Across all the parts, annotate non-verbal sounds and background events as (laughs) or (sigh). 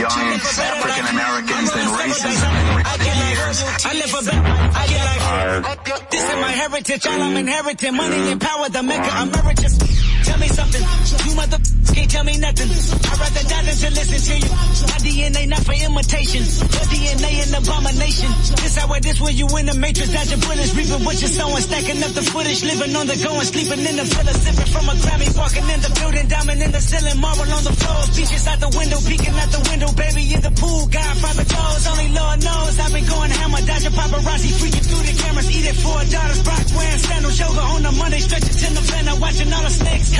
young African Americans than racism in recent years. I live a. I get like this is my heritage. All I'm inheriting, money and power, the maker emeritus. Tell me something, you mother can't tell me nothing. I'd rather die than to listen to you. My DNA not for imitation, your DNA an abomination. This how it is when you in the matrix, dodging bullets, reaping what you're sowing, stacking up the footage, living on the go and sleeping in the villa, sipping from a Grammy, walking in the building, diamond in the ceiling, marble on the floor, beaches out the window, peeking out the window, baby in the pool, got private toes, only Lord knows I've been going hammer, dodging paparazzi, freaking through the cameras, eating four daughters, Brock wearing sandals, yoga on the Monday, stretching to the van, watching all the snakes,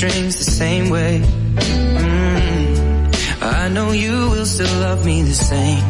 strings the same way. Mm. I know you will still love me the same.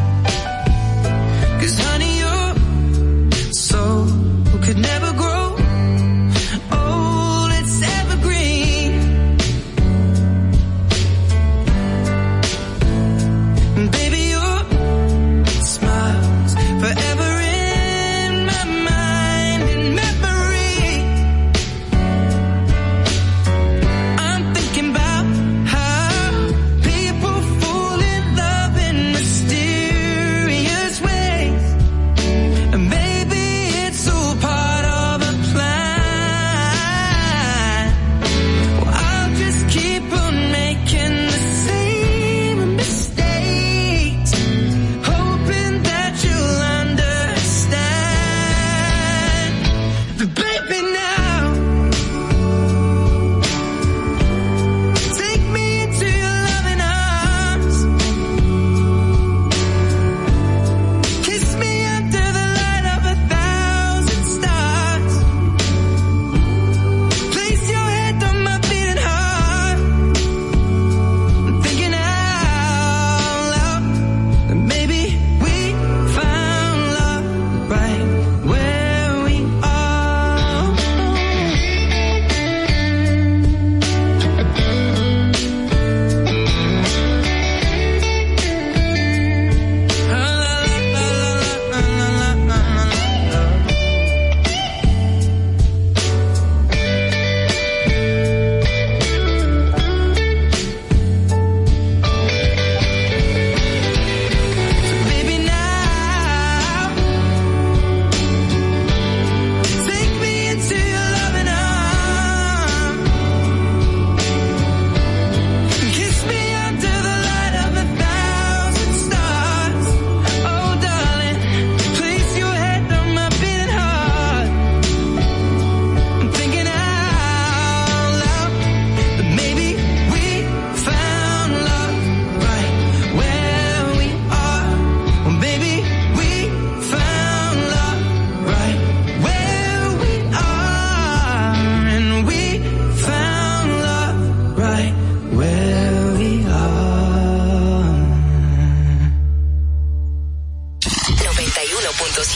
La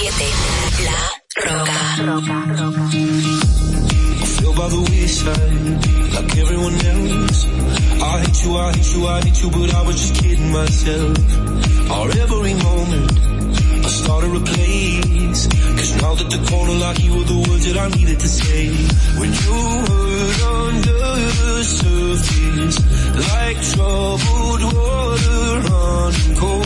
Roca. I feel by the wayside, like everyone else. I hate you, I hate you, I hate you, but I was just kidding myself. Our every moment, I started a place. Cause now that the corner like you were the words that I needed to say. When you were under the surface, like troubled water running cold.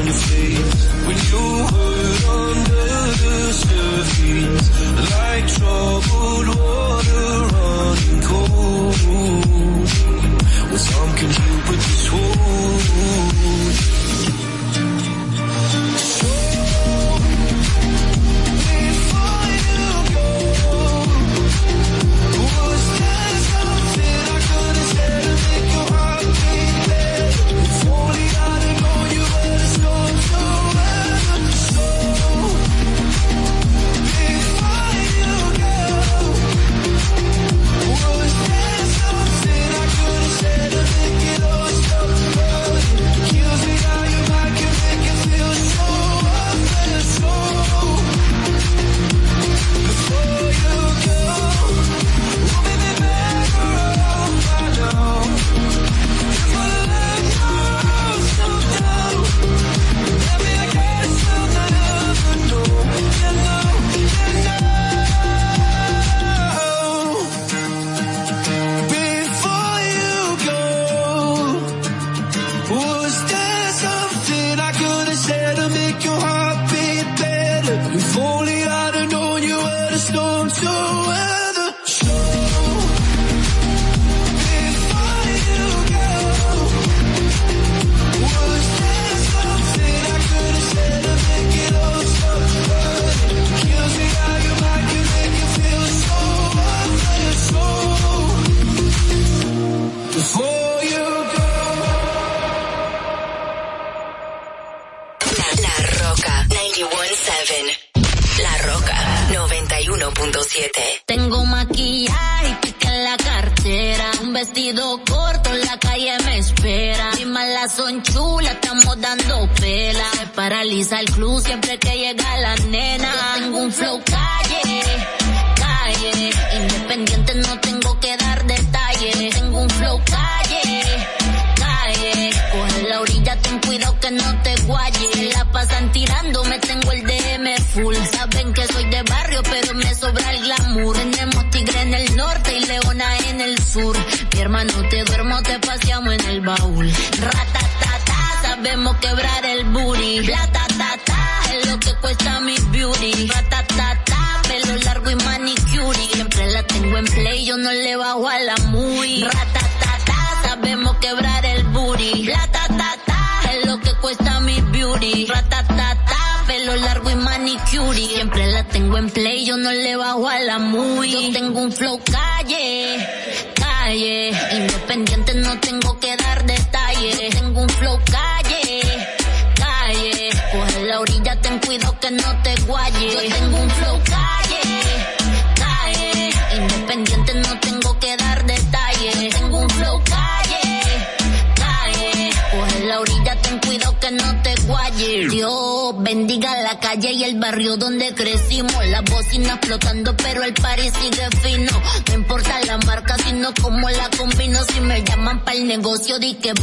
open space when you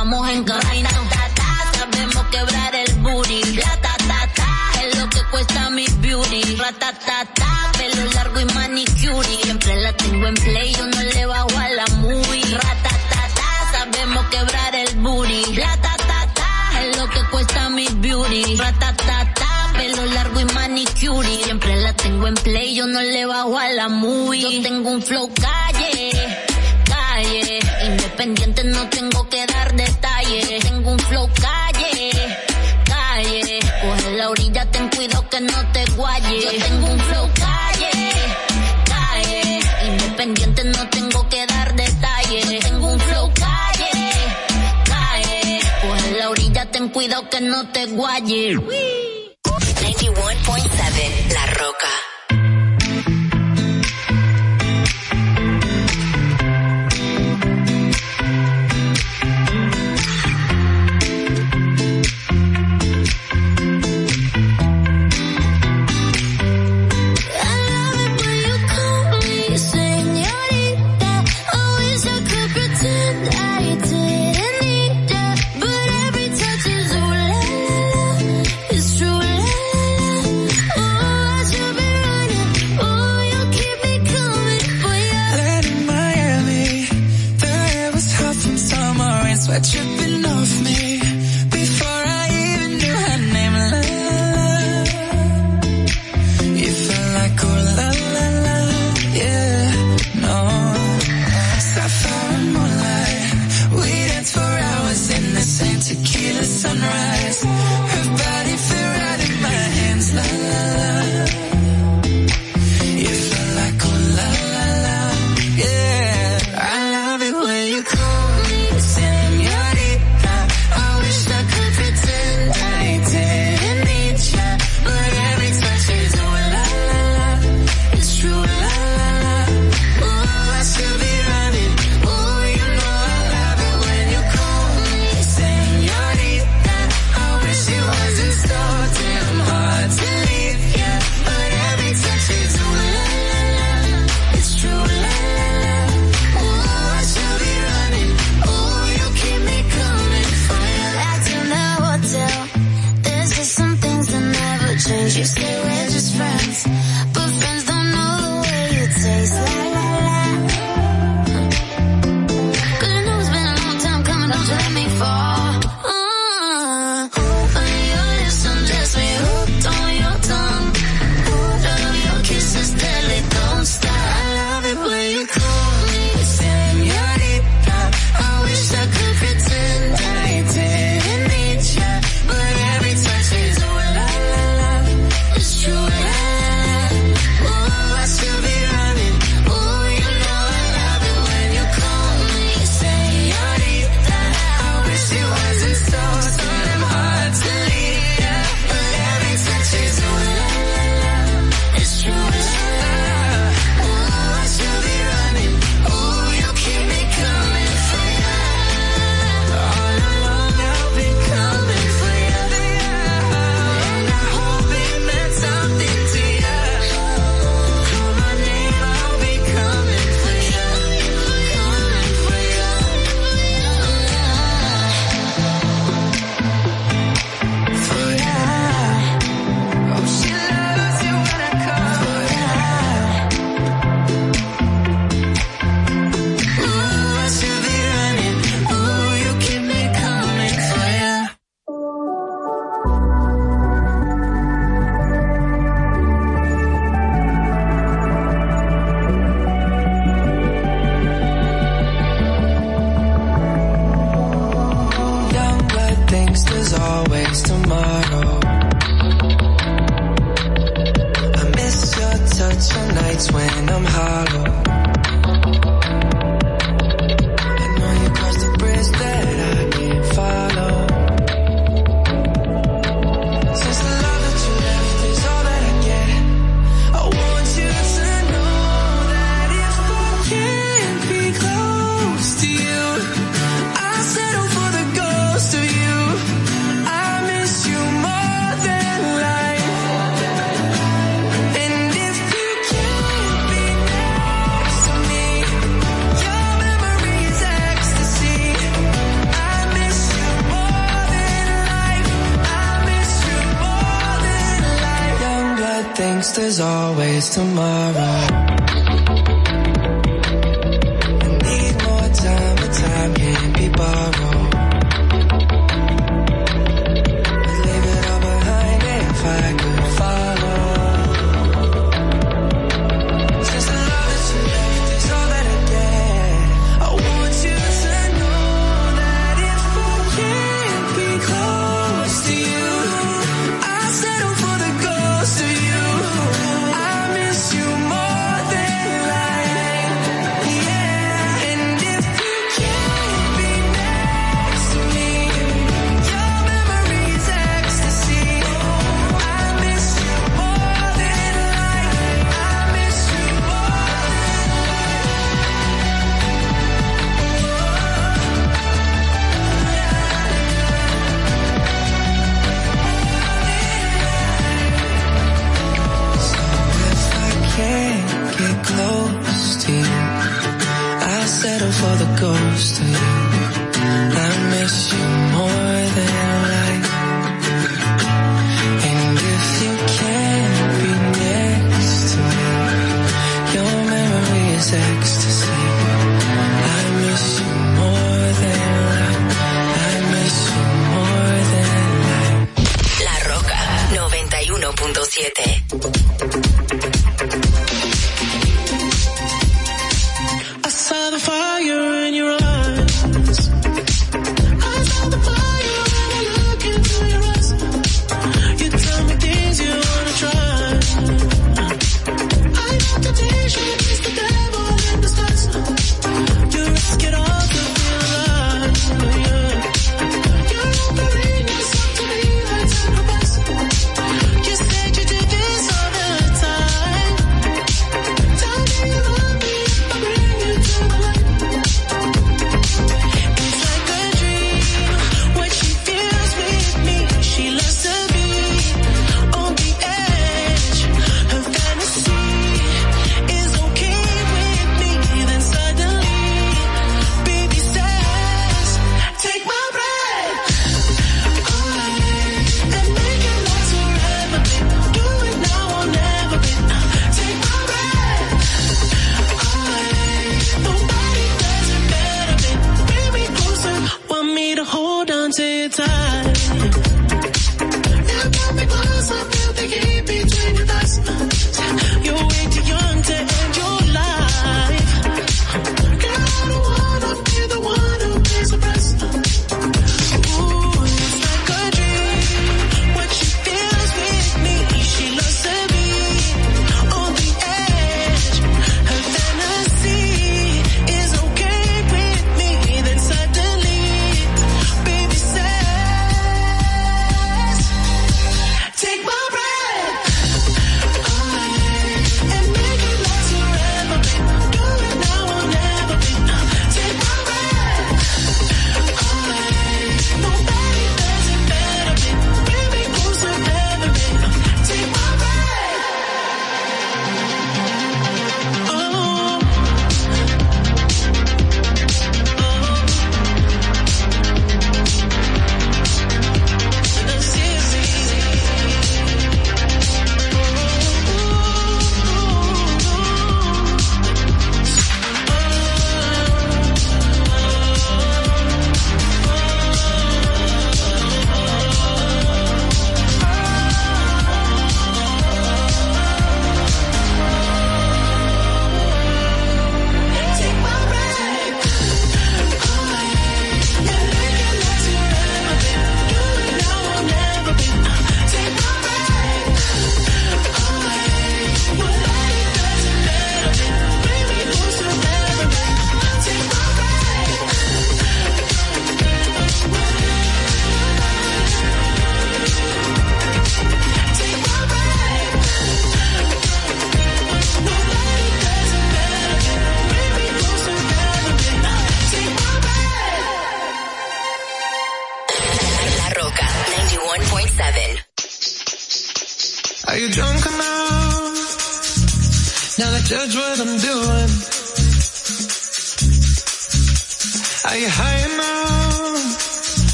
vamos en te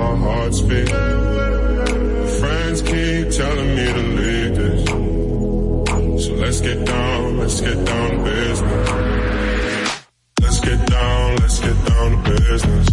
my heart speak. Friends keep telling me to leave this. So let's get down, let's get down to business. Let's get down, let's get down to business.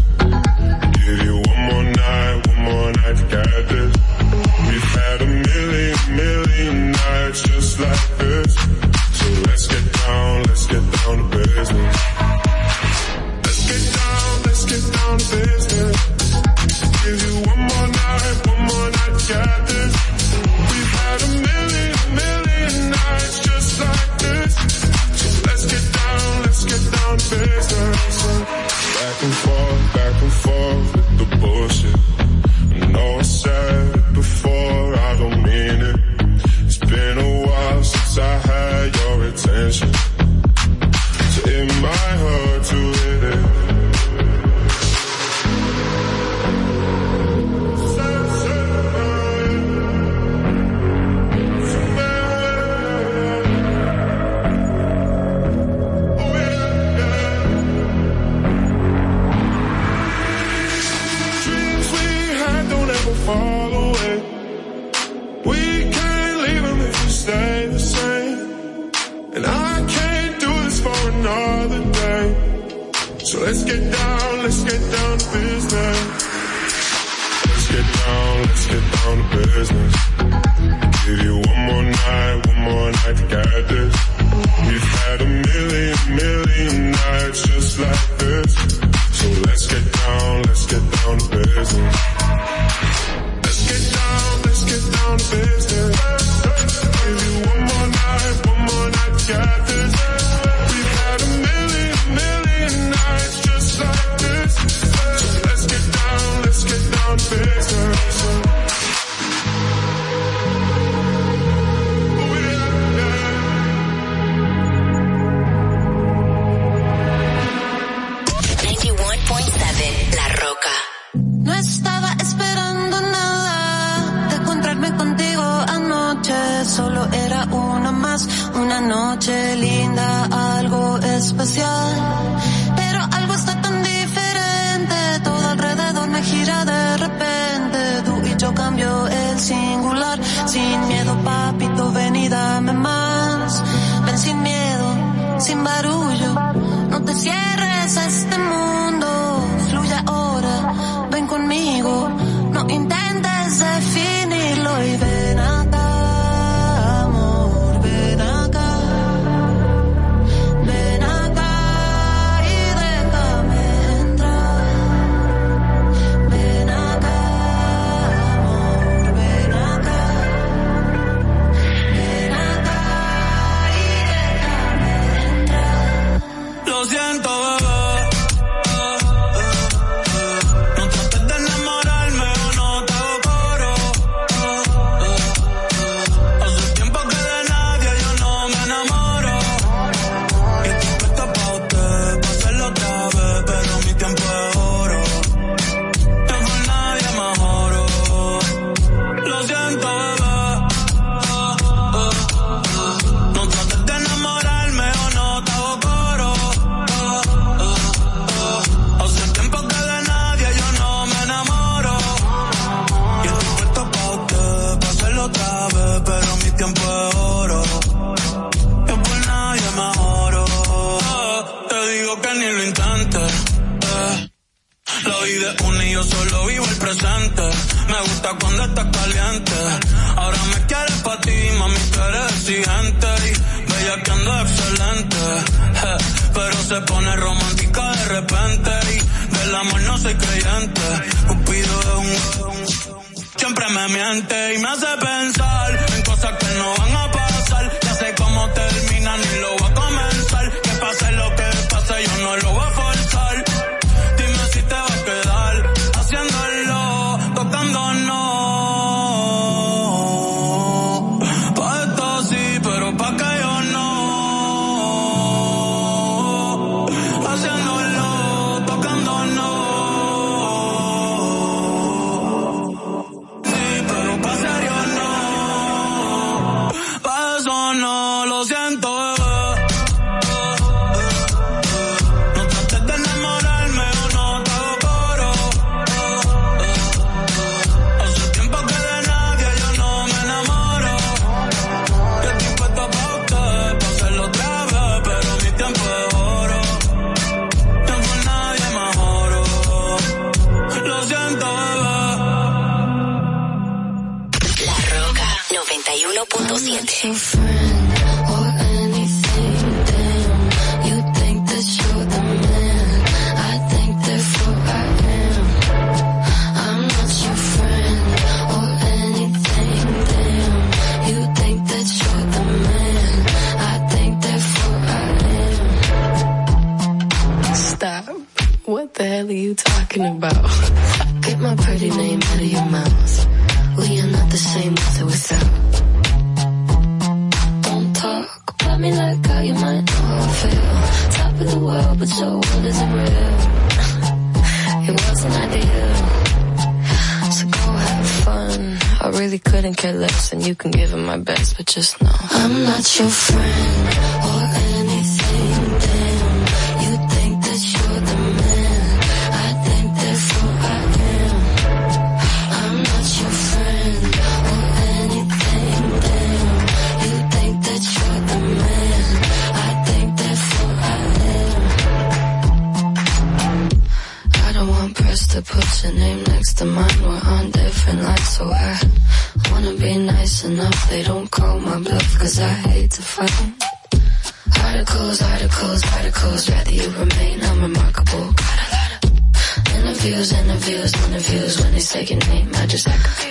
and you can give it my best, but just know I'm not your friend.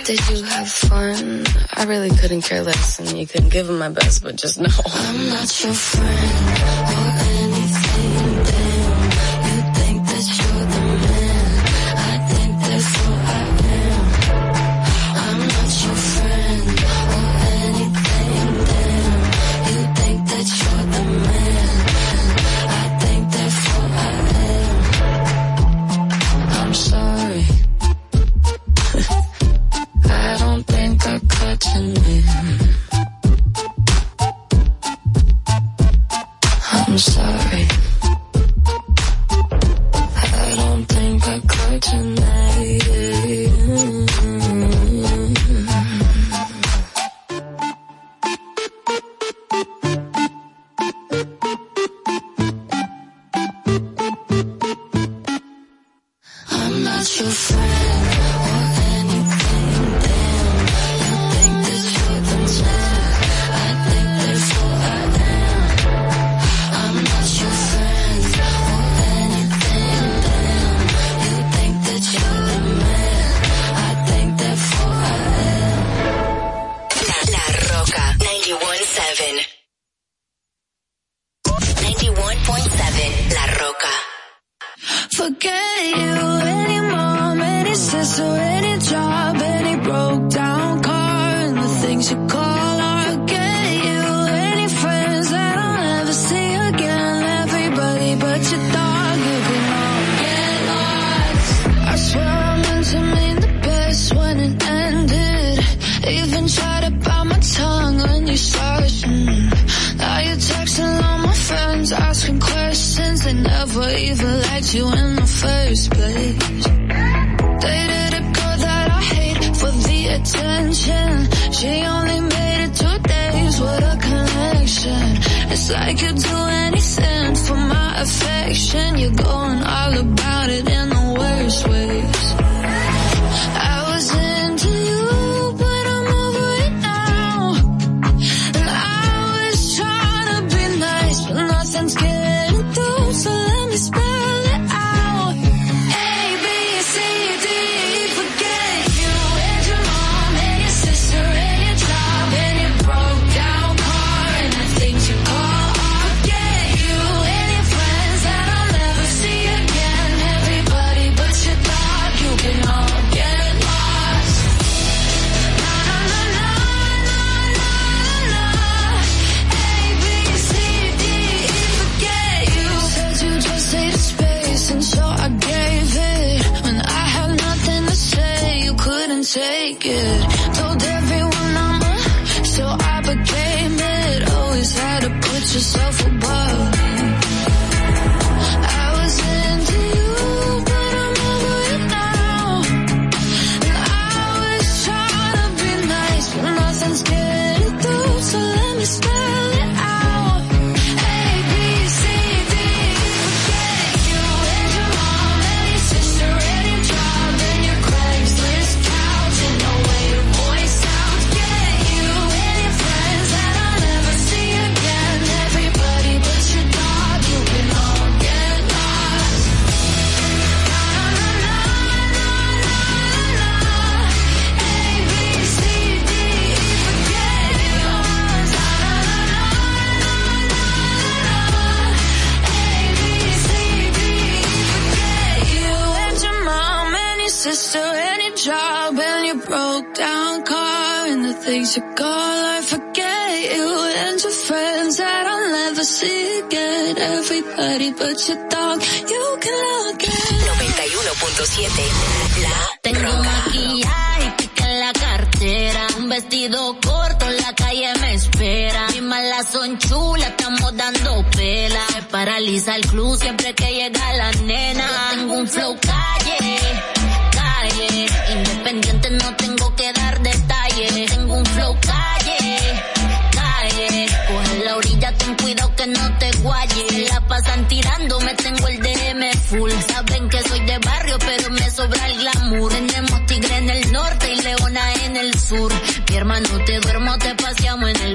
Did you have fun? I really couldn't care less and you couldn't give him my best, but just know. I'm not your friend or anything.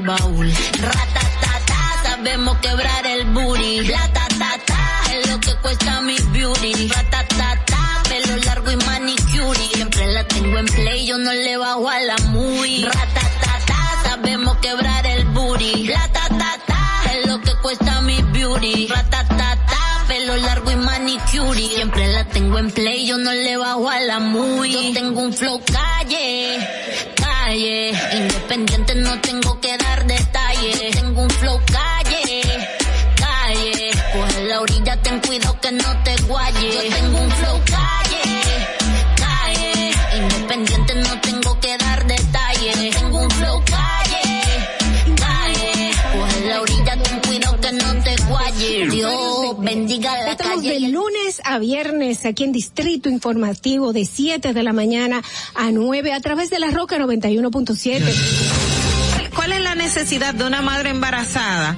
El baúl. Ratatata, sabemos quebrar el viernes aquí en Distrito Informativo de 7 de la mañana a 9 a través de la Roca 91.7. ¿Cuál es la necesidad de una madre embarazada?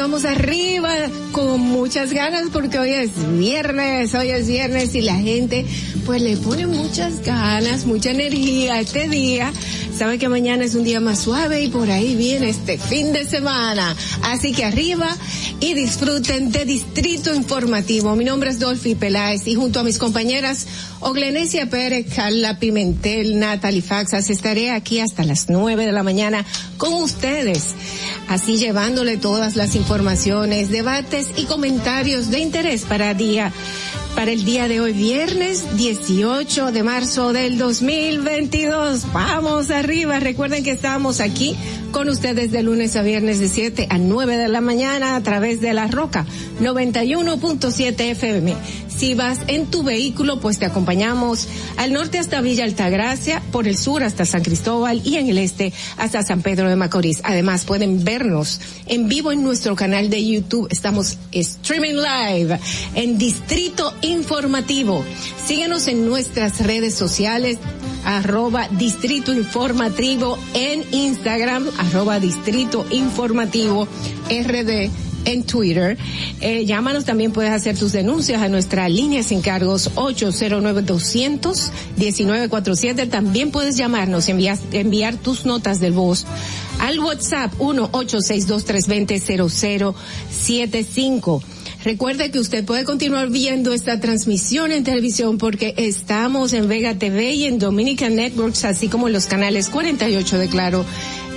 Vamos arriba con muchas ganas porque hoy es viernes, hoy es viernes y la gente pues le pone muchas ganas, mucha energía este día. Sabe que mañana es un día más suave y por ahí viene este fin de semana. Así que arriba y disfruten de Distrito Informativo. Mi nombre es Dolphy Peláez y junto a mis compañeras Oglenesia Pérez, Carla Pimentel, Natalie Faxas, estaré aquí hasta las nueve de la mañana con ustedes. Así llevándole todas las informaciones, debates y comentarios de interés para día para el día de hoy, viernes 18 de marzo del 2022. Vamos arriba. Recuerden que estamos aquí con ustedes de lunes a viernes de 7 a 9 de la mañana a través de La Roca 91.7 FM. En tu vehículo, pues te acompañamos al norte hasta Villa Altagracia, por el sur hasta San Cristóbal y en el este hasta San Pedro de Macorís. Además, pueden vernos en vivo en nuestro canal de YouTube. Estamos streaming live en Distrito Informativo. Síguenos en nuestras redes sociales arroba Distrito Informativo en Instagram, arroba Distrito Informativo RD en Twitter. Eh, llámanos también, puedes hacer tus denuncias a nuestra línea sin cargos 809-200-1947. También puedes llamarnos, enviar, enviar tus notas de voz al WhatsApp 1-862-320-0075. Recuerde que usted puede continuar viendo esta transmisión en televisión porque estamos en Vega TV y en Dominican Networks, así como en los canales 48 de Claro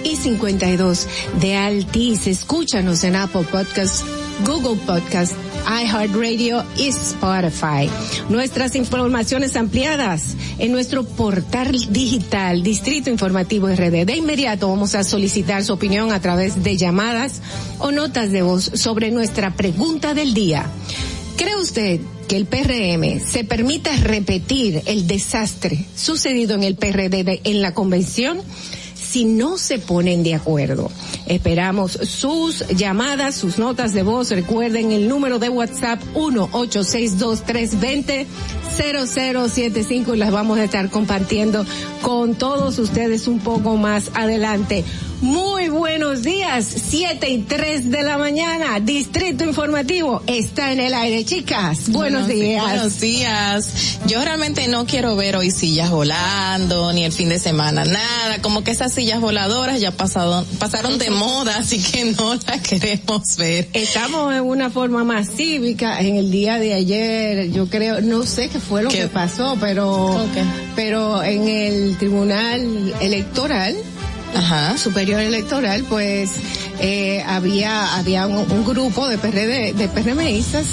y 52 de Altiz. Escúchanos en Apple Podcasts, Google Podcasts, iHeartRadio y Spotify. Nuestras informaciones ampliadas en nuestro portal digital Distrito Informativo RD. De inmediato vamos a solicitar su opinión a través de llamadas o notas de voz sobre nuestra pregunta del día. ¿Cree usted que el PRM se permita repetir el desastre sucedido en el PRD en la convención? Si no se ponen de acuerdo. Esperamos sus llamadas, sus notas de voz. Recuerden el número de WhatsApp 1-862-320-0075 y las vamos a estar compartiendo con todos ustedes un poco más adelante. Muy buenos días, 7 y 3 de la mañana, Distrito Informativo está en el aire, chicas. Buenos, días. Buenos días. Yo realmente no quiero ver hoy sillas volando, ni el fin de semana, nada. Como que esas sillas voladoras ya pasaron, pasaron de moda, así que no las (laughs) queremos ver. Estamos en una forma más cívica. En el día de ayer, yo creo, no sé qué fue lo que pasó, pero, pero en el Tribunal Electoral, Ajá. superior electoral, pues eh, había había un, un grupo de PRD, de PRMistas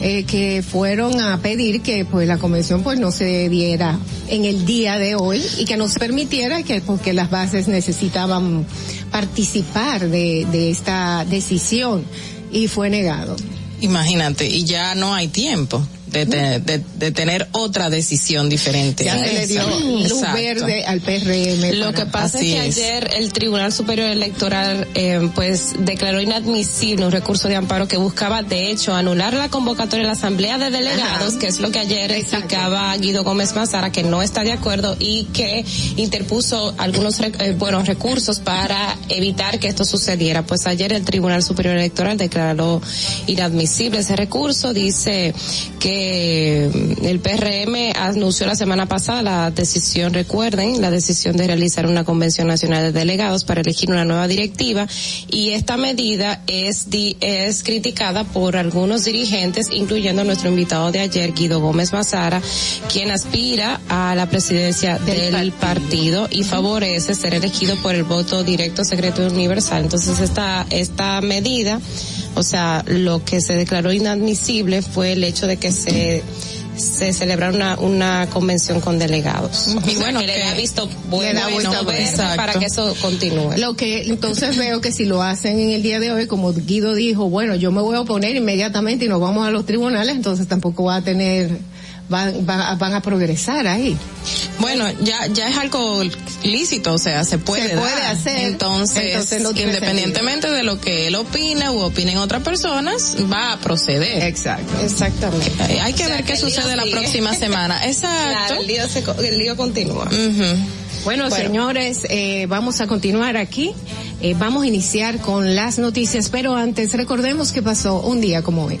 eh, que fueron a pedir que pues la convención pues no se diera en el día de hoy y que no se permitiera que porque las bases necesitaban participar de, de esta decisión y fue negado. Imagínate, y ya no hay tiempo. De, te- de- de tener otra decisión diferente. Ya se le dio luz verde al PRM. Lo para- que pasa Así es es. que ayer el Tribunal Superior Electoral eh, pues declaró inadmisible un recurso de amparo que buscaba de hecho anular la convocatoria de la Asamblea de Delegados, que es lo que ayer explicaba Guido Gómez Mazara que no está de acuerdo y que interpuso algunos rec- eh, buenos recursos para evitar que esto sucediera. Pues ayer el Tribunal Superior Electoral declaró inadmisible ese recurso, dice que mm, el PRM anunció la semana pasada la decisión, recuerden, la decisión de realizar una convención nacional de delegados para elegir una nueva directiva y esta medida es di- es criticada por algunos dirigentes, incluyendo nuestro invitado de ayer, Guido Gómez Mazara, quien aspira a la presidencia del, partido. y favorece ser elegido por el voto directo, secreto y universal. Entonces esta esta medida o sea, lo que se declaró inadmisible fue el hecho de que se se celebrara una, una convención con delegados. Y O sea, bueno, que le da visto bueno, da exacto. para que eso continúe. Lo que entonces veo que si lo hacen en el día de hoy, como Guido dijo, bueno, yo me voy a oponer inmediatamente y nos vamos a los tribunales, entonces tampoco va a tener, van, van, van a progresar ahí. Bueno, ya ya es algo lícito, o sea, se puede, Se puede dar. hacer, Entonces, entonces no tiene independientemente de lo que él opina u opinen otras personas, va a proceder. Exacto. Exactamente. Eh, Hay que O sea, ver qué que sucede la sigue. próxima (laughs) semana. Exacto. Claro, el lío, se co- el lío continúa. Bueno, señores, eh, vamos a continuar aquí. Eh, vamos a iniciar con las noticias, pero antes recordemos que pasó un día como hoy.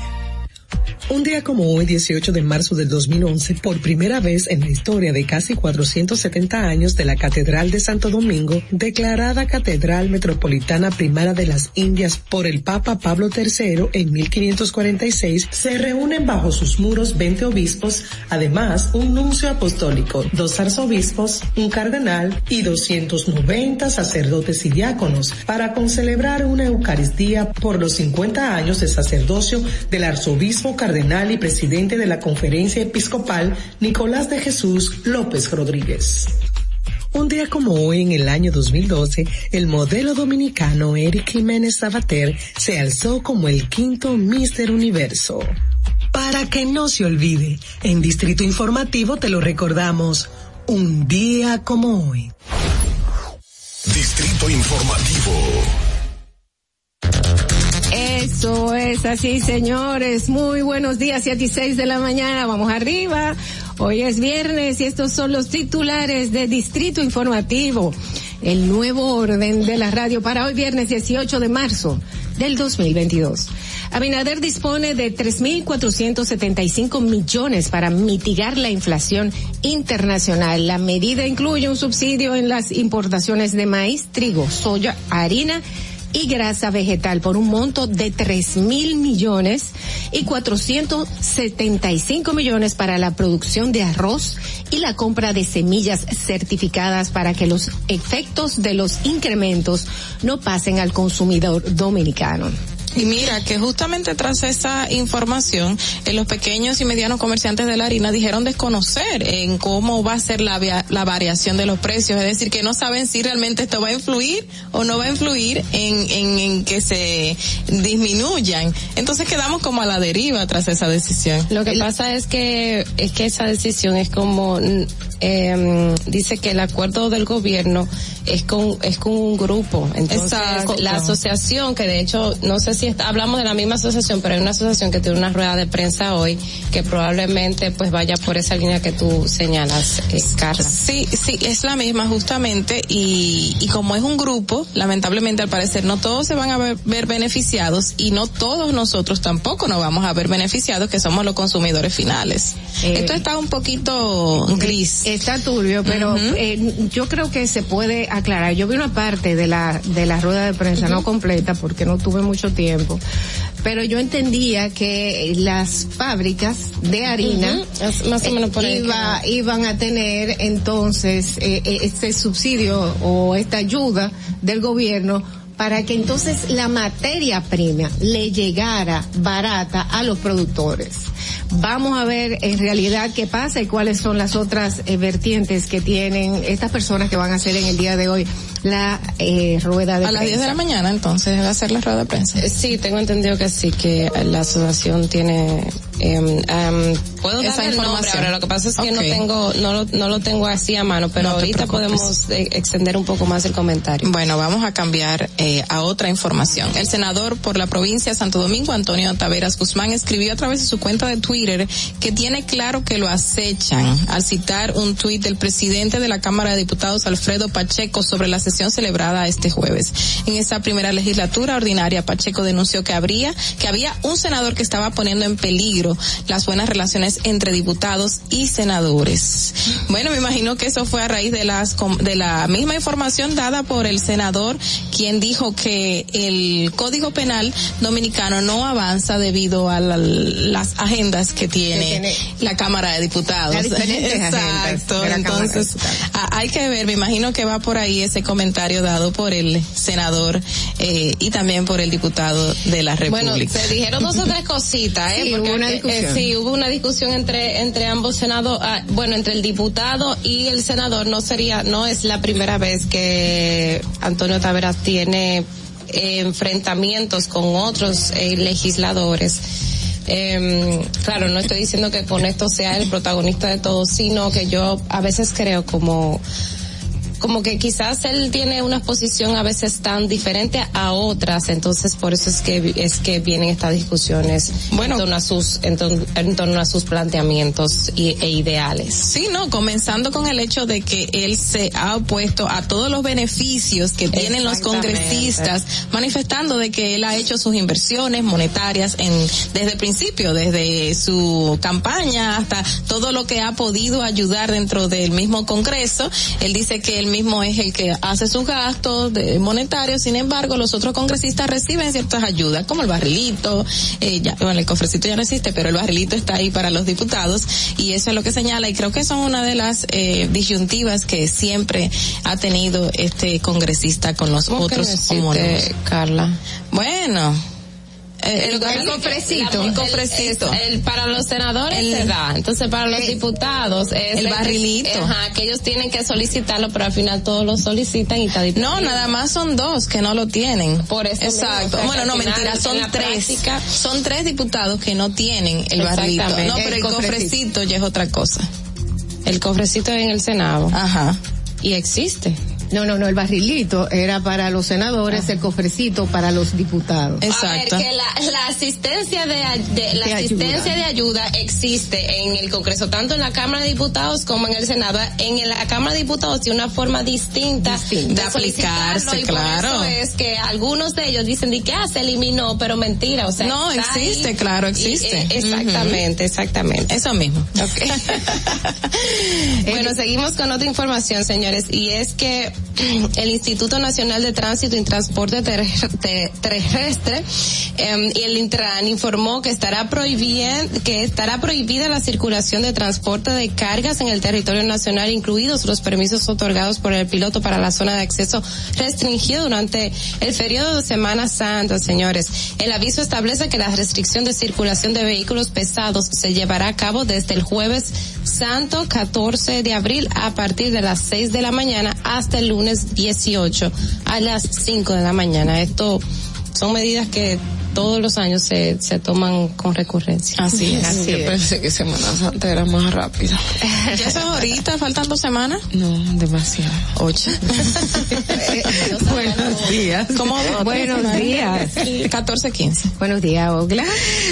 Un día como hoy, 18 de marzo del 2011, por primera vez en la historia de casi 470 años de la Catedral de Santo Domingo, declarada Catedral Metropolitana Primera de las Indias por el Papa Pablo III en 1546, se reúnen bajo sus muros 20 obispos, además un nuncio apostólico, dos arzobispos, un cardenal y 290 sacerdotes y diáconos para concelebrar una Eucaristía por los 50 años de sacerdocio del arzobispo cardenal y presidente de la Conferencia Episcopal Nicolás de Jesús López Rodríguez. Un día como hoy, en el año 2012, el modelo dominicano Eric Jiménez Sabater se alzó como el quinto Mister Universo. Para que no se olvide, en Distrito Informativo te lo recordamos, un día como hoy. Distrito Informativo. Eso es así, señores. Muy buenos días, 7 y 6 de la mañana. Vamos arriba. Hoy es viernes y estos son los titulares de Distrito Informativo. El nuevo orden de la radio para hoy viernes 18 de marzo del 2022. Abinader dispone de 3.475 millones para mitigar la inflación internacional. La medida incluye un subsidio en las importaciones de maíz, trigo, soya, harina grasa vegetal por un monto de tres mil millones y 475 millones para la producción de arroz y la compra de semillas certificadas para que los efectos de los incrementos no pasen al consumidor dominicano. Y mira que justamente tras esa información, eh, los pequeños y medianos comerciantes de la harina dijeron desconocer en cómo va a ser la, la variación de los precios, es decir, que no saben si realmente esto va a influir o no va a influir en, en, en que se disminuyan. Entonces quedamos como a la deriva tras esa decisión. Lo que pasa es que es que esa decisión es como eh, dice que el acuerdo del gobierno es con es con un grupo. Entonces Exacto. la asociación que de hecho no sé si está- hablamos de la misma asociación, pero hay una asociación que tiene una rueda de prensa hoy que probablemente pues vaya por esa línea que tú señalas, eh, Carla. Sí, sí, es la misma justamente y, y como es un grupo, lamentablemente al parecer no todos se van a ver, ver beneficiados y no todos nosotros tampoco nos vamos a ver beneficiados que somos los consumidores finales. Eh, Esto está un poquito gris. Está turbio, pero eh, yo creo que se puede aclarar. Yo vi una parte de la de la rueda de prensa, no completa porque no tuve mucho tiempo, pero yo entendía que las fábricas de harina Ujú, es más o menos por ahí iba- iban a tener entonces eh, eh, este subsidio o esta ayuda del gobierno para que entonces la materia prima le llegara barata a los productores. Vamos a ver en realidad qué pasa y cuáles son las otras eh, vertientes que tienen estas personas que van a hacer en el día de hoy la eh, rueda de A las 10 de la prensa. mañana entonces va a ser la rueda de prensa. Eh, Sí, tengo entendido que sí, que la asociación tiene, em, em, puedo Esa dar el nombre información. ahora, lo que pasa es que no Ok. tengo, no lo, no lo tengo así a mano, pero No ahorita preocupes. podemos eh, extender un poco más el comentario. Bueno, vamos a cambiar eh, a otra información. El senador por la provincia de Santo Domingo, Antonio Taveras Guzmán, escribió a través de su cuenta de Twitter que tiene claro que lo acechan al citar un tuit del presidente de la Cámara de Diputados, Alfredo Pacheco, sobre la sesión celebrada este jueves. En esa primera legislatura ordinaria, Pacheco denunció que habría, que había un senador que estaba poniendo en peligro las buenas relaciones entre diputados y senadores. Bueno, me imagino que eso fue a raíz de las de la misma información dada por el senador, quien dijo que el Código Penal dominicano no avanza debido a la- las agendas que tiene, tiene la Cámara de Diputados. (laughs) Exacto. de Entonces, a- hay que ver, me imagino que va por ahí ese comentario dado por el senador eh, y también por el diputado de la República. Bueno, se dijeron dos o tres cositas, ¿eh? Sí, Porque, hubo una eh, discusión. eh, sí, hubo una discusión entre entre ambos senados, ah, bueno, entre el diputado y el senador. No sería, no es la primera vez que Antonio Taveras tiene eh, enfrentamientos con otros eh, legisladores. Eh, claro, no estoy diciendo que con esto sea el protagonista de todo, sino que yo a veces creo como como que quizás él tiene una posición a veces tan diferente a otras, entonces por eso es que es que vienen estas discusiones Bueno. en torno a sus en, torno- en torno a sus planteamientos y- e ideales. Sí, no, comenzando con el hecho de que él se ha opuesto a todos los beneficios que tienen los congresistas, manifestando de que él ha hecho sus inversiones monetarias en desde el principio, desde su campaña hasta todo lo que ha podido ayudar dentro del mismo Congreso. Él dice que él mismo es el que hace sus gastos de- monetarios, sin embargo, los otros congresistas reciben ciertas ayudas, como el barrilito, eh, ya, bueno, el cofrecito ya no existe, pero el barrilito está ahí para los diputados y eso es lo que señala y creo que son una de las eh, disyuntivas que siempre ha tenido este congresista con los ¿Cómo que otros homónimos. Carla? Bueno, el, El- el cofrecito, el- el cofrecito. el- el- para los senadores El- se da, entonces para los diputados es el barrilito. Ajá, que ellos tienen que solicitarlo, pero al final todos lo solicitan y está No, nada más son dos que no lo tienen. Por eso mismo, Exacto. o sea, bueno, no, mentira, son tres. práctica- son tres diputados que no tienen el barrilito. Exactamente. No, pero el El cofrecito. cofrecito ya es otra cosa. El cofrecito en el Senado. Ajá. Y existe. No, no, no, el barrilito era para los senadores, el cofrecito para los diputados. Exacto. A ver, que la, la asistencia de, la De asistencia ayuda. de ayuda existe en el Congreso, tanto en la Cámara de Diputados como en el Senado. En la Cámara de Diputados tiene una forma distinta, De aplicarse, solicitarlo, y claro. Por eso es que algunos de ellos dicen que ah, se eliminó, pero mentira, o sea, No, está ahí. existe, claro, Y, existe. eh, exactamente, exactamente. Eso mismo. (laughs) (laughs) Bueno, seguimos con otra información, señores, y es que el Instituto Nacional de Tránsito y Transporte Ter- Te- Terrestre em, y el Intran informó que estará prohibida, que estará prohibida la circulación de transporte de cargas en el territorio nacional, incluidos los permisos otorgados por el piloto para la zona de acceso restringido durante el periodo de Semana Santa, señores. El aviso establece que la restricción de circulación de vehículos pesados se llevará a cabo desde el jueves santo 14 de abril a partir de las 6 de la mañana hasta el lunes 18 a las 5 de la mañana. Esto son medidas que todos los años se, se toman con recurrencia. Así es. Así Yo es. pensé que Semana Santa era más rápido. (laughs) ¿Ya es ahorita? ¿Faltan dos semanas? No, demasiado. Ocho. (laughs) Buenos días. ¿Cómo? Buenos días. 14, 15. Buenos días, Ogla.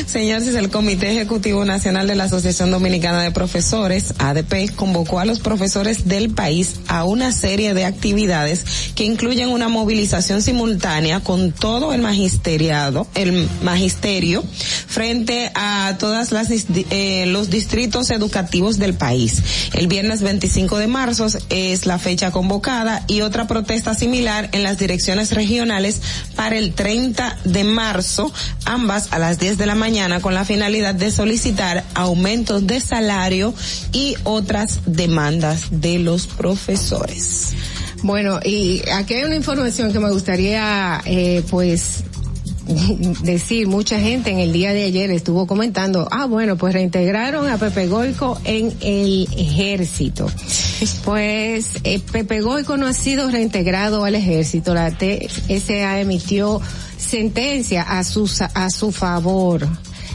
Señores, el Comité Ejecutivo Nacional de la Asociación Dominicana de Profesores, ADP, convocó a los profesores del país a una serie de actividades que incluyen una movilización simultánea con todo el magisteriado, el magisterio, frente a todas las eh, los distritos educativos del país. El viernes 25 de marzo es la fecha convocada y otra protesta similar en las direcciones regionales para el 30 de marzo, ambas a las 10 de la mañana con la finalidad de solicitar aumentos de salario y otras demandas de los profesores. Bueno, y aquí hay una información que me gustaría, eh, pues, (laughs) decir, mucha gente en el día de ayer estuvo comentando, ah, bueno, pues reintegraron a Pepe Goico en el ejército. (laughs) Pues eh, Pepe Goico no ha sido reintegrado al ejército, la TSA emitió sentencia a su, a su favor.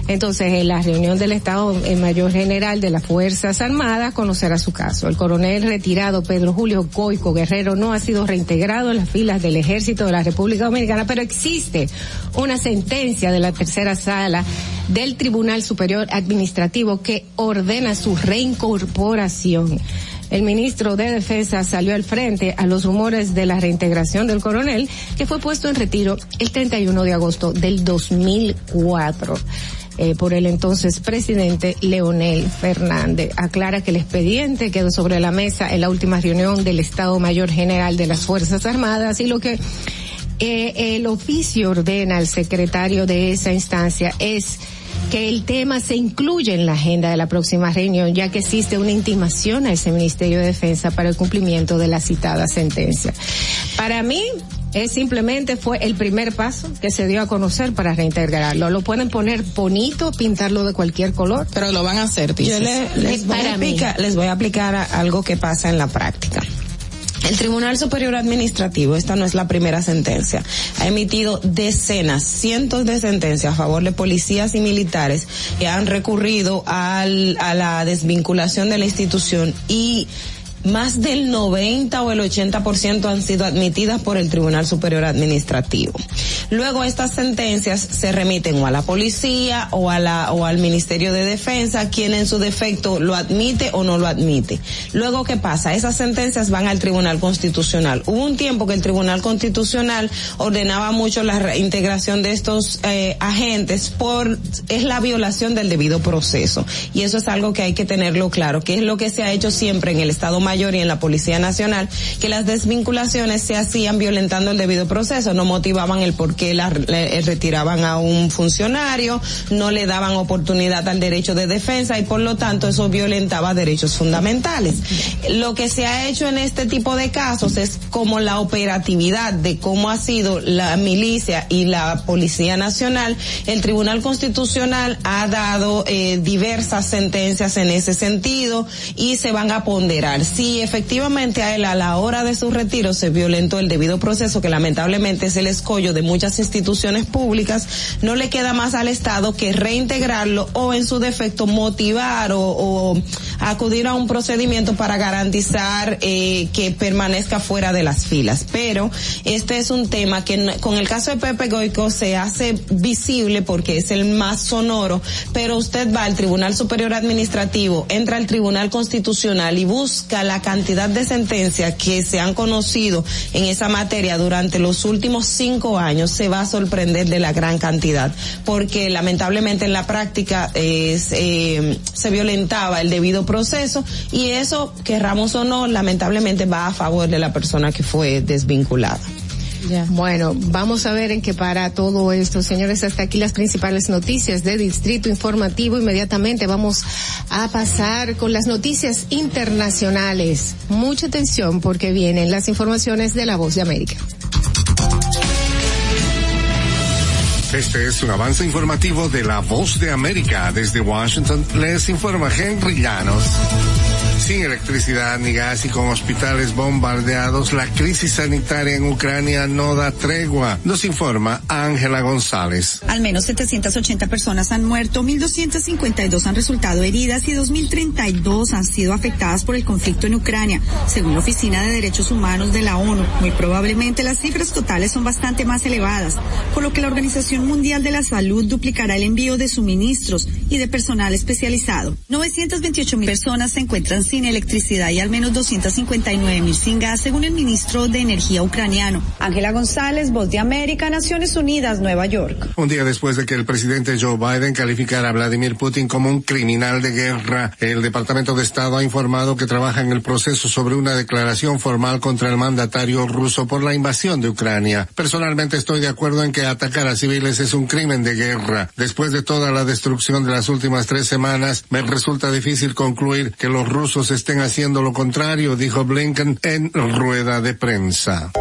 Entonces, en la reunión del Estado el Mayor General de las Fuerzas Armadas conocerá su caso. El coronel retirado Pedro Julio Goico Guerrero no ha sido reintegrado en las filas del Ejército de la República Dominicana, pero existe una sentencia de la tercera sala del Tribunal Superior Administrativo que ordena su reincorporación. El ministro de Defensa salió al frente a los rumores de la reintegración del coronel, que fue puesto en retiro el 31 de agosto del 2004 eh, por el entonces presidente Leonel Fernández. Aclara que el expediente quedó sobre la mesa en la última reunión del Estado Mayor General de las Fuerzas Armadas y lo que eh, el oficio ordena al secretario de esa instancia es que el tema se incluya en la agenda de la próxima reunión, ya que existe una intimación a ese Ministerio de Defensa para el cumplimiento de la citada sentencia. Para mí, es simplemente fue el primer paso que se dio a conocer para reintegrarlo. Lo pueden poner bonito, pintarlo de cualquier color. Pero lo van a hacer, Yo dices. le- les, voy a aplicar, les voy a aplicar a- algo que pasa en la práctica. El Tribunal Superior Administrativo, esta no es la primera sentencia, ha emitido decenas, cientos de sentencias a favor de policías y militares que han recurrido al, a la desvinculación de la institución y más del 90 o el 80% han sido admitidas por el Tribunal Superior Administrativo. Luego estas sentencias se remiten o a la policía o a la o al Ministerio de Defensa, quien en su defecto lo admite o no lo admite. Luego qué pasa? Esas sentencias van al Tribunal Constitucional. Hubo un tiempo que el Tribunal Constitucional ordenaba mucho la reintegración de estos eh, agentes por es la violación del debido proceso y eso es algo que hay que tenerlo claro, que es lo que se ha hecho siempre en el Estado Mayor y en la Policía Nacional, que las desvinculaciones se hacían violentando el debido proceso, no motivaban el por qué la, le- retiraban a un funcionario, no le daban oportunidad al derecho de defensa y por lo tanto eso violentaba derechos fundamentales. Lo que se ha hecho en este tipo de casos es como la operatividad de cómo ha sido la milicia y la Policía Nacional, el Tribunal Constitucional ha dado eh, diversas sentencias en ese sentido y se van a ponderar. Si efectivamente a él a la hora de su retiro se violentó el debido proceso, que lamentablemente es el escollo de muchas instituciones públicas, no le queda más al Estado que reintegrarlo o en su defecto motivar o, acudir a un procedimiento para garantizar eh, que permanezca fuera de las filas. Pero este es un tema que con el caso de Pepe Goico se hace visible porque es el más sonoro, pero usted va al Tribunal Superior Administrativo, entra al Tribunal Constitucional y busca la cantidad de sentencias que se han conocido en esa materia durante los últimos cinco años, se va a sorprender de la gran cantidad, porque lamentablemente en la práctica eh, se, se violentaba el debido proceso y eso, querramos o no, lamentablemente va a favor de la persona que fue desvinculada. Bueno, vamos a ver en qué para todo esto, señores. Hasta aquí las principales noticias de Distrito Informativo. Inmediatamente vamos a pasar con las noticias internacionales. Mucha atención porque vienen las informaciones de la Voz de América. Este es un avance informativo de la Voz de América. Desde Washington les informa Henry Llanos. Sin electricidad ni gas y con hospitales bombardeados, la crisis sanitaria en Ucrania no da tregua, nos informa Ángela González. Al menos 780 personas han muerto, 1.252 han resultado heridas y 2.032 han sido afectadas por el conflicto en Ucrania, según la Oficina de Derechos Humanos de la ONU. Muy probablemente las cifras totales son bastante más elevadas, por lo que la Organización Mundial de la Salud duplicará el envío de suministros y de personal especializado. 928 mil personas se encuentran sin electricidad y al menos 259 mil sin gas, según el ministro de Energía ucraniano. Ángela González, Voz de América, Naciones Unidas, Nueva York. Un día después de que el presidente Joe Biden calificara a Vladimir Putin como un criminal de guerra, el Departamento de Estado ha informado que trabaja en el proceso sobre una declaración formal contra el mandatario ruso por la invasión de Ucrania. Personalmente estoy de acuerdo en que atacar a civiles es un crimen de guerra. Después de toda la destrucción de las últimas tres semanas, me resulta difícil concluir que los rusos estén haciendo lo contrario, dijo Blinken en rueda de prensa.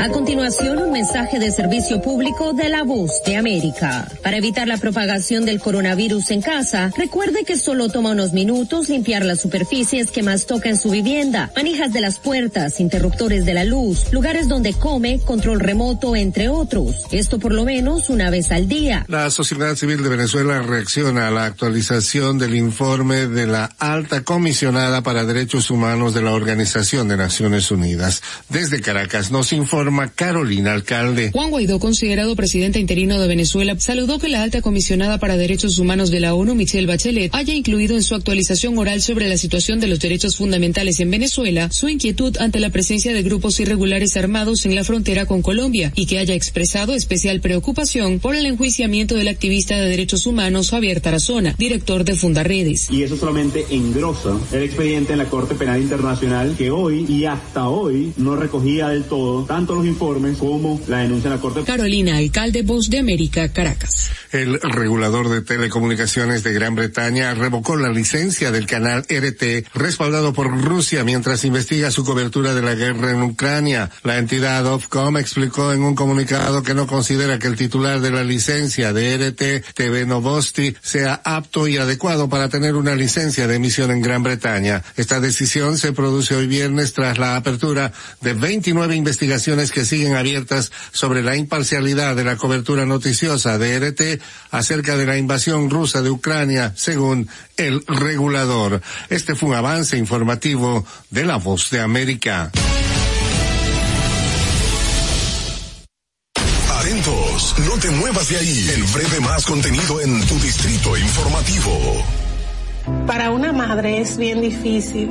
A continuación, un mensaje de servicio público de la voz de América. Para evitar la propagación del coronavirus en casa, recuerde que solo toma unos minutos limpiar las superficies que más toca en su vivienda, manijas de las puertas, interruptores de la luz, lugares donde come, control remoto, entre otros. Esto por lo menos una vez al día. La sociedad civil de Venezuela reacciona a la actualización del informe de la alta comisionada para derechos humanos de la Organización de Naciones Unidas. Desde Caracas nos informa Carolina Alcalde. Juan Guaidó, considerado presidente interino de Venezuela, saludó que la alta comisionada para derechos humanos de la ONU, Michelle Bachelet, haya incluido en su actualización oral sobre la situación de los derechos fundamentales en Venezuela su inquietud ante la presencia de grupos irregulares armados en la frontera con Colombia y que haya expresado especial preocupación por el enjuiciamiento del activista de derechos humanos Javier Tarazona, director de Fundaredes. Y eso solamente engrosa el expediente en la Corte Penal Internacional que hoy y hasta hoy no recogía del todo tanto los informes como la denuncia en la Corte. Carolina, alcalde Voz de América, Caracas. El regulador de telecomunicaciones de Gran Bretaña revocó la licencia del canal RT respaldado por Rusia mientras investiga su cobertura de la guerra en Ucrania. La entidad Ofcom explicó en un comunicado que no considera que el titular de la licencia de RT TV Novosti sea apto y adecuado para tener una licencia de emisión en Gran Bretaña. Esta decisión se produce hoy viernes tras la apertura de 29 investigaciones que siguen abiertas sobre la imparcialidad de la cobertura noticiosa de RT acerca de la invasión rusa de Ucrania, según el regulador. Este fue un avance informativo de La Voz de América. Atentos, no te muevas de ahí. En breve más contenido en tu distrito informativo. Para una madre es bien difícil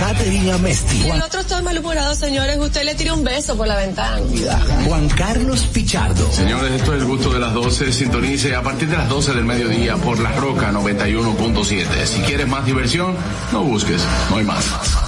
Caterina Mesti. Y el otro está malhumorado, señores. Usted le tira un beso por la ventana. Juan Carlos Pichardo. Señores, esto es el gusto de las 12. Sintonice a partir de las 12 del mediodía por La Roca 91.7. Si quieres más diversión, no busques, no hay más.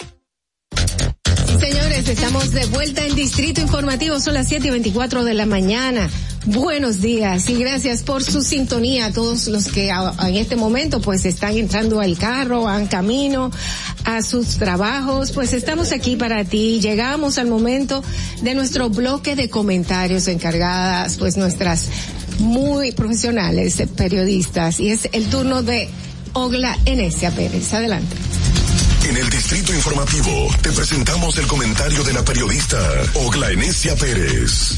Estamos de vuelta en Distrito Informativo, son las 7 y 24 de la mañana. Buenos días y gracias por su sintonía a todos los que en este momento pues están entrando al carro, van camino a sus trabajos, pues estamos aquí para ti. Llegamos al momento de nuestro bloque de comentarios encargadas pues nuestras muy profesionales periodistas y es el turno de Ogla Enesia Pérez. Adelante. En el Distrito Informativo te presentamos el comentario de la periodista Ogla Enesia Pérez.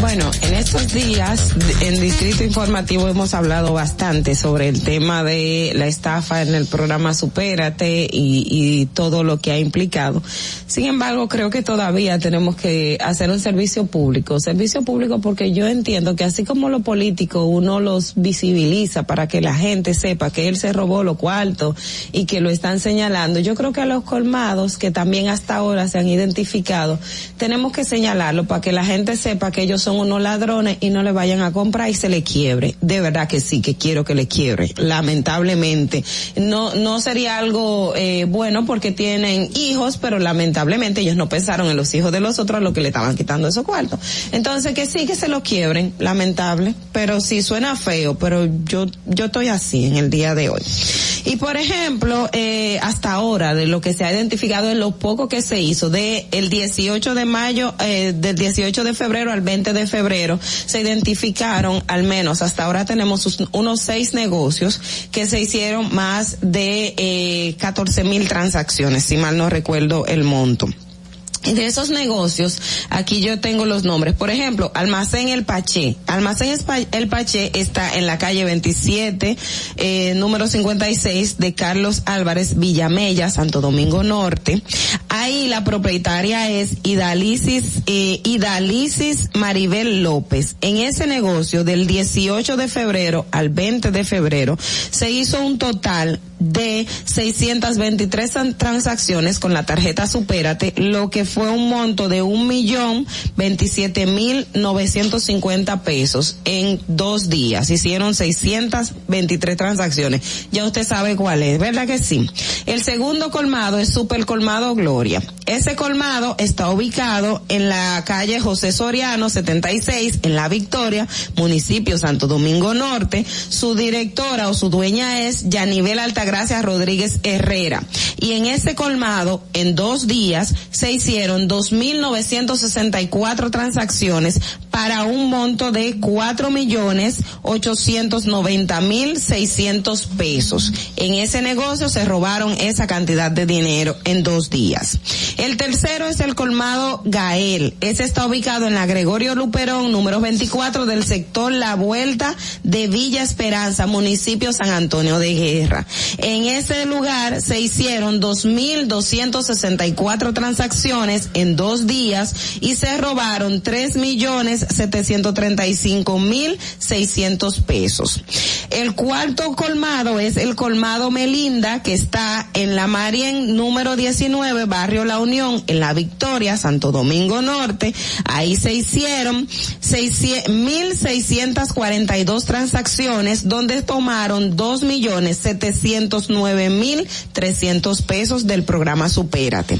Bueno, en estos días en Distrito Informativo hemos hablado bastante sobre el tema de la estafa en el programa Supérate y, todo lo que ha implicado. Sin embargo, creo que todavía tenemos que hacer un servicio público. Servicio público porque yo entiendo que así como los políticos uno los visibiliza para que la gente sepa que él se robó lo cuarto y que lo están señalando, yo creo que a los colmados que también hasta ahora se han identificado, tenemos que señalarlo para que la gente sepa que ellos son unos ladrones y no le vayan a comprar y se le quiebre. De verdad que sí, que quiero que le quiebre. Lamentablemente. No, no sería algo eh, bueno porque tienen hijos, pero lamentablemente ellos no pensaron en los hijos de los otros a lo que le estaban quitando esos cuartos. Entonces que sí, que se lo quiebren. Lamentable. Pero sí suena feo, pero yo, yo estoy así en el día de hoy. Y por ejemplo, eh, hasta ahora, de lo que se ha identificado en lo poco que se hizo, de el 18 de mayo, eh, del 18 de febrero al 20 de febrero, se identificaron, al menos hasta ahora tenemos unos seis negocios que se hicieron más de eh, 14 mil transacciones, si mal no recuerdo el monto (laughs) de esos negocios, aquí yo tengo los nombres. Por ejemplo, Almacén El Paché. Almacén El Paché está en la calle 27, eh, número 56 de Carlos Álvarez Villamella, Santo Domingo Norte. Ahí la propietaria es Idalisis, eh, Idalisis Maribel López. En ese negocio del 18 de febrero al 20 de febrero se hizo un total de 623 transacciones con la tarjeta Supérate, lo que fue un monto de un millón veintisiete mil novecientos pesos en dos días. Hicieron 623 transacciones. Ya usted sabe cuál es, ¿verdad que sí? El segundo colmado es Super Colmado Gloria. Ese colmado está ubicado en la calle José Soriano 76 en La Victoria, municipio Santo Domingo Norte. Su directora o su dueña es Yanivel Altagracia Rodríguez Herrera. Y en ese colmado, en dos días, se hicieron 2.964 transacciones para un monto de cuatro millones ochocientos noventa mil seiscientos pesos. En ese negocio se robaron esa cantidad de dinero en dos días. El tercero es el colmado Gael. Ese está ubicado en la Gregorio Luperón, número 24 del sector La Vuelta de Villa Esperanza, municipio San Antonio de Guerra. En ese lugar se hicieron dos mil doscientos sesenta y cuatro transacciones en dos días y se robaron tres millones setecientos treinta y cinco mil seiscientos pesos. El cuarto colmado es el colmado Melinda que está en la Marien número 19, barrio La Unión, en la Victoria, Santo Domingo Norte. Ahí se hicieron mil seiscientos cuarenta y dos transacciones donde tomaron dos millones setecientos nueve mil trescientos pesos del programa Supérate.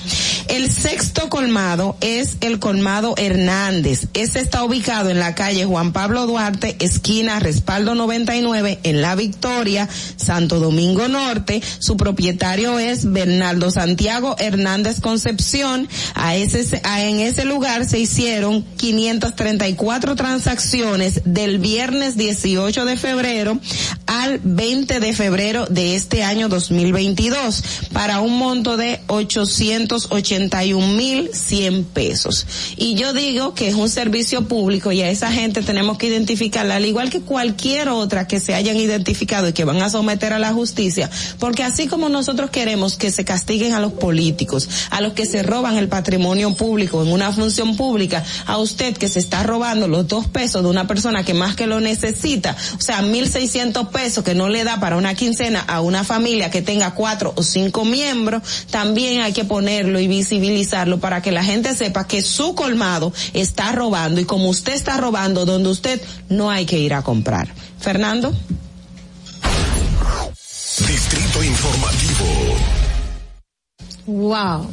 El sexto colmado es el colmado Hernández. Ese está ubicado en la calle Juan Pablo Duarte, esquina Respaldo 99, en La Victoria, Santo Domingo Norte. Su propietario es Bernardo Santiago Hernández Concepción. En ese lugar se hicieron 534 transacciones del viernes 18 de febrero al 20 de febrero de este año 2022 para un monto de 881 mil 100 pesos. Y yo digo que es un servicio público y a esa gente tenemos que identificarla al igual que cualquier otra que se hayan identificado y que van a someter a la justicia, porque así como nosotros queremos que se castiguen a los políticos, a los que se roban el patrimonio público en una función pública, a usted que se está robando los dos pesos de una persona que más que lo necesita, o sea, mil seiscientos pesos que no le da para una quincena a una familia que tenga cuatro o cinco miembros, también hay que ponerlo y visibilizarlo para que la gente sepa que su colmado está robando y como usted está robando donde usted no hay que ir a comprar. Fernando. Distrito Informativo. Wow.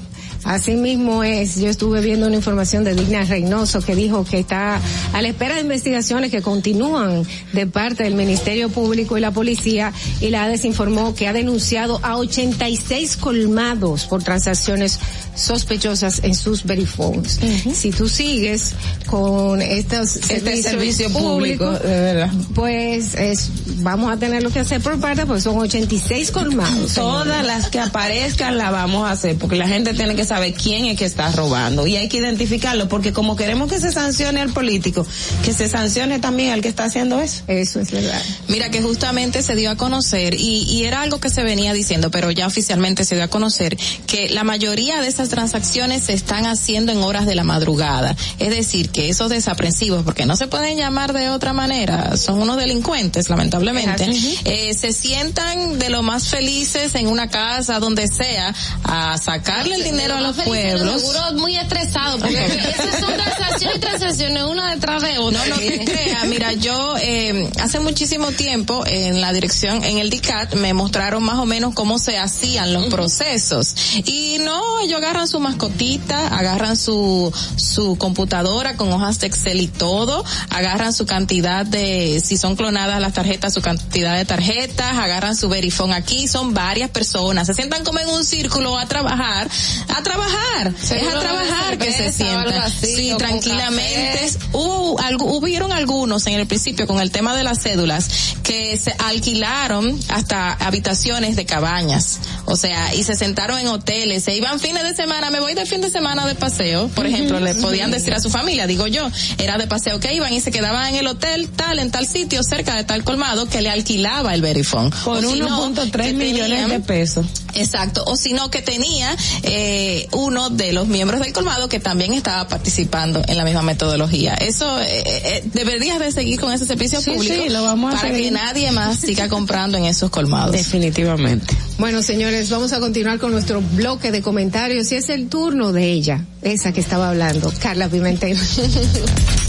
Así mismo es. Yo estuve viendo una información de Digna Reynoso que dijo que está a la espera de investigaciones que continúan de parte del Ministerio Público y la policía y la ADES informó que ha denunciado a 86 colmados por transacciones sospechosas en sus verifone Si tú sigues con estos este servicio público, de pues es, vamos a tener lo que hacer por parte, pues son 86 colmados. Todas las que aparezcan la vamos a hacer, porque la gente tiene que saber saber quién es que está robando y hay que identificarlo porque como queremos que se sancione al político, que se sancione también al que está haciendo eso. Eso es verdad. Mira que justamente se dio a conocer y, y era algo que se venía diciendo, pero ya oficialmente se dio a conocer que la mayoría de esas transacciones se están haciendo en horas de la madrugada. Es decir, que esos desaprensivos, porque no se pueden llamar de otra manera, son unos delincuentes, lamentablemente, eh, se sientan de lo más felices en una casa, donde sea, a sacarle el dinero a los pueblos. Seguro muy estresado, porque esas son transacciones y transacciones una detrás de otra. No, no te creas. Mira, yo eh, hace muchísimo tiempo en la dirección, en el DICAT, me mostraron más o menos cómo se hacían los procesos. Y no, ellos agarran su mascotita, agarran su, su computadora con hojas de Excel y todo, agarran su cantidad de, si son clonadas las tarjetas, su cantidad de tarjetas, agarran su verifón aquí, son varias personas, se sientan como en un círculo a trabajar, a trabajar, es a trabajar que se sientan. Sí, tranquilamente. Hubo, algo, hubieron algunos en el principio con el tema de las cédulas que se alquilaron hasta habitaciones de cabañas, o sea, y se sentaron en hoteles, se iban fines de semana, me voy de fin de semana de paseo, por ejemplo, le podían decir a su familia, digo yo, era de paseo que iban y se quedaban en el hotel tal, en tal sitio, cerca de tal colmado, que le alquilaba el verifón. Por 1.3 millones de pesos. Exacto, o si no que tenía eh, uno de los miembros del colmado que también estaba participando en la misma metodología. Eso eh, eh, deberías de seguir con ese servicio Sí, público sí, lo vamos a para seguir. que nadie más siga comprando en esos colmados. Definitivamente. Bueno, señores, vamos a continuar con nuestro bloque de comentarios y es el turno de ella, esa que estaba hablando, Carla Pimentel. (laughs)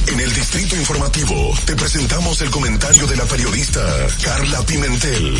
En el Distrito Informativo te presentamos el comentario de la periodista Carla Pimentel.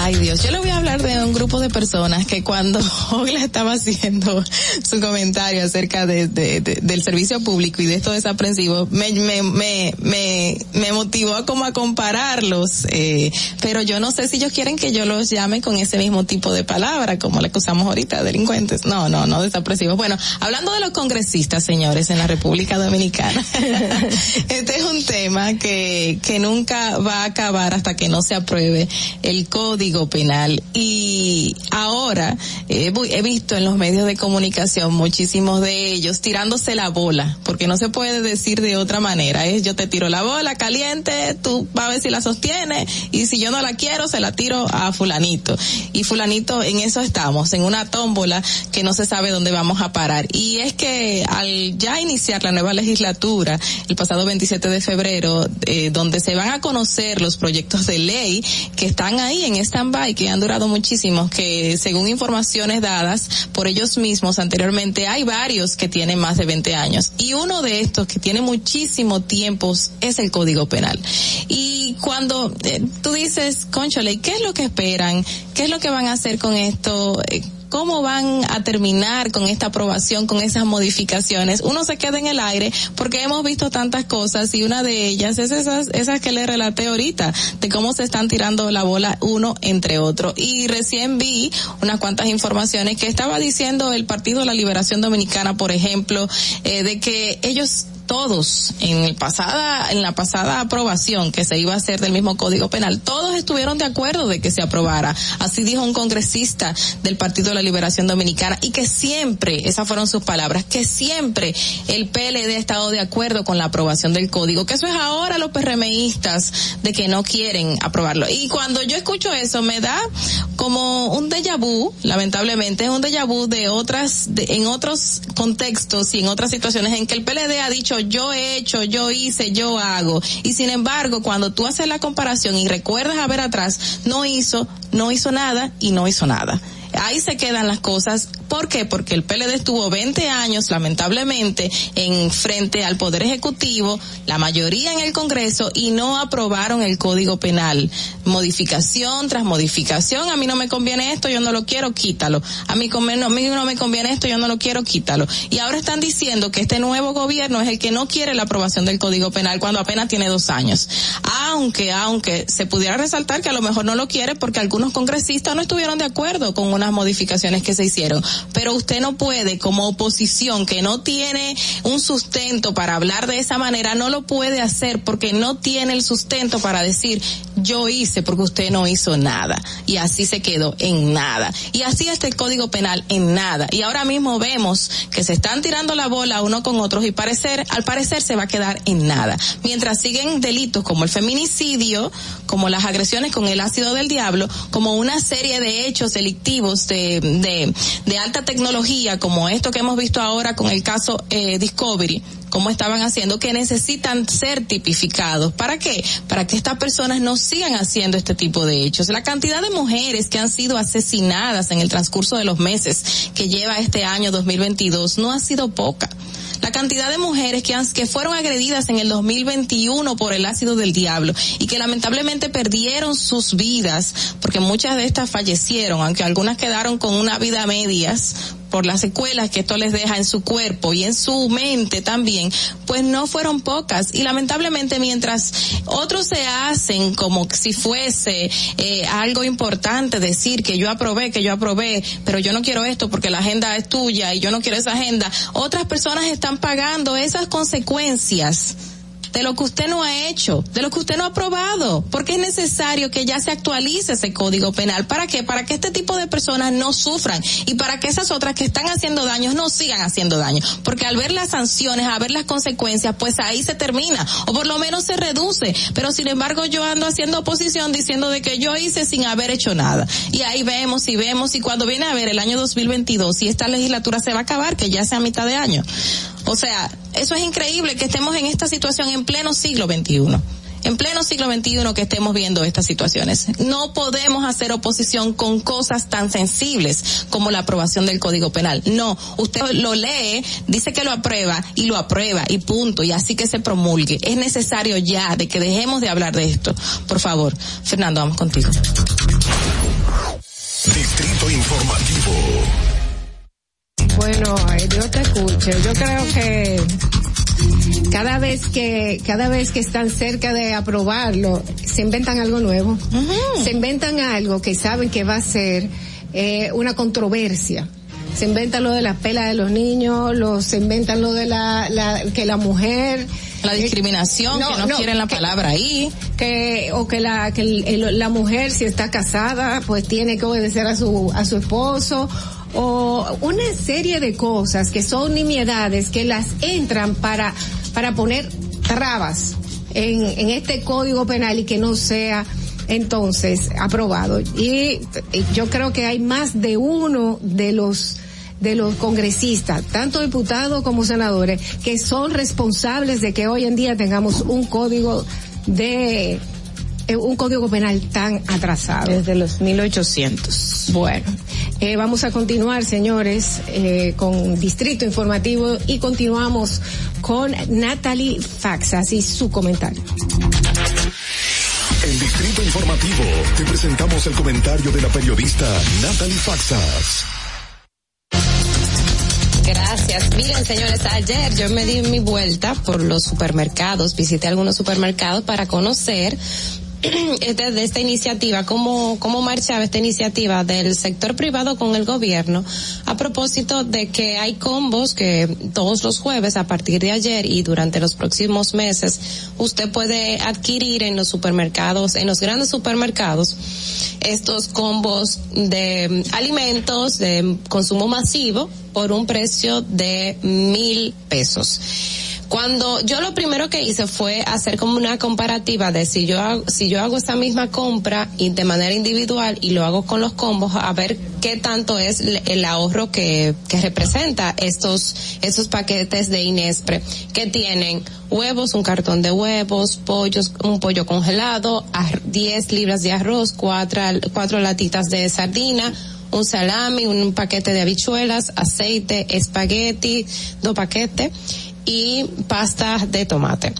Ay Dios, yo le voy a hablar de un grupo de personas que cuando (laughs) Ogla estaba haciendo su comentario acerca de, de- de- del servicio público y de estos desaprensivos, me, me, me, me, me motivó como a compararlos, eh, pero yo no sé si ellos quieren que yo los llame con ese mismo tipo de palabra, como la que usamos ahorita, delincuentes. No, no, no desaprensivos. Bueno, hablando de los congresistas, señores, en la República Dominicana, (laughs) este es un tema que, que nunca va a acabar hasta que no se apruebe el código penal. Y ahora eh, he visto en los medios de comunicación muchísimos de ellos tirándose la bola, porque no se puede decir de otra manera. Es yo te tiro la bola caliente, tú vas a ver si la sostiene y si yo no la quiero se la tiro a fulanito. Y fulanito en eso estamos, en una tómbola que no se sabe dónde vamos a parar. Y es que al ya iniciar la nueva legislatura, el pasado 27 de febrero, eh, donde se van a conocer los proyectos de ley que están ahí en stand-by, que han durado muchísimo, que según informaciones dadas por ellos mismos anteriormente, hay varios que tienen más de 20 años. Y uno de estos que tiene muchísimo tiempo es el Código Penal. Y cuando eh, tú dices, conchole, ¿qué es lo que esperan? ¿Qué es lo que van a hacer con esto? Cómo van a terminar con esta aprobación, con esas modificaciones. Uno se queda en el aire porque hemos visto tantas cosas y una de ellas es esas, esas que le relaté ahorita, de cómo se están tirando la bola uno entre otro. Y recién vi unas cuantas informaciones que estaba diciendo el Partido de la Liberación Dominicana, por ejemplo, eh, de que ellos todos en el pasada en la pasada aprobación que se iba a hacer del mismo Código Penal, todos estuvieron de acuerdo de que se aprobara. Así dijo un congresista del Partido de la Liberación Dominicana y que siempre, esas fueron sus palabras, que siempre el PLD ha estado de acuerdo con la aprobación del código, que eso es ahora los PRMistas de que no quieren aprobarlo. Y cuando yo escucho eso me da como un déjà vu, lamentablemente es un déjà vu de otras de- en otros contextos y en otras situaciones en que el PLD ha dicho yo he hecho, yo hice, yo hago. Y sin embargo, cuando tú haces la comparación y recuerdas a ver atrás, no hizo, no hizo nada y no hizo nada. Ahí se quedan las cosas. ¿Por qué? Porque el PLD estuvo 20 años, lamentablemente, en frente al Poder Ejecutivo, la mayoría en el Congreso, y no aprobaron el Código Penal. Modificación tras modificación. A mí no me conviene esto, yo no lo quiero, quítalo. A mí, no, a mí no me conviene esto, yo no lo quiero, quítalo. Y ahora están diciendo que este nuevo gobierno es el que no quiere la aprobación del Código Penal cuando apenas tiene dos años. Aunque, aunque se pudiera resaltar que a lo mejor no lo quiere porque algunos congresistas no estuvieron de acuerdo con unas modificaciones que se hicieron. Pero usted no puede, como oposición que no tiene un sustento para hablar de esa manera, no lo puede hacer porque no tiene el sustento para decir, yo hice porque usted no hizo nada. Y así se quedó en nada. Y así está el Código Penal en nada. Y ahora mismo vemos que se están tirando la bola uno con otros y parecer, al parecer se va a quedar en nada. Mientras siguen delitos como el feminicidio, como las agresiones con el ácido del diablo, como una serie de hechos delictivos de, de, alta tecnología, como esto que hemos visto ahora con el caso eh, Discovery, como estaban haciendo, que necesitan ser tipificados. ¿Para qué? Para que estas personas no sigan haciendo este tipo de hechos. La cantidad de mujeres que han sido asesinadas en el transcurso de los meses que lleva este año 2022 no ha sido poca la cantidad de mujeres que, fueron agredidas en el 2021 por el ácido del diablo y que lamentablemente perdieron sus vidas, porque muchas de estas fallecieron, aunque algunas quedaron con una vida a medias por las secuelas que esto les deja en su cuerpo y en su mente también, pues no fueron pocas. Y lamentablemente mientras otros se hacen como si fuese eh, algo importante decir que yo aprobé, que yo aprobé, pero yo no quiero esto porque la agenda es tuya y yo no quiero esa agenda, otras personas están pagando esas consecuencias de lo que usted no ha hecho, de lo que usted no ha aprobado, porque es necesario que ya se actualice ese código penal. ¿Para qué? Para que este tipo de personas no sufran y para que esas otras que están haciendo daños no sigan haciendo daño. Porque al ver las sanciones, a ver las consecuencias, pues ahí se termina, o por lo menos se reduce. Pero sin embargo yo ando haciendo oposición diciendo de que yo hice sin haber hecho nada. Y ahí vemos y vemos y cuando viene a ver el año 2022 y esta legislatura se va a acabar, que ya sea a mitad de año. O sea, eso es increíble que estemos en esta situación en pleno siglo XXI en pleno siglo XXI que estemos viendo estas situaciones. No podemos hacer oposición con cosas tan sensibles como la aprobación del Código Penal. No, usted lo lee, dice que lo aprueba y lo aprueba y punto, y así que se promulgue. Es necesario ya de que dejemos de hablar de esto. Por favor, Fernando, vamos contigo. Distrito Informativo. Bueno, Dios te escuche. Yo creo que cada vez que cada vez que están cerca de aprobarlo se inventan algo nuevo se inventan algo que saben que va a ser eh, una controversia se inventan lo de la pela de los niños lo se inventan lo de la, la que la mujer la discriminación, no, que no, quieren la palabra ahí. Que, o que la, que el, la mujer si está casada, pues tiene que obedecer a su, a su esposo, o una serie de cosas que son nimiedades que las entran para, para poner trabas en, en este código penal y que no sea entonces aprobado. Y yo creo que hay más de uno de los de los congresistas, tanto diputados como senadores, que son responsables de que hoy en día tengamos un código de un código penal tan atrasado. Desde los 1800. Bueno, eh, vamos a continuar, señores, eh, con Distrito Informativo y continuamos con Natalie Faxas y su comentario. En Distrito Informativo te presentamos el comentario de la periodista Natalie Faxas. Gracias. Miren, señores, ayer yo me di mi vuelta por los supermercados, visité algunos supermercados para conocer (clears throat) de esta iniciativa, cómo, cómo marchaba esta iniciativa del sector privado con el gobierno, a propósito de que hay combos que todos los jueves, a partir de ayer y durante los próximos meses, usted puede adquirir en los supermercados, en los grandes supermercados, estos combos de alimentos de consumo masivo por un precio de mil pesos. Cuando yo lo primero que hice fue hacer como una comparativa de si yo hago, si yo hago esa misma compra y de manera individual y lo hago con los combos a ver qué tanto es el ahorro que, que representa estos esos paquetes de Inespre que tienen huevos, un cartón de huevos, pollos, un pollo congelado, 10 libras de arroz, cuatro, cuatro latitas de sardina, un salami, un paquete de habichuelas, aceite, espagueti, dos paquetes y pasta de tomate.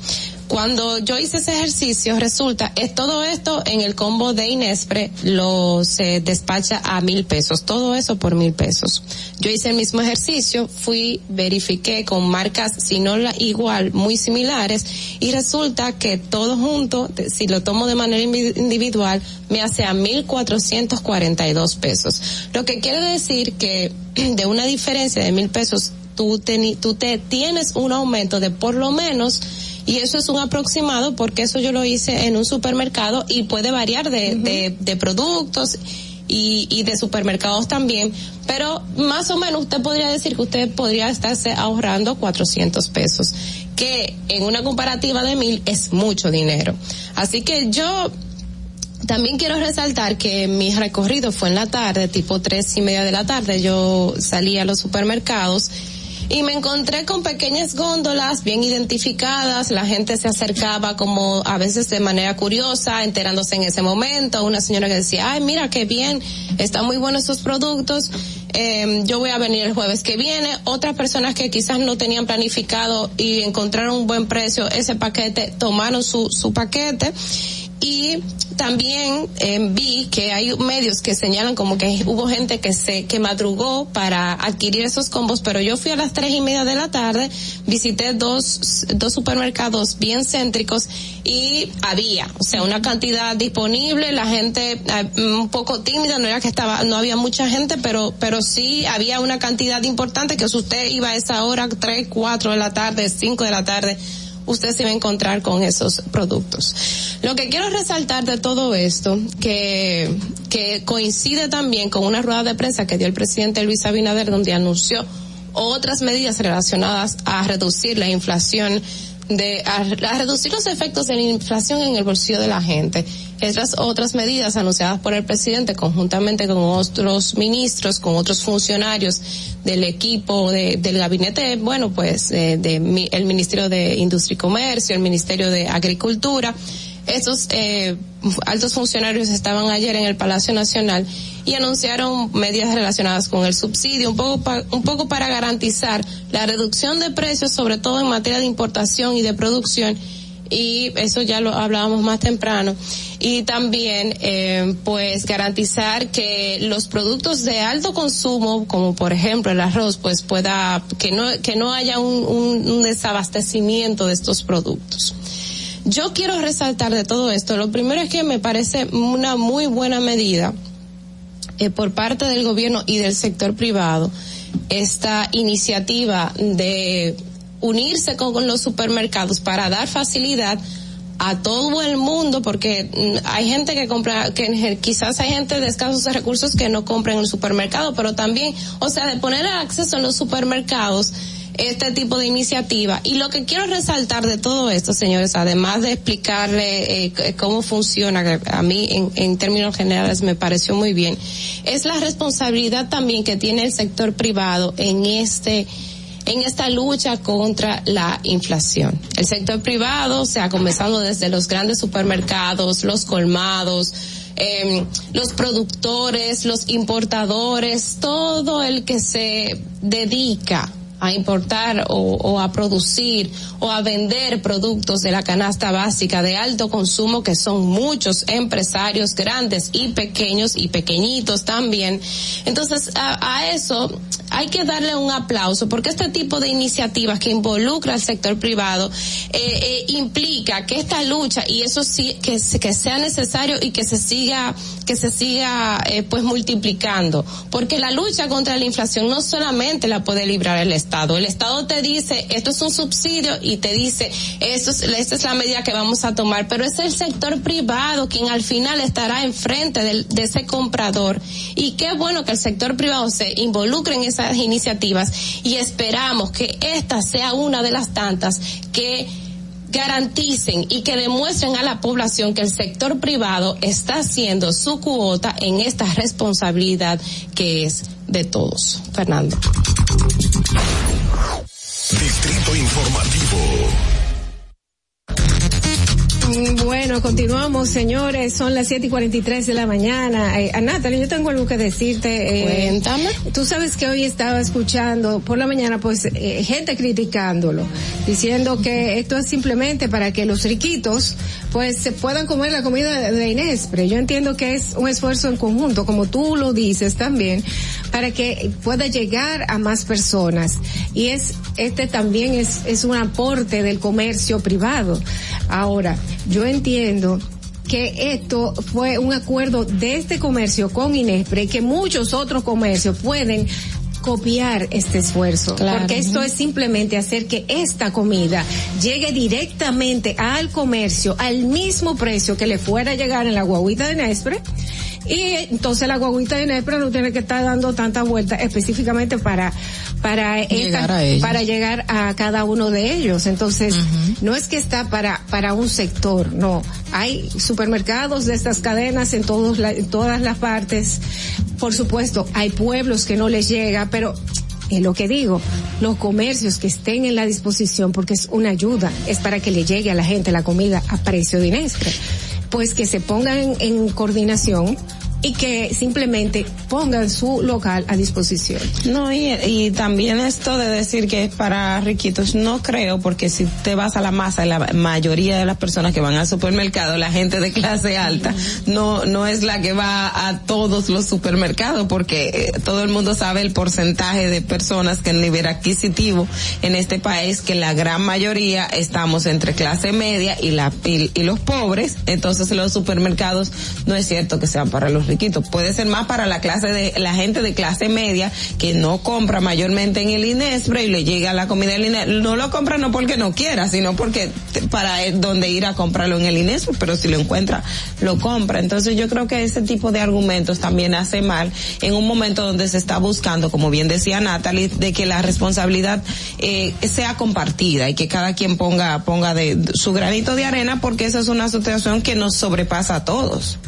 Cuando yo hice ese ejercicio, resulta, es todo esto en el combo de Inespre lo se despacha a mil pesos, todo eso por mil pesos. Yo hice el mismo ejercicio, fui, verifiqué con marcas, si no la igual, muy similares, y resulta que todo junto, si lo tomo de manera individual, me hace a mil cuatrocientos cuarenta y dos pesos. Lo que quiere decir que (clears throat) de una diferencia de mil pesos tú, te, tú te tienes un aumento de por lo menos Y eso es un aproximado porque eso yo lo hice en un supermercado y puede variar de, de, de productos y, y de supermercados también, pero más o menos usted podría decir que usted podría estarse ahorrando 400 pesos, que en una comparativa de mil es mucho dinero. Así que yo también quiero resaltar que mi recorrido fue en la tarde, tipo tres y media de la tarde. Yo salí a los supermercados y me encontré con pequeñas góndolas bien identificadas, la gente se acercaba como a veces de manera curiosa, enterándose en ese momento, una señora que decía, ay, mira qué bien, están muy buenos estos productos, eh, yo voy a venir el jueves que viene, otras personas que quizás no tenían planificado y encontraron un buen precio ese paquete, tomaron su, su paquete y también eh, vi que hay medios que señalan como que hubo gente que se que madrugó para adquirir esos combos pero yo fui a las tres y media de la tarde visité dos dos supermercados bien céntricos y había o sea una cantidad disponible la gente eh, un poco tímida no era que estaba no había mucha gente pero pero sí había una cantidad importante que si usted iba a esa hora tres cuatro de la tarde cinco de la tarde usted se va a encontrar con esos productos. Lo que quiero resaltar de todo esto, que, que coincide también con una rueda de prensa que dio el presidente Luis Abinader, donde anunció otras medidas relacionadas a reducir la inflación de a, a, reducir los efectos de la inflación en el bolsillo de la gente. Estas otras medidas anunciadas por el presidente conjuntamente con otros ministros, con otros funcionarios del equipo de, del gabinete, bueno, pues eh, de, el Ministerio de Industria y Comercio, el Ministerio de Agricultura, estos eh, altos funcionarios estaban ayer en el Palacio Nacional y anunciaron medidas relacionadas con el subsidio, un poco, pa, un poco para garantizar la reducción de precios, sobre todo en materia de importación y de producción, y eso ya lo hablábamos más temprano. Y también eh, pues garantizar que los productos de alto consumo como por ejemplo el arroz pues pueda que no que no haya un, un, un desabastecimiento de estos productos yo quiero resaltar de todo esto. Lo primero es que me parece una muy buena medida eh, por parte del gobierno y del sector privado esta iniciativa de unirse con, los supermercados para dar facilidad a todo el mundo porque hay gente que compra que quizás hay gente de escasos recursos que no compran en el supermercado pero también o sea de poner acceso en los supermercados este tipo de iniciativa. Y lo que quiero resaltar de todo esto, señores, además de explicarle eh, cómo funciona, que a mí en, términos generales me pareció muy bien, es la responsabilidad también que tiene el sector privado en este en esta lucha contra la inflación. El sector privado, o sea, comenzando desde los grandes supermercados, los colmados, eh, los productores, los importadores, todo el que se dedica a importar o, o, a producir o a vender productos de la canasta básica de alto consumo que son muchos empresarios grandes y pequeños y pequeñitos también. Entonces a, a eso hay que darle un aplauso porque este tipo de iniciativas que involucra al sector privado eh, eh, implica que esta lucha y eso sí que, que sea necesario y que se siga que se siga eh, pues multiplicando porque la lucha contra la inflación no solamente la puede librar el Estado el Estado te dice esto es un subsidio y te dice esto es, esta es la medida que vamos a tomar. Pero es el sector privado quien al final estará enfrente de, ese comprador. Y qué bueno que el sector privado se involucre en esa iniciativas. Y esperamos que esta sea una de las tantas que garanticen y que demuestren a la población que el sector privado está haciendo su cuota en esta responsabilidad que es de todos. Fernando. Distrito Informativo. Bueno, continuamos, señores. Son las siete y cuarenta y tres de la mañana. Eh, Natalie, yo tengo algo que decirte. Eh, Cuéntame. Tú sabes que hoy estaba escuchando por la mañana, pues, eh, gente criticándolo, diciendo que esto es simplemente para que los riquitos, pues, se puedan comer la comida de Inespre. Yo entiendo que es un esfuerzo en conjunto, como tú lo dices también, para que pueda llegar a más personas. Y es, este también es, es un aporte del comercio privado. Ahora, yo entiendo que esto fue un acuerdo de este comercio con Inespre y que muchos otros comercios pueden copiar este esfuerzo, Claro. porque esto es simplemente hacer que esta comida llegue directamente al comercio al mismo precio que le fuera a llegar en la guaguita de Nespre. Y entonces la guaguita de Nespre no tiene que estar dando tantas vueltas específicamente para para esta- Llegar a ellos. para llegar a cada uno de ellos. Entonces, no es que está para para un sector, no. Hay supermercados de estas cadenas en todos la- en todas las partes. Por supuesto, hay pueblos que no les llega, pero es lo que digo, los comercios que estén en la disposición, porque es una ayuda, es para que le llegue a la gente la comida a precio de. Pues que se pongan en, en coordinación y que simplemente pongan su local a disposición. No, y, y también esto de decir que es para riquitos, no creo, porque si te vas a la masa, la mayoría de las personas que van al supermercado, la gente de clase alta, no, no es la que va a todos los supermercados, porque eh, todo el mundo sabe el porcentaje de personas que en nivel adquisitivo en este país, que la gran mayoría estamos entre clase media y la, y, y los pobres, entonces los supermercados no es cierto que sean para los riquitos, puede ser más para la clase de, la gente de clase media que no compra mayormente en el Inespre y le llega la comida del Inespre, no lo compra no porque no quiera, sino porque para él donde ir a comprarlo en el Inespre, pero si lo encuentra, lo compra. Entonces yo creo que ese tipo de argumentos también hace mal en un momento donde se está buscando, como bien decía Natalie, de que la responsabilidad eh, sea compartida y que cada quien ponga, ponga de, de su granito de arena porque esa es una situación que nos sobrepasa a todos.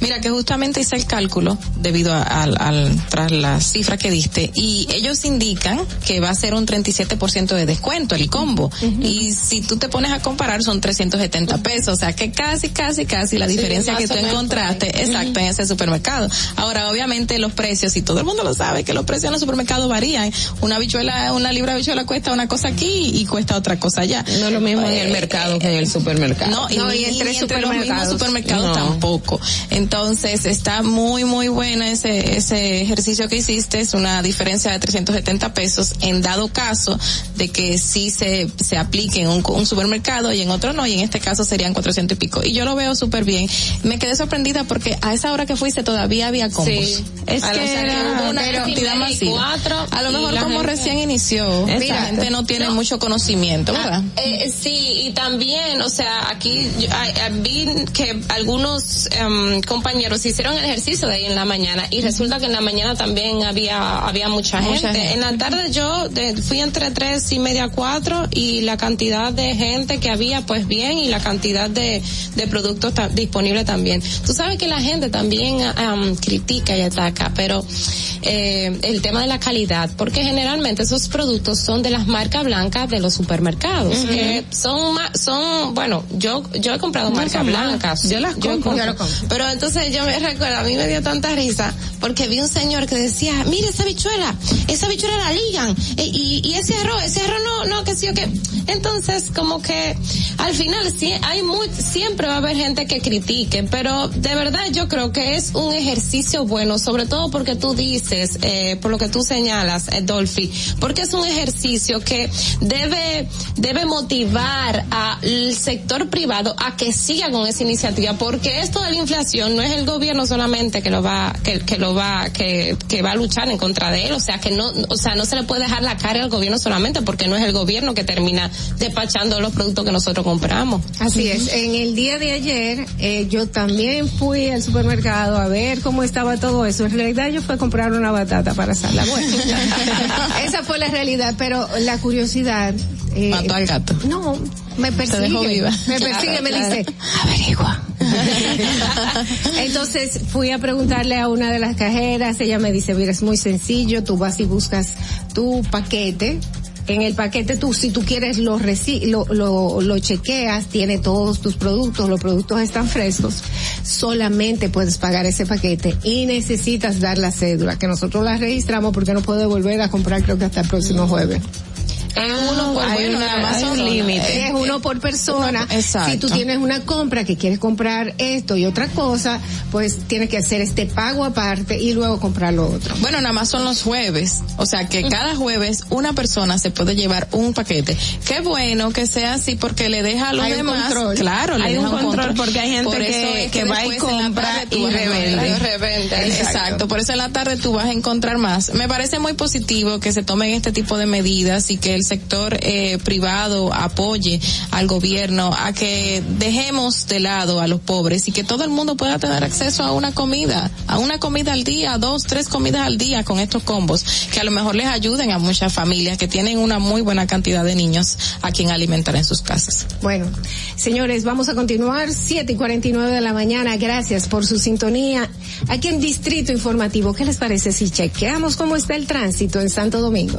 Mira que justamente hice el cálculo debido a- al, al tras la cifra que diste y ellos indican que va a ser un 37% de descuento el combo y si tú te pones a comparar son 370 pesos, o sea que casi casi casi la Sí, diferencia que tú encontraste exacto en ese supermercado. Ahora obviamente los precios y todo el mundo lo sabe que los precios en los supermercados varían. Una habichuela, una libra de habichuela cuesta una cosa aquí y cuesta otra cosa allá. No es lo mismo en el Eh, mercado que en el supermercado. no, y, No, ni- y entre ni los mismos supermercados. supermercados No. tampoco. Entonces, está muy, muy buena ese, ese ejercicio que hiciste. Es una diferencia de 370 pesos en dado caso de que sí se, se aplique en un, un supermercado y en otro no, y en este caso serían 400 y pico. Y yo lo veo súper bien. Me quedé sorprendida porque a esa hora que fuiste todavía había combos. Sí. Es A que era una cantidad masiva. cuatro, A lo mejor la como gente- recién inició, la Exacto. gente no tiene mucho conocimiento, ¿verdad? Eh, sí, y también, o sea, aquí yo- ah, ah, vi que algunos em, compañeros hicieron el ejercicio de ahí en la mañana y resulta que en la mañana también había había mucha gente. Mucha gente. En la tarde yo de- fui entre tres y media cuatro y la cantidad de gente que había, pues bien, y la cantidad de, de productos ta- disponibles también. Tú sabes que la gente también am, critica y ataca, pero eh, el tema de la calidad, porque generalmente esos productos son de las marcas blancas de los supermercados, que son son, bueno, yo yo he comprado No marcas blancas. Yo las compro. compro. Yo las compro. Pero entonces yo me recuerdo, a mí me dio tanta risa, porque vi un señor que decía, mire esa bichuela, esa bichuela la ligan, e- y, y ese arroz, ese arroz no, no, que sí o que. Entonces, como que al final sí, hay muy, siempre va a haber gente que critique, pero de verdad yo creo que es un ejercicio bueno, sobre todo porque tú dices, eh, por lo que tú señalas, eh, Dolphy, porque es un ejercicio que debe, debe motivar al sector privado a que siga con esa iniciativa, porque esto de la inflación no es el gobierno solamente que lo va, que, que lo va, que, que va a luchar en contra de él, o sea que no, o sea no se le puede dejar la carga al gobierno solamente porque no es el gobierno que termina despachando los productos que nosotros compramos. Así es. En el día de ayer, eh, yo también fui al supermercado a ver cómo estaba todo eso. En realidad yo fui a comprar una batata para hacerla. Bueno, (laughs) esa fue la realidad, pero la curiosidad. Eh, Mató al gato. No, me persigue. dejó viva. Me persigue, me Claro, dice, averigua. (laughs) Entonces fui a preguntarle a una de las cajeras, ella me dice, mira, es muy sencillo, tú vas y buscas tu paquete, en el paquete tú, si tú quieres, lo, reci lo, lo, chequeas, tiene todos tus productos, los productos están frescos, solamente puedes pagar ese paquete y necesitas dar la cédula, que nosotros la registramos porque no puedes volver a comprar creo que hasta el próximo jueves. Es uno por hay bueno, una- nada más hay son un límite. Es uno por persona. Exacto. Si tú tienes una compra que quieres comprar esto y otra cosa, pues tienes que hacer este pago aparte y luego comprar lo otro. Bueno, nada más son los jueves. O sea que cada jueves una persona se puede llevar un paquete. Qué bueno que sea así porque le deja a los Hay un demás. control. Claro, le Hay un control porque hay gente Por eso que- es que va y compra y revende. Revende, Exacto. Por eso en la tarde tú vas a encontrar más. Me parece muy positivo que se tomen este tipo de medidas y que el sector eh, privado apoye al gobierno a que dejemos de lado a los pobres y que todo el mundo pueda tener acceso a una comida, a una comida al día, dos, tres comidas al día con estos combos, que a lo mejor les ayuden a muchas familias que tienen una muy buena cantidad de niños a quien alimentar en sus casas. Bueno, señores, vamos a continuar, 7 y 49 de la mañana. Gracias por su sintonía. Aquí en Distrito Informativo, ¿qué les parece si chequeamos cómo está el tránsito en Santo Domingo?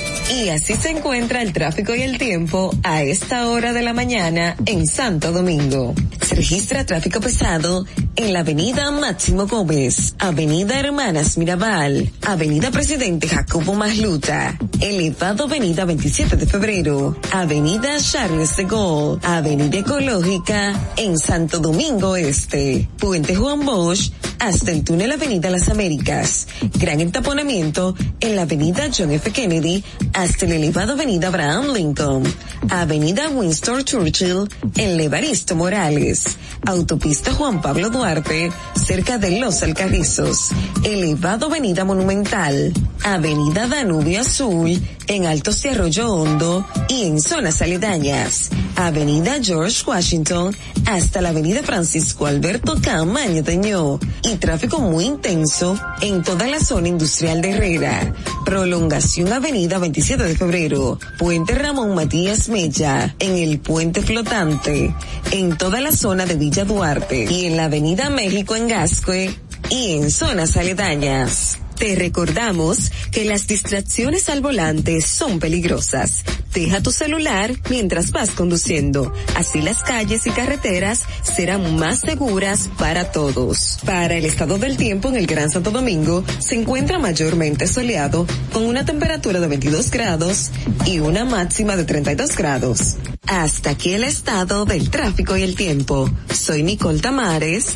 Y así se encuentra el tráfico y el tiempo a esta hora de la mañana en Santo Domingo. Se registra tráfico pesado en la avenida Máximo Gómez, avenida Hermanas Mirabal, avenida Presidente Jacobo Masluta, elevado avenida 27 de febrero, avenida Charles de Gaulle, avenida Ecológica en Santo Domingo Este, puente Juan Bosch hasta el túnel Avenida Las Américas, gran entaponamiento en la avenida John F. Kennedy hasta el elevado avenida Abraham Lincoln, avenida Winston Churchill en Levaristo Morales, autopista Juan Pablo Duarte cerca de Los Alcarrizos, elevado avenida Monumental, avenida Danubio Azul en Altos de Arroyo Hondo y en zonas aledañas, avenida George Washington hasta la avenida Francisco Alberto Camaño Teñó y tráfico muy intenso en toda la zona industrial de Herrera. Prolongación avenida 27 de febrero, puente Ramón Matías Mella, en el puente flotante, en toda la zona de Villa Duarte y en la avenida México en Gascue y en zonas aledañas. Te recordamos que las distracciones al volante son peligrosas. Deja tu celular mientras vas conduciendo. Así las calles y carreteras serán más seguras para todos. Para el estado del tiempo en el Gran Santo Domingo se encuentra mayormente soleado con una temperatura de 22 grados y una máxima de 32 grados. Hasta aquí el estado del tráfico y el tiempo. Soy Nicole Tamares.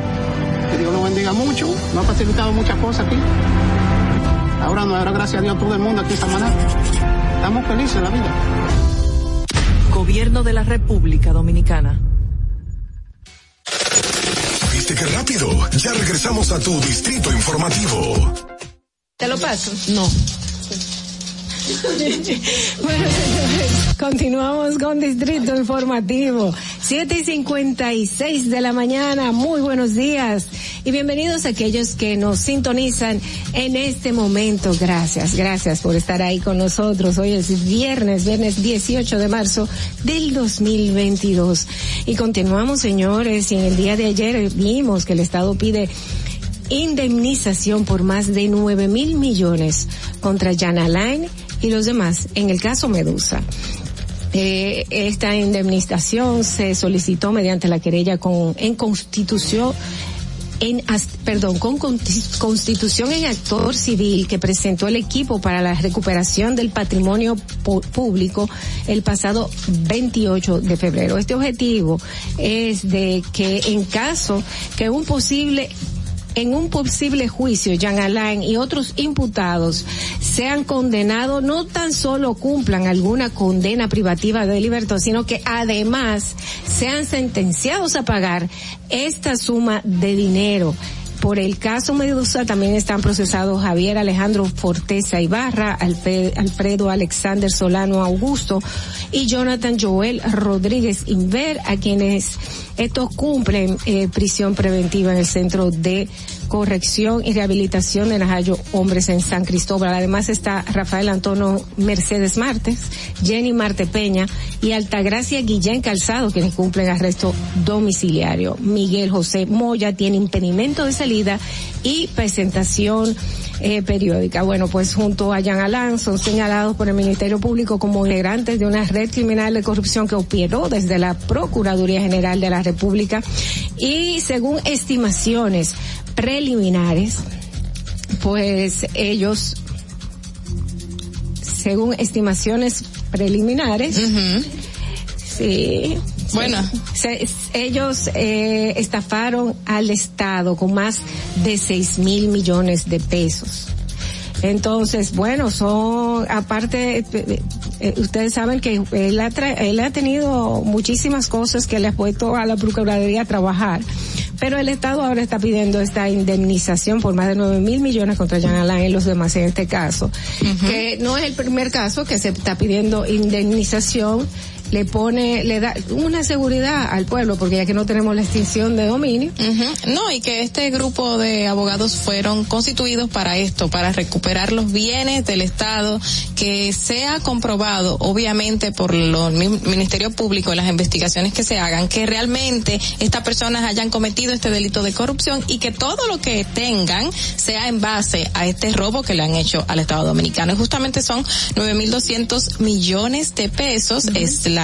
que Dios lo bendiga mucho, nos ha facilitado muchas cosas aquí. Ahora no, ahora gracias a Dios todo el mundo aquí en Samaná. Estamos felices en la vida. Gobierno de la República Dominicana. ¿Viste qué rápido? Ya regresamos a tu distrito informativo. ¿Te lo paso? No. (laughs) bueno, señores, continuamos con Distrito Informativo. 7 y 56 de la mañana. Muy buenos días. Y bienvenidos a aquellos que nos sintonizan en este momento. Gracias, gracias por estar ahí con nosotros. Hoy es viernes, viernes 18 de marzo del 2022. Y continuamos, señores. Y en el día de ayer vimos que el Estado pide indemnización por más de 9 mil millones contra Jana Line y los demás en el caso Medusa. Eh, esta indemnización se solicitó mediante la querella con, en constitución en, perdón, con constitución en actor civil que presentó el equipo para la recuperación del patrimonio público el pasado 28 de febrero. Este objetivo es de que en caso que un posible en un posible juicio, Jean Alain y otros imputados sean condenados, no tan solo cumplan alguna condena privativa de libertad, sino que además sean sentenciados a pagar esta suma de dinero. Por el caso Medusa también están procesados Javier Alejandro Forteza Ibarra, Alfredo Alexander Solano Augusto y Jonathan Joel Rodríguez Inver, a quienes estos cumplen eh, prisión preventiva en el centro de corrección y rehabilitación de Najayo Hombres en San Cristóbal. Además está Rafael Antonio Mercedes Martes, Jenny Marte Peña y Altagracia Guillén Calzado, quienes cumplen arresto domiciliario. Miguel José Moya tiene impedimento de salida y presentación eh, periódica. Bueno, pues junto a Jan Alán son señalados por el Ministerio Público como integrantes de una red criminal de corrupción que operó desde la Procuraduría General de la República y según estimaciones preliminares, pues ellos, según estimaciones preliminares, sí, Bueno, Se- ellos eh, estafaron al Estado con más de seis mil millones de pesos. Entonces, bueno, son, aparte, eh, ustedes saben que él ha, tra- él ha tenido muchísimas cosas que le ha puesto a la Procuraduría a trabajar, pero el Estado ahora está pidiendo esta indemnización por más de nueve mil millones contra Jan Alain y los demás en este caso, que no es el primer caso que se está pidiendo indemnización le pone, le da una seguridad al pueblo, porque ya que no tenemos la extinción de dominio. Ujú. No, y que este grupo de abogados fueron constituidos para esto, para recuperar los bienes del Estado, que sea comprobado, obviamente, por los mi- Ministerio Público, las investigaciones que se hagan, que realmente estas personas hayan cometido este delito de corrupción y que todo lo que tengan sea en base a este robo que le han hecho al Estado Dominicano. Y justamente son 9.200 millones de pesos, es la,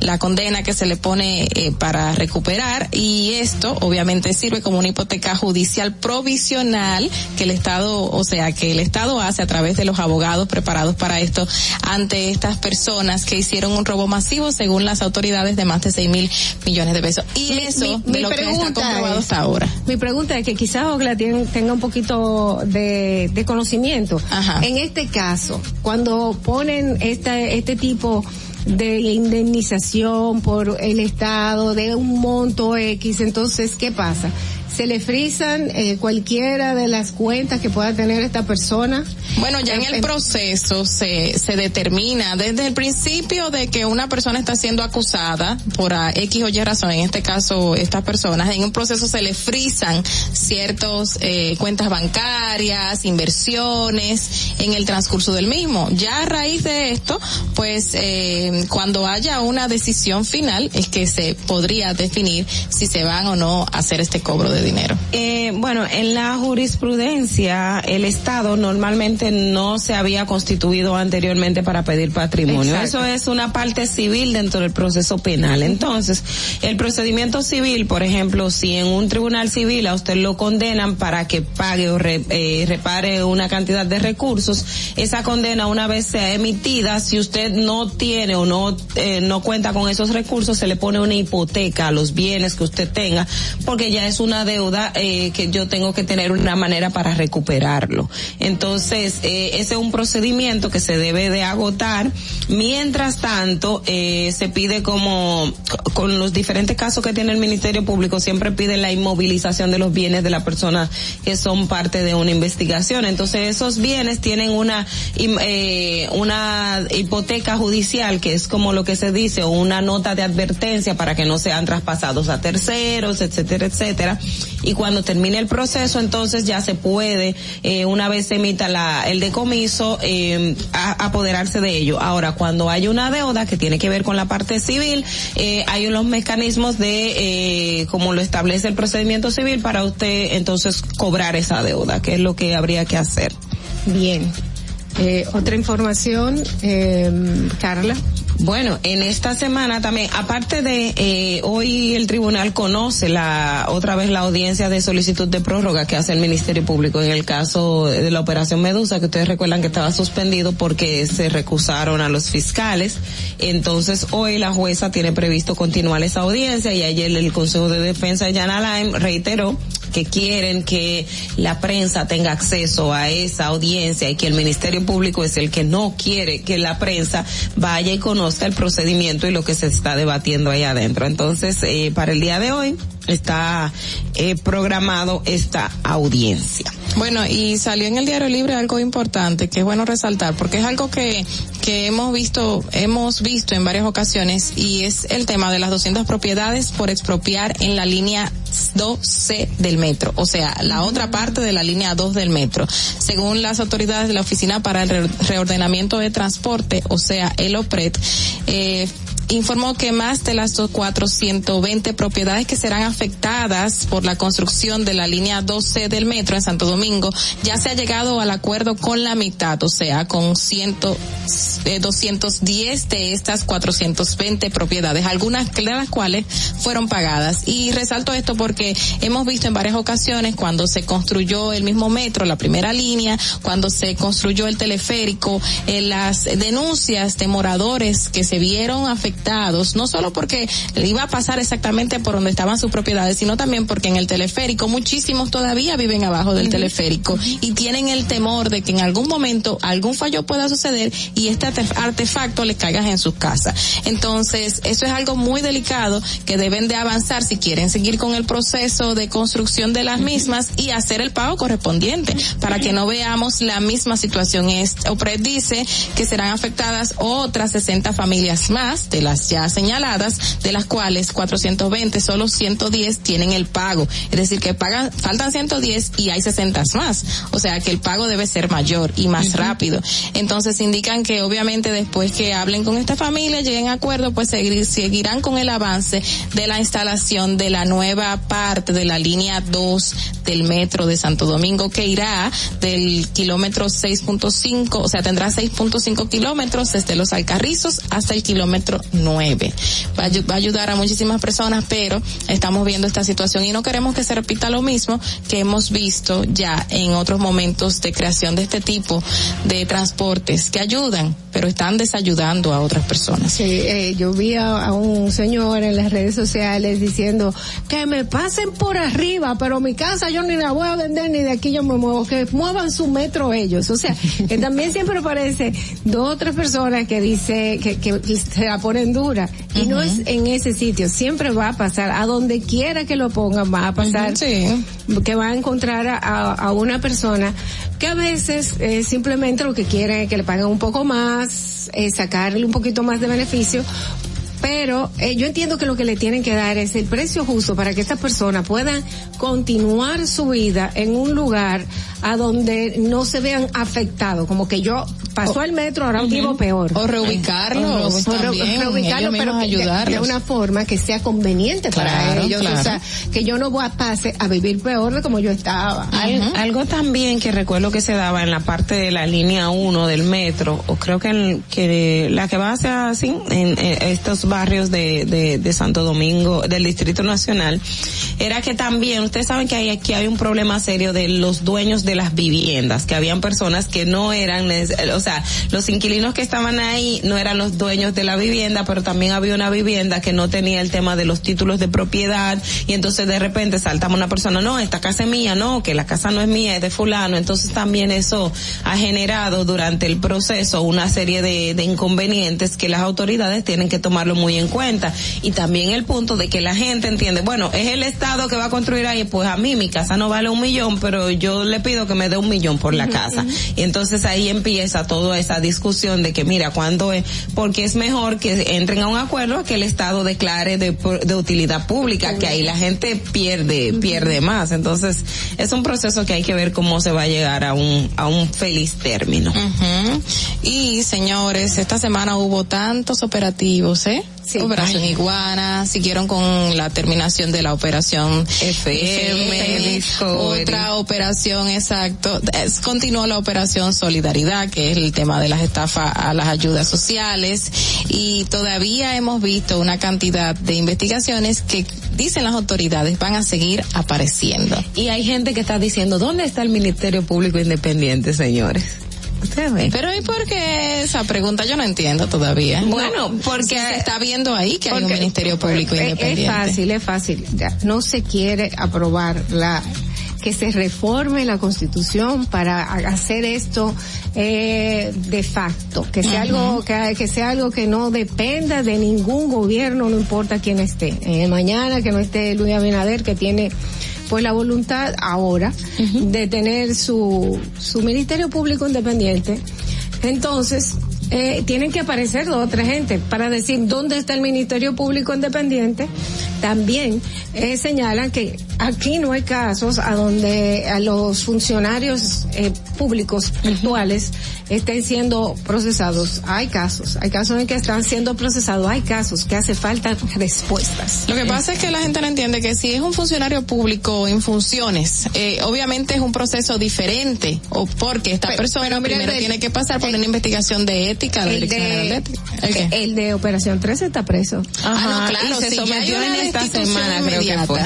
la condena que se le pone eh, para recuperar y esto obviamente sirve como una hipoteca judicial provisional que el Estado, o sea, que el Estado hace a través de los abogados preparados para esto ante estas personas que hicieron un robo masivo según las autoridades de más de 6 mil millones de pesos. Y Mi- eso mi- de mi lo que está comprobado es- hasta ahora. Mi pregunta es que quizás Ogla tenga un poquito de, de conocimiento. En este caso, cuando ponen esta, este tipo de indemnización por el Estado de un monto X, entonces, ¿qué pasa? ¿Se le frisan eh, cualquiera de las cuentas que pueda tener esta persona? Bueno, ya en el proceso se, se determina desde el principio de que una persona está siendo acusada por a X o Y razón, en este caso estas personas, en un proceso se le frisan ciertos eh, cuentas bancarias, inversiones en el transcurso del mismo. Ya a raíz de esto, pues eh, cuando haya una decisión final es que se podría definir si se van o no a hacer este cobro de dinero. Eh, bueno, en la jurisprudencia, el Estado normalmente no se había constituido anteriormente para pedir patrimonio. Exacto. Eso es una parte civil dentro del proceso penal. Entonces, el procedimiento civil, por ejemplo, si en un tribunal civil a usted lo condenan para que pague o re- eh, repare una cantidad de recursos, esa condena una vez sea emitida, si usted no tiene o no eh, no cuenta con esos recursos, se le pone una hipoteca a los bienes que usted tenga, porque ya es una deuda eh, que yo tengo que tener una manera para recuperarlo. Entonces, eh, ese es un procedimiento que se debe de agotar. Mientras tanto, eh, se pide como, con los diferentes casos que tiene el Ministerio Público, siempre pide la inmovilización de los bienes de la persona que son parte de una investigación. Entonces, esos bienes tienen una, eh, una hipoteca judicial, que es como lo que se dice, una nota de advertencia para que no sean traspasados a terceros, etcétera, etcétera. Y cuando termine el proceso, entonces ya se puede, eh, una vez se emita la, el decomiso, eh, a- apoderarse de ello. Ahora, cuando hay una deuda que tiene que ver con la parte civil, eh, hay unos mecanismos de, eh, como lo establece el procedimiento civil, para usted entonces cobrar esa deuda, que es lo que habría que hacer. Bien. Eh, otra información, eh, Carla. Bueno, en esta semana también, aparte de eh, hoy el tribunal conoce la otra vez la audiencia de solicitud de prórroga que hace el Ministerio Público en el caso de la operación Medusa, que ustedes recuerdan que estaba suspendido porque se recusaron a los fiscales. Entonces hoy la jueza tiene previsto continuar esa audiencia y ayer el Consejo de Defensa de Jan Alain reiteró que quieren que la prensa tenga acceso a esa audiencia y que el Ministerio Público es el que no quiere que la prensa vaya y conozca el procedimiento y lo que se está debatiendo ahí adentro. Entonces, eh, para el día de hoy está eh, programado esta audiencia. Bueno, y salió en el Diario Libre algo importante que es bueno resaltar porque es algo que que hemos visto hemos visto en varias ocasiones y es el tema de las 200 propiedades por expropiar en la línea 2C del metro, o sea, la otra parte de la línea 2 del metro. Según las autoridades de la Oficina para el Re- Reordenamiento de Transporte, o sea, el OPRET, eh, informó que más de las 420 propiedades que serán afectadas por la construcción de la línea 12 del metro en Santo Domingo ya se ha llegado al acuerdo con la mitad, o sea, con ciento, eh, 210 de estas 420 propiedades, algunas de las cuales fueron pagadas. Y resalto esto porque hemos visto en varias ocasiones cuando se construyó el mismo metro, la primera línea, cuando se construyó el teleférico, en las denuncias de moradores que se vieron afectados afectados, no solo porque iba a pasar exactamente por donde estaban sus propiedades, sino también porque en el teleférico muchísimos todavía viven abajo del teleférico y tienen el temor de que en algún momento algún fallo pueda suceder y este artefacto les caiga en sus casas. Entonces, eso es algo muy delicado que deben de avanzar si quieren seguir con el proceso de construcción de las mismas y hacer el pago correspondiente para que no veamos la misma situación. OPRED dice que serán afectadas otras 60 familias más de las ya señaladas, de las cuales 420, solo 110 tienen el pago. Es decir, que pagan, faltan 110 y hay 60 más. O sea que el pago debe ser mayor y más rápido. Entonces indican que obviamente después que hablen con esta familia, lleguen a acuerdo, pues seguir, seguirán con el avance de la instalación de la nueva parte de la línea 2 del metro de Santo Domingo que irá del kilómetro 6.5, o sea, tendrá 6.5 kilómetros desde los Alcarrizos hasta el kilómetro 9. Va a, ayudar a muchísimas personas, pero estamos viendo esta situación y no queremos que se repita lo mismo que hemos visto ya en otros momentos de creación de este tipo de transportes que ayudan, pero están desayudando a otras personas. Sí, eh, yo vi a, un señor en las redes sociales diciendo que me pasen por arriba, pero mi casa yo ni la voy a vender ni de aquí yo me muevo, que muevan su metro ellos. O sea, que también siempre aparece dos o tres personas que dice que, que se la ponen y no es en ese sitio, siempre va a pasar, a donde quiera que lo pongan va a pasar, que va a encontrar a, a una persona que a veces eh, simplemente lo que quiere es que le paguen un poco más, eh, sacarle un poquito más de beneficio, pero eh, yo entiendo que lo que le tienen que dar es el precio justo para que estas personas puedan continuar su vida en un lugar a donde no se vean afectados, como que yo pasó el metro, ahora vivo peor. O reubicarlos o, reubicarlo, pero de, una forma que sea conveniente para ellos, o sea, que yo no voy a pase a vivir peor de como yo estaba. Algo también que recuerdo que se daba en la parte de la línea 1 del metro, o creo que, que la que va hacia así, en, en estos barrios de, de, de, Santo Domingo, del Distrito Nacional, era que también, ustedes saben que hay, aquí hay un problema serio de los dueños de las viviendas, que habían personas que no eran, o sea, los inquilinos que estaban ahí no eran los dueños de la vivienda, pero también había una vivienda que no tenía el tema de los títulos de propiedad, y entonces de repente saltaba una persona, no, esta casa es mía, no, que la casa no es mía, es de fulano, entonces también eso ha generado durante el proceso una serie de, de inconvenientes que las autoridades tienen que tomarlo muy en cuenta. Y también el punto de que la gente entiende, bueno, es el Estado que va a construir ahí, pues a mí mi casa no vale un millón, pero yo le pido que me dé un millón por la casa. Y entonces ahí empieza toda esa discusión de que mira, cuando es, porque es mejor que entren a un acuerdo que el Estado declare de, de utilidad pública, que ahí la gente pierde, pierde más. Entonces, es un proceso que hay que ver cómo se va a llegar a un, a un feliz término. Y señores, esta semana hubo tantos operativos, ¿eh? Operación Iguana, siguieron con la terminación de la operación FM, otra operación, exacto, es, continuó la operación Solidaridad, que es el tema de las estafas a las ayudas sociales, y todavía hemos visto una cantidad de investigaciones que dicen las autoridades van a seguir apareciendo. Y hay gente que está diciendo, ¿dónde está el Ministerio Público Independiente, señores? Pero ¿y por qué esa pregunta yo no entiendo todavía? Bueno, porque se está viendo ahí que hay un ministerio público independiente. Es fácil, es fácil. no se quiere aprobar la que se reforme la constitución para hacer esto eh, de facto, que sea algo que, que, sea algo que no dependa de ningún gobierno, no importa quién esté. Eh, mañana que no esté Luis Abinader, que tiene pues la voluntad ahora de tener su, su Ministerio Público Independiente. Entonces, eh, tienen que aparecer dos o tres gente para decir dónde está el Ministerio Público Independiente. También eh, señalan que aquí no hay casos a donde a los funcionarios eh, públicos actuales estén siendo procesados. Hay casos, hay casos en que están siendo procesados, hay casos que hace falta respuestas. Lo que pasa es que la gente no entiende que si es un funcionario público en funciones, eh, obviamente es un proceso diferente, o porque esta persona primero tiene que pasar por una investigación de de el de, el de Operación 13 está preso. Ajá, ah, no, claro, se sometió en esta semana, creo que fue.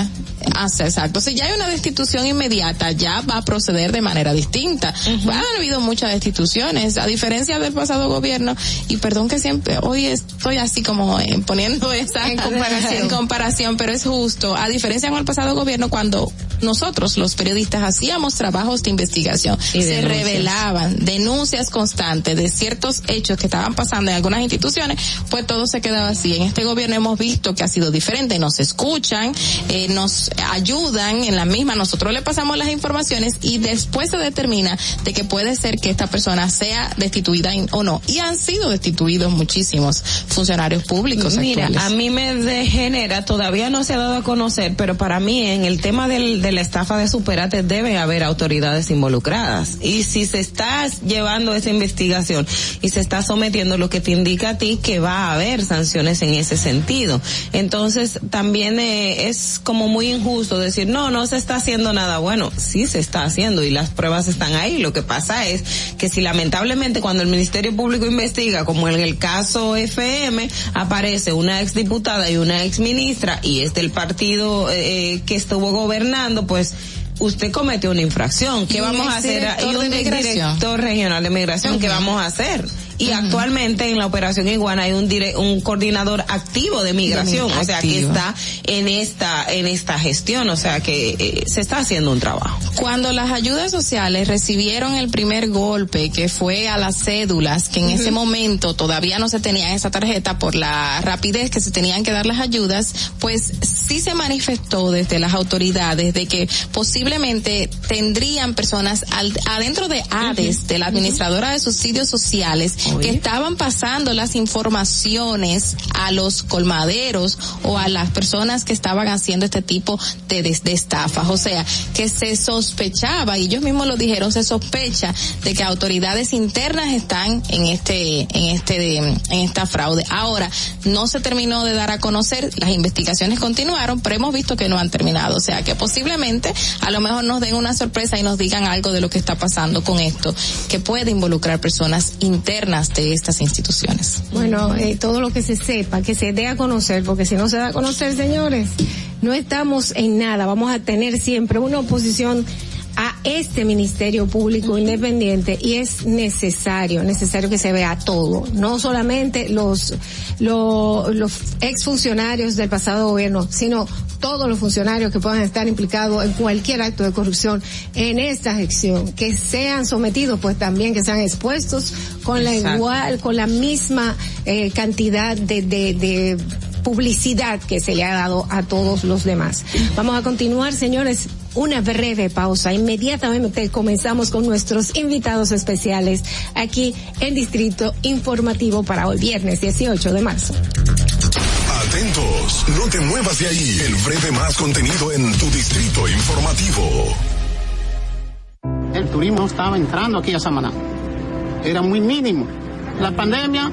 Hace exacto. Si ya hay una destitución inmediata, ya va a proceder de manera distinta. Ha habido muchas destituciones, a diferencia del pasado gobierno, y perdón que siempre, hoy estoy así como eh, poniendo esa En comparación. en comparación, pero es justo, a diferencia con el pasado gobierno, cuando nosotros los periodistas hacíamos trabajos de investigación, Y se denuncias. revelaban denuncias constantes de ciertos hechos que estaban pasando en algunas instituciones, pues todo se quedaba así. En este gobierno hemos visto que ha sido diferente, nos escuchan, eh, nos ayudan en la misma, nosotros le pasamos las informaciones y después se determina de que puede ser que esta persona sea destituida o no. Y han sido destituidos muchísimos funcionarios públicos Mira, actuales. a mí me degenera, todavía no se ha dado a conocer, pero para mí en el tema del, de la estafa de Superate debe haber autoridades involucradas. Y si se está llevando esa investigación y se está sometiendo lo que te indica a ti que va a haber sanciones en ese sentido. Entonces también eh, es como muy injusto decir, no, no se está haciendo nada. Bueno, sí se está haciendo y las pruebas están ahí. Lo que pasa es que si lamentablemente cuando el Ministerio Público investiga, como en el caso FM, aparece una exdiputada y una exministra y es del partido eh, que estuvo gobernando, pues usted comete una infracción. ¿Qué vamos a hacer? Y un director regional de migración, ¿qué vamos a hacer? Y actualmente en la operación Iguana hay un dire- un coordinador activo de migración, De o sea, que está en esta en esta gestión, o sea, que eh, se está haciendo un trabajo. Cuando las ayudas sociales recibieron el primer golpe, que fue a las cédulas, que en ese momento todavía no se tenía esa tarjeta por la rapidez que se tenían que dar las ayudas, pues sí se manifestó desde las autoridades de que posiblemente tendrían personas al- adentro de ADES, de la administradora de subsidios sociales, que estaban pasando las informaciones a los colmaderos o a las personas que estaban haciendo este tipo de, de- de estafas. O sea, que se sospechaba, y ellos mismos lo dijeron, se sospecha de que autoridades internas están en este, en este, en esta fraude. Ahora, no se terminó de dar a conocer, las investigaciones continuaron, pero hemos visto que no han terminado. O sea, que posiblemente a lo mejor nos den una sorpresa y nos digan algo de lo que está pasando con esto, que puede involucrar personas internas de estas instituciones. Bueno, eh, todo lo que se sepa, que se dé a conocer, porque si no se da a conocer, señores, no estamos en nada. Vamos a tener siempre una oposición a este Ministerio Público Independiente y es necesario, necesario que se vea todo, no solamente los, los, los exfuncionarios del pasado gobierno, sino todos los funcionarios que puedan estar implicados en cualquier acto de corrupción en esta gestión, que sean sometidos, pues también que sean expuestos con la igual, con la misma eh, cantidad de, de, de publicidad que se le ha dado a todos los demás. Vamos a continuar, señores, una breve pausa. Inmediatamente comenzamos con nuestros invitados especiales aquí en Distrito Informativo para hoy, viernes 18 de marzo. Atentos, no te muevas de ahí. El breve más contenido en tu distrito informativo. El turismo estaba entrando aquí a Samaná. Era muy mínimo. La pandemia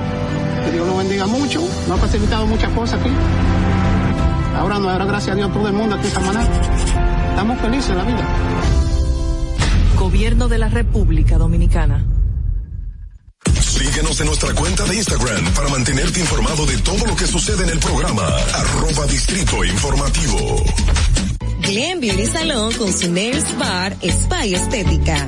que Dios lo bendiga mucho, nos ha facilitado muchas cosas aquí. Ahora nos dará gracias a Dios todo el mundo aquí en Samaná. Estamos felices en la vida. Gobierno de la República Dominicana. Síguenos en nuestra cuenta de Instagram para mantenerte informado de todo lo que sucede en el programa. Arroba Distrito Informativo. Glen Beauty Salon con su Nails Bar Spa y Estética.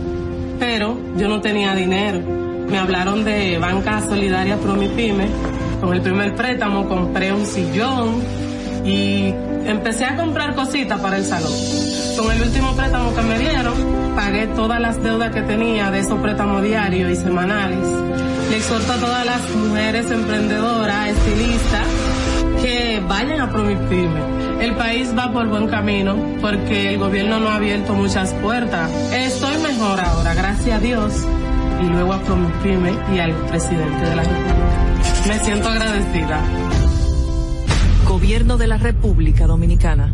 pero yo no tenía dinero. Me hablaron de Banca Solidaria Promipyme. Con el primer préstamo compré un sillón y empecé a comprar cositas para el salón. Con el último préstamo que me dieron, pagué todas las deudas que tenía de esos préstamos diarios y semanales. Le exhorto a todas las mujeres emprendedoras, estilistas, que vayan a Promipyme. El país va por buen camino porque el gobierno no ha abierto muchas puertas. Estoy mejor ahora, gracias a Dios, y luego a Promipyme y al presidente de la República. Me siento agradecida. Gobierno de la República Dominicana.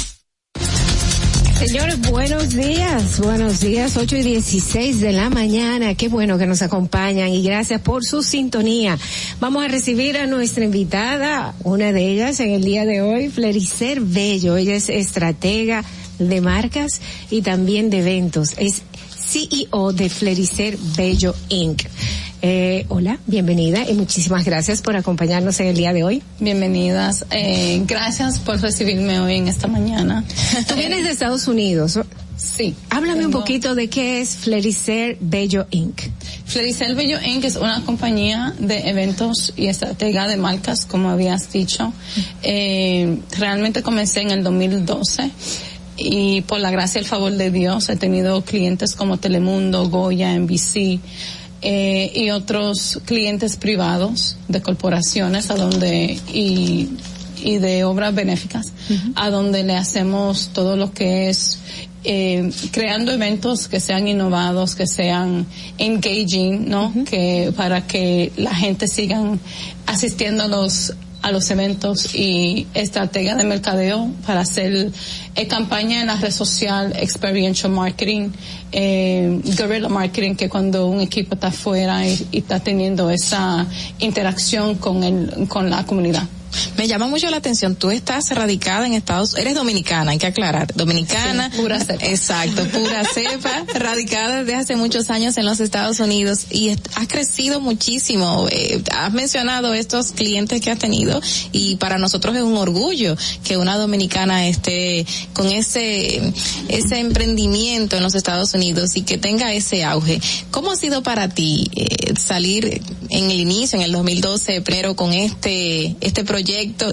Señores, buenos días, buenos días, 8 y 16 de la mañana. Qué bueno que nos acompañan y gracias por su sintonía. Vamos a recibir a nuestra invitada, una de ellas en el día de hoy, Flericer Bello. Ella es estratega de marcas y también de eventos. Es CEO de Flericer Bello Inc. Eh, hola, bienvenida y muchísimas gracias por acompañarnos en el día de hoy. Bienvenidas. Eh, gracias por recibirme hoy en esta mañana. Tú vienes de Estados Unidos. Sí. Háblame un poquito de qué es Flericer Bello Inc. Flericer Bello Inc. es una compañía de eventos y estratega de marcas, como habías dicho. Eh, realmente comencé en el 2012 y por la gracia y el favor de Dios he tenido clientes como Telemundo, Goya, NBC, eh, y otros clientes privados de corporaciones a donde y, y de obras benéficas a donde le hacemos todo lo que es eh, creando eventos que sean innovados, que sean engaging, ¿no? Que para que la gente sigan asistiendo a los a los eventos y estrategia de mercadeo para hacer eh, campaña en la red social, experiential marketing, eh, guerrilla marketing, que cuando un equipo está afuera y, y está teniendo esa interacción con el, con la comunidad. Me llama mucho la atención, tú estás radicada en Estados eres dominicana, hay que aclarar, dominicana, Sí, pura cepa. exacto, pura (laughs) cepa, radicada desde hace muchos años en los Estados Unidos y has crecido muchísimo, eh, has mencionado estos clientes que has tenido y para nosotros es un orgullo que una dominicana esté con ese, ese emprendimiento en los Estados Unidos y que tenga ese auge. ¿Cómo ha sido para ti eh, salir en el inicio, en el 2012, primero con este, este proyecto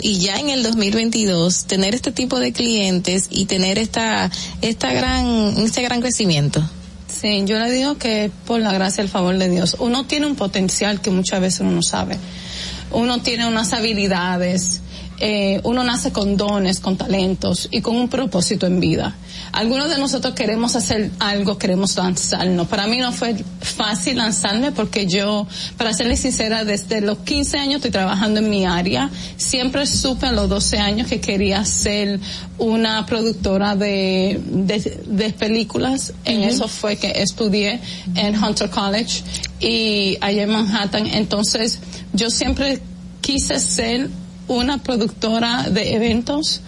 y ya en el 2022 tener este tipo de clientes y tener esta, esta gran, este gran crecimiento? Sí, yo le digo que por la gracia y el favor de Dios, uno tiene un potencial que muchas veces uno no sabe. Uno tiene unas habilidades eh, uno nace con dones, con talentos y con un propósito en vida. Algunos de nosotros queremos hacer algo, queremos lanzarnos. Para mí no fue fácil lanzarme porque yo, para serles sincera, desde los 15 años estoy trabajando en mi área. Siempre supe a los 12 años que quería ser una productora de, de, de películas. En eso fue que estudié en Hunter College y allá en Manhattan. Entonces, yo siempre quise ser una productora de eventos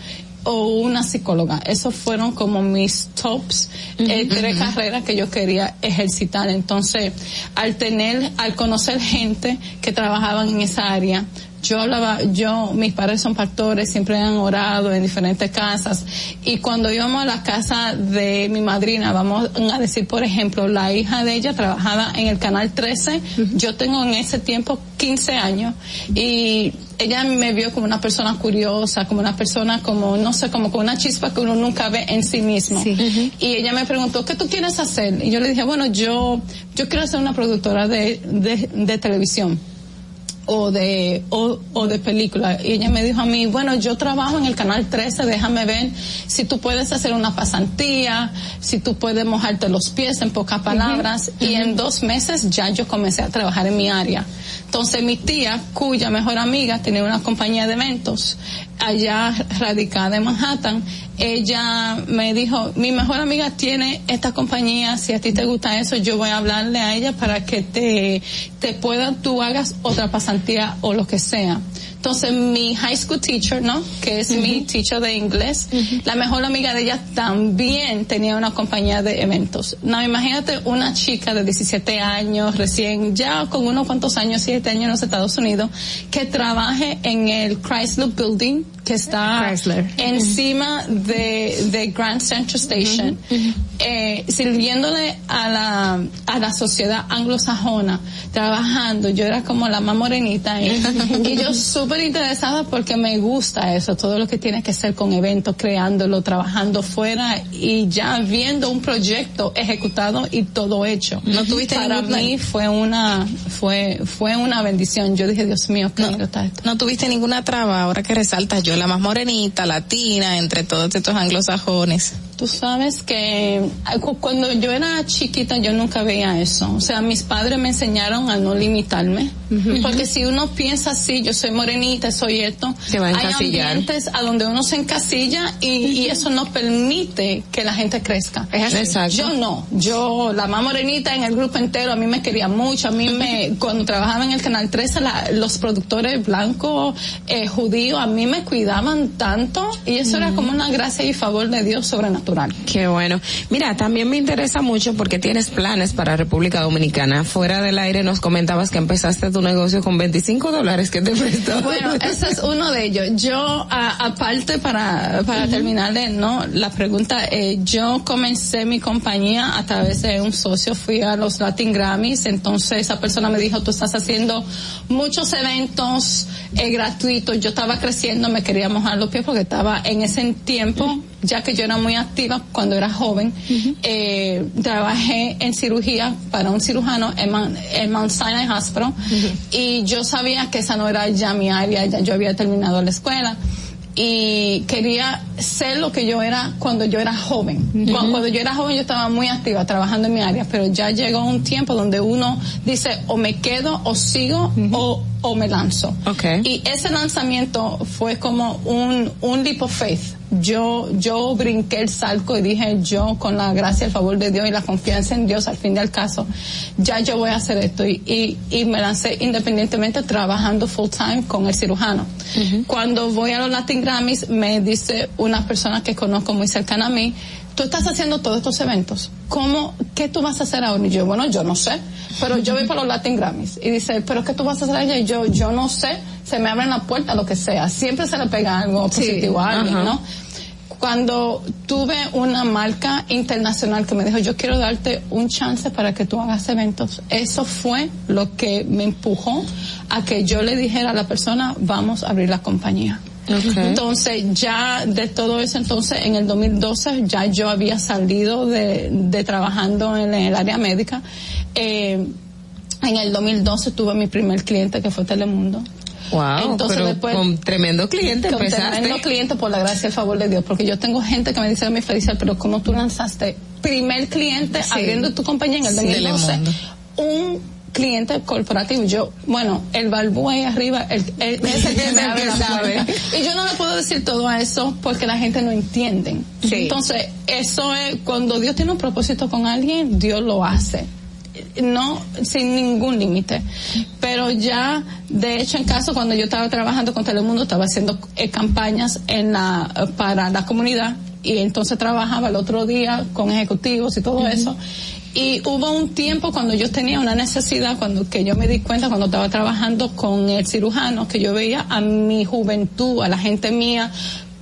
o una psicóloga. Esos fueron como mis tops, eh, tres carreras que yo quería ejercitar. Entonces, al tener, al conocer gente que trabajaban en esa área, yo hablaba, yo, mis padres son pastores, siempre han orado en diferentes casas. Y cuando íbamos a la casa de mi madrina, vamos a decir, por ejemplo, la hija de ella trabajaba en el canal 13, yo tengo en ese tiempo 15 años y ella me vio como una persona curiosa, como una persona como, no sé, como con una chispa que uno nunca ve en sí mismo. Y ella me preguntó, ¿qué tú quieres hacer? Y yo le dije, bueno, yo, yo quiero ser una productora de, de, de televisión o de o, o de película y ella me dijo a mí bueno yo trabajo en el canal 13 déjame ver si tú puedes hacer una pasantía si tú puedes mojarte los pies en pocas palabras y en dos meses ya yo comencé a trabajar en mi área entonces mi tía cuya mejor amiga tenía una compañía de eventos allá radicada en Manhattan ella me dijo mi mejor amiga tiene esta compañía si a ti te gusta eso yo voy a hablarle a ella para que te te pueda tú hagas otra pasantía o lo que sea. Entonces mi high school teacher no que es mi teacher de inglés la mejor amiga de ella también tenía una compañía de eventos. No imagínate una chica de 17 años recién ya con unos cuantos años 7 años en los Estados Unidos que trabaje en el Chrysler Building que está encima de, de Grand Central Station, eh, sirviéndole a la, a la sociedad anglosajona, trabajando. Yo era como la más morenita y, (laughs) y yo súper interesada porque me gusta eso, todo lo que tiene que ser con eventos, creándolo, trabajando fuera y ya viendo un proyecto ejecutado y todo hecho. No tuviste Para ninguna- mí fue una, fue, fue una bendición. Yo dije, Dios mío, qué esto. No tuviste ninguna traba, ahora que resaltas yo, la más morenita, latina, entre todos estos anglosajones. Tú sabes que cu- cuando yo era chiquita yo nunca veía eso. O sea, mis padres me enseñaron a no limitarme. Porque si uno piensa así, yo soy morenita, soy esto, Se va a hay ambientes a donde uno se encasilla y, y eso no permite que la gente crezca. Exacto. Yo no. Yo, la más morenita en el grupo entero, a mí me quería mucho. A mí me, (laughs) cuando trabajaba en el Canal 13, la- los productores blancos, eh, judíos, a mí me cuidaban tanto y eso era como una gracia y favor de Dios sobrenatural. Qué bueno. Mira, también me interesa mucho porque tienes planes para República Dominicana. Fuera del aire nos comentabas que empezaste tu negocio con 25 dólares que te (laughs) prestó. Bueno, ese es uno de ellos. Yo, a- aparte, para, para terminarle, ¿no? La pregunta, eh, yo comencé mi compañía a través de un socio, fui a los Latin Grammys, entonces esa persona me dijo, tú estás haciendo muchos eventos eh, gratuitos, yo estaba creciendo, me quería mojar los pies porque estaba en ese tiempo, ya que yo era muy activa cuando era joven, eh, trabajé en cirugía para un cirujano en, Man- en Mount Sinai Hospital. Y yo sabía que esa no era ya mi área, ya yo había terminado la escuela. Y quería ser lo que yo era cuando yo era joven. Cuando, cuando yo era joven yo estaba muy activa trabajando en mi área, pero ya llegó un tiempo donde uno dice o me quedo o sigo o, o me lanzo. Y ese lanzamiento fue como un, un leap of faith. Yo, yo brinqué el salto y dije, yo con la gracia, el favor de Dios y la confianza en Dios, al fin del caso, ya yo voy a hacer esto. Y, y, y me lancé independientemente trabajando full time con el cirujano. Cuando voy a los Latin Grammys, me dice una persona que conozco muy cercana a mí, tú estás haciendo todos estos eventos. ¿Cómo, qué tú vas a hacer ahora? Y yo, bueno, yo no sé, pero yo voy para los Latin Grammys. Y dice, pero ¿qué tú vas a hacer allá? Y yo, yo no sé, se me abren la puerta, lo que sea. Siempre se le pega algo Sí, positivo a alguien, ajá. ¿no? Cuando tuve una marca internacional que me dijo, yo quiero darte un chance para que tú hagas eventos, eso fue lo que me empujó a que yo le dijera a la persona, vamos a abrir la compañía. Entonces ya de todo eso, entonces en el 2012 ya yo había salido de, de trabajando en el área médica. Eh, en el 2012 tuve mi primer cliente que fue Telemundo. Wow, pero con tremendo cliente con empezaste. tremendo cliente por la gracia y el favor de Dios, porque yo tengo gente que me dice a mí, Felicia, pero ¿cómo tú lanzaste primer cliente Sí. abriendo tu compañía en el Sí, 2012? Telemundo. Un cliente corporativo, yo, bueno, el balbú ahí arriba, el, el- (laughs) es el que me abre la puerta. Y yo no le puedo decir todo a eso porque la gente no entiende. Sí. Entonces, eso es, cuando Dios tiene un propósito con alguien, Dios lo hace. No sin ningún límite. Pero ya de hecho en caso cuando yo estaba trabajando con Telemundo estaba haciendo eh, campañas en la para la comunidad. Y entonces trabajaba el otro día con ejecutivos y todo eso y hubo un tiempo cuando yo tenía una necesidad cuando que yo me di cuenta cuando estaba trabajando con el cirujano que yo veía a mi juventud a la gente mía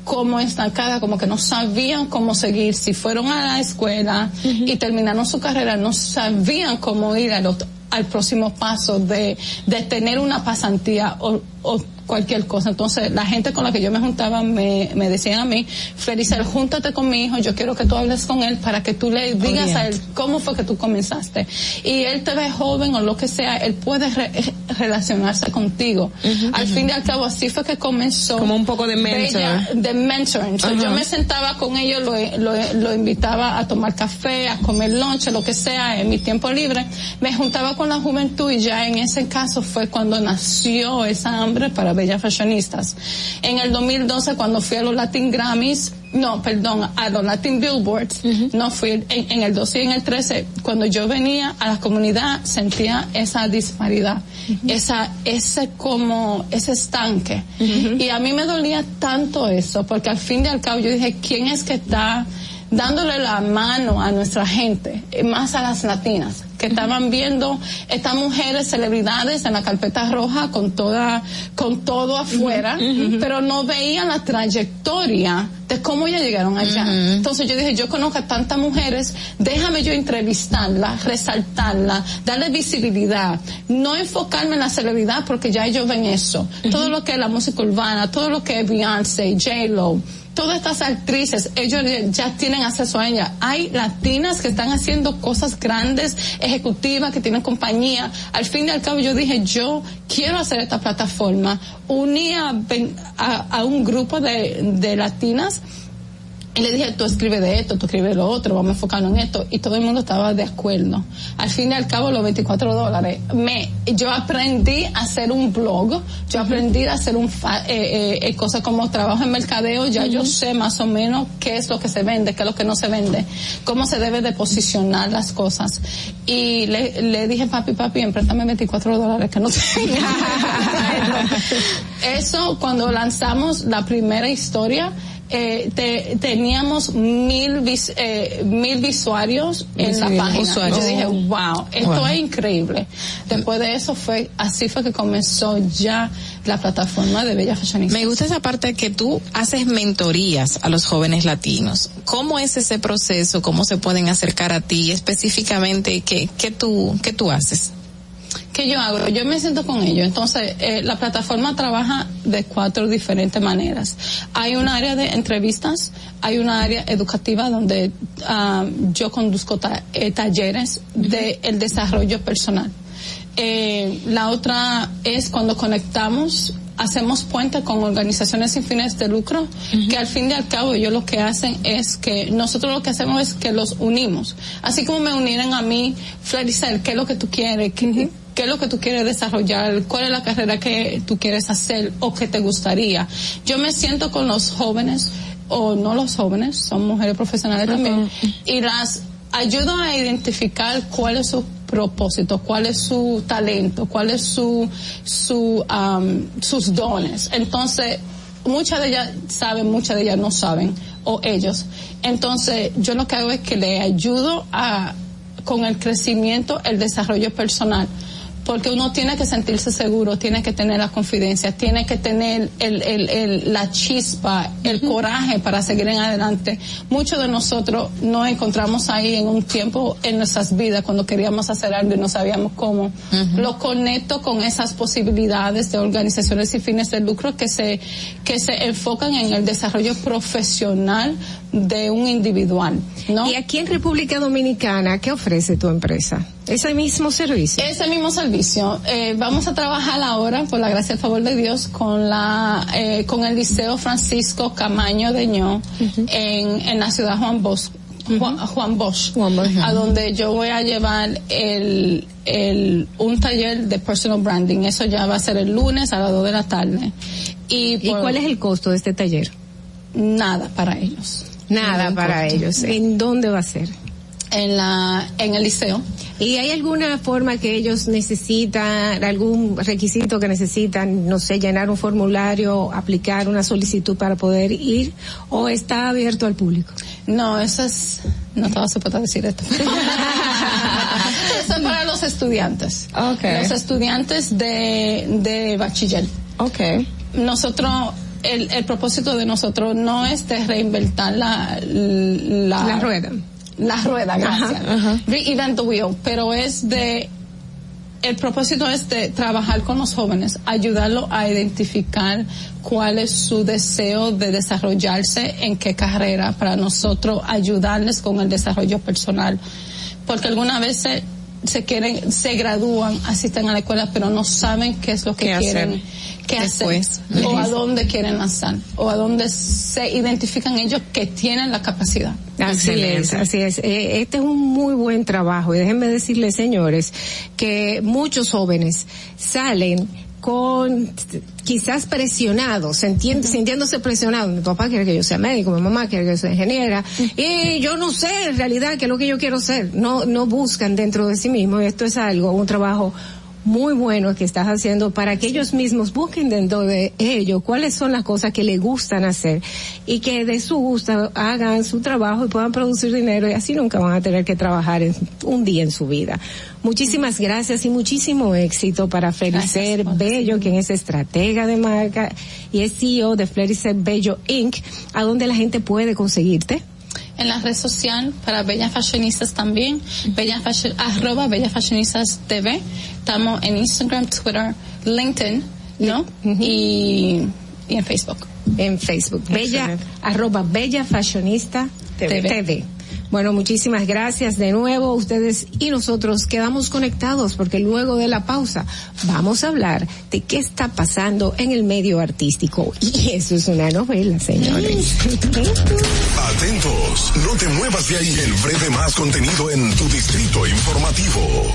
como estancada, como que no sabían cómo seguir. Si fueron a la escuela y terminaron su carrera, no sabían cómo ir al, otro- al próximo paso de, de tener una pasantía o, o cualquier cosa. Entonces, la gente con la que yo me juntaba me, me decían a mí, Felicel, júntate con mi hijo, yo quiero que tú hables con él para que tú le digas a él cómo fue que tú comenzaste. Y él te ve joven o lo que sea, él puede re- relacionarse contigo. al fin y al cabo, así fue que comenzó. Como un poco de mentor. Bella- de mentoring. So, Ajá. yo me sentaba con ellos, lo, lo, lo invitaba a tomar café, a comer lunch, lo que sea, en mi tiempo libre. Me juntaba con la juventud y ya en ese caso fue cuando nació esa hambre para bellas fashionistas. En el 2012, cuando fui a los Latin Grammys, no, perdón, a los Latin Billboards, no fui en, en el 12 y en el 13, cuando yo venía a la comunidad sentía esa disparidad, esa, ese como, ese estanque. Y a mí me dolía tanto eso, porque al fin y al cabo yo dije, ¿quién es que está dándole la mano a nuestra gente, más a las latinas? Que estaban viendo estas mujeres celebridades en la carpeta roja con toda con todo afuera pero no veían la trayectoria de cómo ellas llegaron allá. Entonces yo dije yo conozco a tantas mujeres déjame yo entrevistarla resaltarla darle visibilidad no enfocarme en la celebridad porque ya ellos ven eso. Todo lo que es la música urbana todo lo que es Beyoncé J-Lo todas estas actrices, ellos ya tienen acceso a ella. Hay latinas que están haciendo cosas grandes, ejecutivas, que tienen compañía. Al fin y al cabo yo dije, yo quiero hacer esta plataforma. Uní a, un grupo de latinas y le dije, tú escribe de esto, tú escribe de lo otro, vamos a enfocarnos en esto. Y todo el mundo estaba de acuerdo. Al fin y al cabo, los 24 dólares. Me, yo aprendí a hacer un blog, yo aprendí a hacer un, fa- eh, eh, eh, cosas como trabajo en mercadeo, ya yo sé más o menos qué es lo que se vende, qué es lo que no se vende, cómo se debe de posicionar las cosas. Y le, le dije, papi, papi, empréstame 24 dólares que no tengo. (laughs) Eso, cuando lanzamos la primera historia, eh, te- teníamos mil, vis- eh, mil visuarios en la Mil página. usuarios. Yo dije, wow, esto Wow. es increíble. Después de eso fue, así fue que comenzó ya la plataforma de Bella Fashionista. Me gusta esa parte que tú haces mentorías a los jóvenes latinos. ¿Cómo es ese proceso? ¿Cómo se pueden acercar a ti? Específicamente, ¿qué, qué tú, qué tú haces? ¿Qué yo hago? Yo me siento con ellos. Entonces, eh, la plataforma trabaja de cuatro diferentes maneras. Hay un área de entrevistas, hay una área educativa donde ah, yo conduzco ta- eh, talleres de el desarrollo personal. Eh, la otra es cuando conectamos hacemos puente con organizaciones sin fines de lucro que al fin y al cabo ellos lo que hacen es que nosotros lo que hacemos es que los unimos. Así como me unieran a mí Flericel qué es lo que tú quieres ¿Qué, qué es lo que tú quieres desarrollar cuál es la carrera que tú quieres hacer o que te gustaría yo me siento con los jóvenes o no los jóvenes son mujeres profesionales también y las ayudo a identificar cuál es su propósito, cuál es su talento, cuál es su, su, am, sus dones. Entonces, muchas de ellas saben, muchas de ellas no saben, o ellos. Entonces, yo lo que hago es que le ayudo a, con el crecimiento, el desarrollo personal porque uno tiene que sentirse seguro, tiene que tener la confidencia, tiene que tener el, el, el- la chispa, el coraje para seguir en adelante. Muchos de nosotros nos encontramos ahí en un tiempo en nuestras vidas cuando queríamos hacer algo y no sabíamos cómo. Lo conecto con esas posibilidades de organizaciones sin fines de lucro que se, que se enfocan en el desarrollo profesional de un individual, ¿no? Y aquí en República Dominicana, ¿qué ofrece tu empresa? Ese mismo servicio. Ese mismo servicio. Eh, vamos a trabajar ahora, por la gracia y el favor de Dios, con la, eh, con el Liceo Francisco Camaño de Ño en, en la ciudad Juan Bosch. Juan, Juan Bosch, a donde yo voy a llevar el, el, un taller de personal branding. Eso ya va a ser el lunes a las 2 de la tarde. ¿Y, ¿Y cuál es el costo de este taller? Nada para ellos. Nada para costo. ellos. ¿En dónde va a ser? En la, en el liceo. ¿Y hay alguna forma que ellos necesitan, algún requisito que necesitan, no sé, llenar un formulario, aplicar una solicitud para poder ir o está abierto al público? No, eso es, no estaba supuesta a decir esto. (laughs) eso es para los estudiantes. Okay. Los estudiantes de, de bachiller. Okay. Nosotros, el, el propósito de nosotros no es de reinventar la, la, La rueda. La rueda, gracias. Ajá, ajá. Reinvent the wheel, pero es de el propósito es de trabajar con los jóvenes, ayudarlos a identificar cuál es su deseo de desarrollarse, en qué carrera, para nosotros ayudarles con el desarrollo personal. Porque algunas veces se quieren, se gradúan, asisten a la escuela, pero no saben qué es lo que ¿Qué hacer quieren, qué después? hacer, o a dónde quieren lanzar, o a dónde se identifican ellos que tienen la capacidad. Así es, así es. Eh, este es un muy buen trabajo y déjenme decirles, señores, que muchos jóvenes salen con quizás presionados, sintiéndose presionados. Mi papá quiere que yo sea médico, mi mamá quiere que yo sea ingeniera y yo no sé en realidad qué es lo que yo quiero ser. No, no buscan dentro de sí mismos. Esto es algo, un trabajo muy bueno que estás haciendo para que ellos mismos busquen dentro de ellos cuáles son las cosas que les gustan hacer y que de su gusto hagan su trabajo y puedan producir dinero y así nunca van a tener que trabajar en- un día en su vida. Muchísimas gracias y muchísimo éxito para Felicer Bello, quien es estratega de marca y es CEO de Felicer Bello Inc., a donde la gente puede conseguirte. En la red social para Bellas Fashionistas también, Bella Fashion, arroba Bellas Fashionistas TV. Estamos en Instagram, Twitter, LinkedIn, ¿no? y, y en Facebook. En Facebook. Bella, arroba Bella Fashionista TV. TV. Bueno, muchísimas gracias de nuevo. Ustedes y nosotros quedamos conectados porque luego de la pausa vamos a hablar de qué está pasando en el medio artístico. (laughs) Y eso es una novela, señores. Atentos, no te muevas de ahí. El breve más contenido en tu distrito informativo.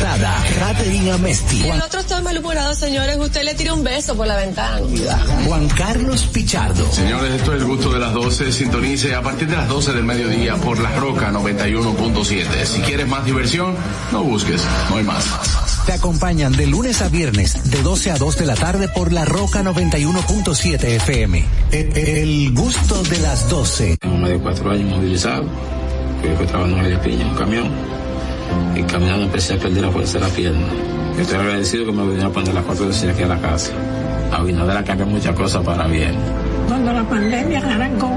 Catherine Amesti. El otro está malhumorado, señores. Usted le tira un beso por la ventana. Juan Carlos Pichardo. Señores, esto es el gusto de las 12. Sintonice a partir de las 12 del mediodía por La Roca 91.7. Si quieres más diversión, no busques, no hay más. Te acompañan de lunes a viernes, de 12 a 2 de la tarde por La Roca 91.7 FM. El, el gusto de las 12. Tengo más de cuatro años movilizado. Yo fui trabajando en el piña, un camión. Y caminando empecé a perder la fuerza de la pierna. Yo estoy agradecido que me vinieron a poner las cuatro veces aquí a la casa. Abinader ha cambiado muchas cosas para bien. Cuando la pandemia arrancó,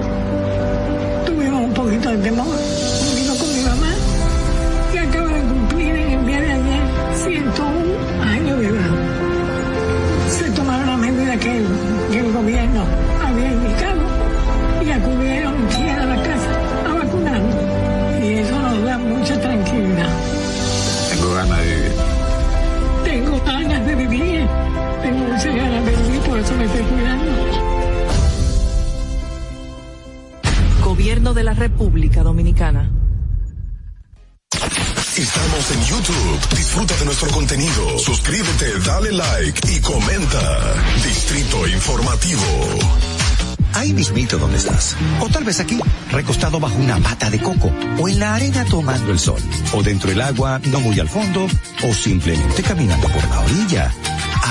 tuvimos un poquito de temor. Vino con mi mamá, que acaba de cumplir en el día de ayer 101 años de edad. Se tomaron las medidas que me estoy cuidando. Gobierno de la República Dominicana. Estamos en YouTube. Disfruta de nuestro contenido. Suscríbete, dale like y comenta. Distrito Informativo. ahí mismito donde estás. O tal vez aquí, recostado bajo una mata de coco, o en la arena tomando el sol, o dentro del agua, no muy al fondo, o simplemente caminando por la orilla.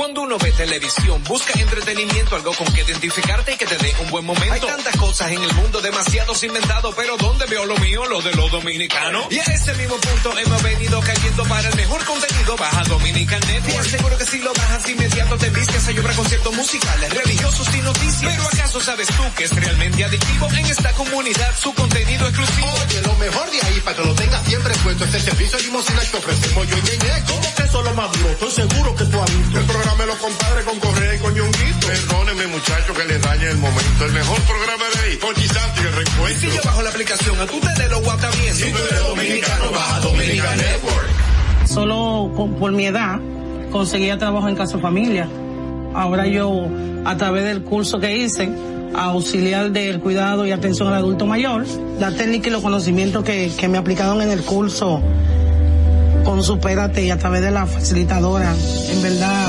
Cuando uno ve televisión, busca entretenimiento, algo con que identificarte y que te dé un buen momento. Hay tantas cosas en el mundo, demasiados inventados, pero ¿dónde veo lo mío? Lo de los dominicanos. Y a ese mismo punto hemos venido cayendo para el mejor contenido. Baja Dominican Network. Seguro que si lo bajas inmediato te vistes a llorar conciertos musicales, religiosos y noticias. Pero ¿acaso sabes tú que es realmente adictivo en esta comunidad su contenido exclusivo? Oye, lo mejor de ahí para que lo tengas siempre puesto es el servicio limosina que ofrecemos yo y Ñeñe. ¿Cómo que eso es lo más duro? Estoy seguro que tú has visto. El programa de los compadres con Correa y con Ñonguito. Perdóneme, muchacho, que les dañe el momento. El mejor programa de ahí, con Santi y el reencuentro. Y si yo bajo la aplicación, a tú te de lo guata bien. Si tú eres dominicano, baja Dominican Network. Solo con- por mi edad conseguía trabajo en casa familia. Ahora yo, a través del curso que hice, auxiliar del cuidado y atención al adulto mayor, la técnica y los conocimientos que, que me aplicaron en el curso con Supérate y a través de la facilitadora, en verdad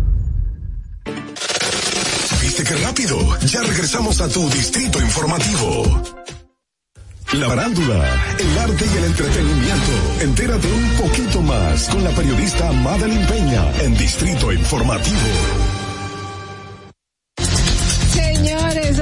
¿Viste qué rápido? Ya regresamos a tu Distrito Informativo. La farándula, el arte y el entretenimiento. Entérate un poquito más con la periodista Madeline Peña en Distrito Informativo.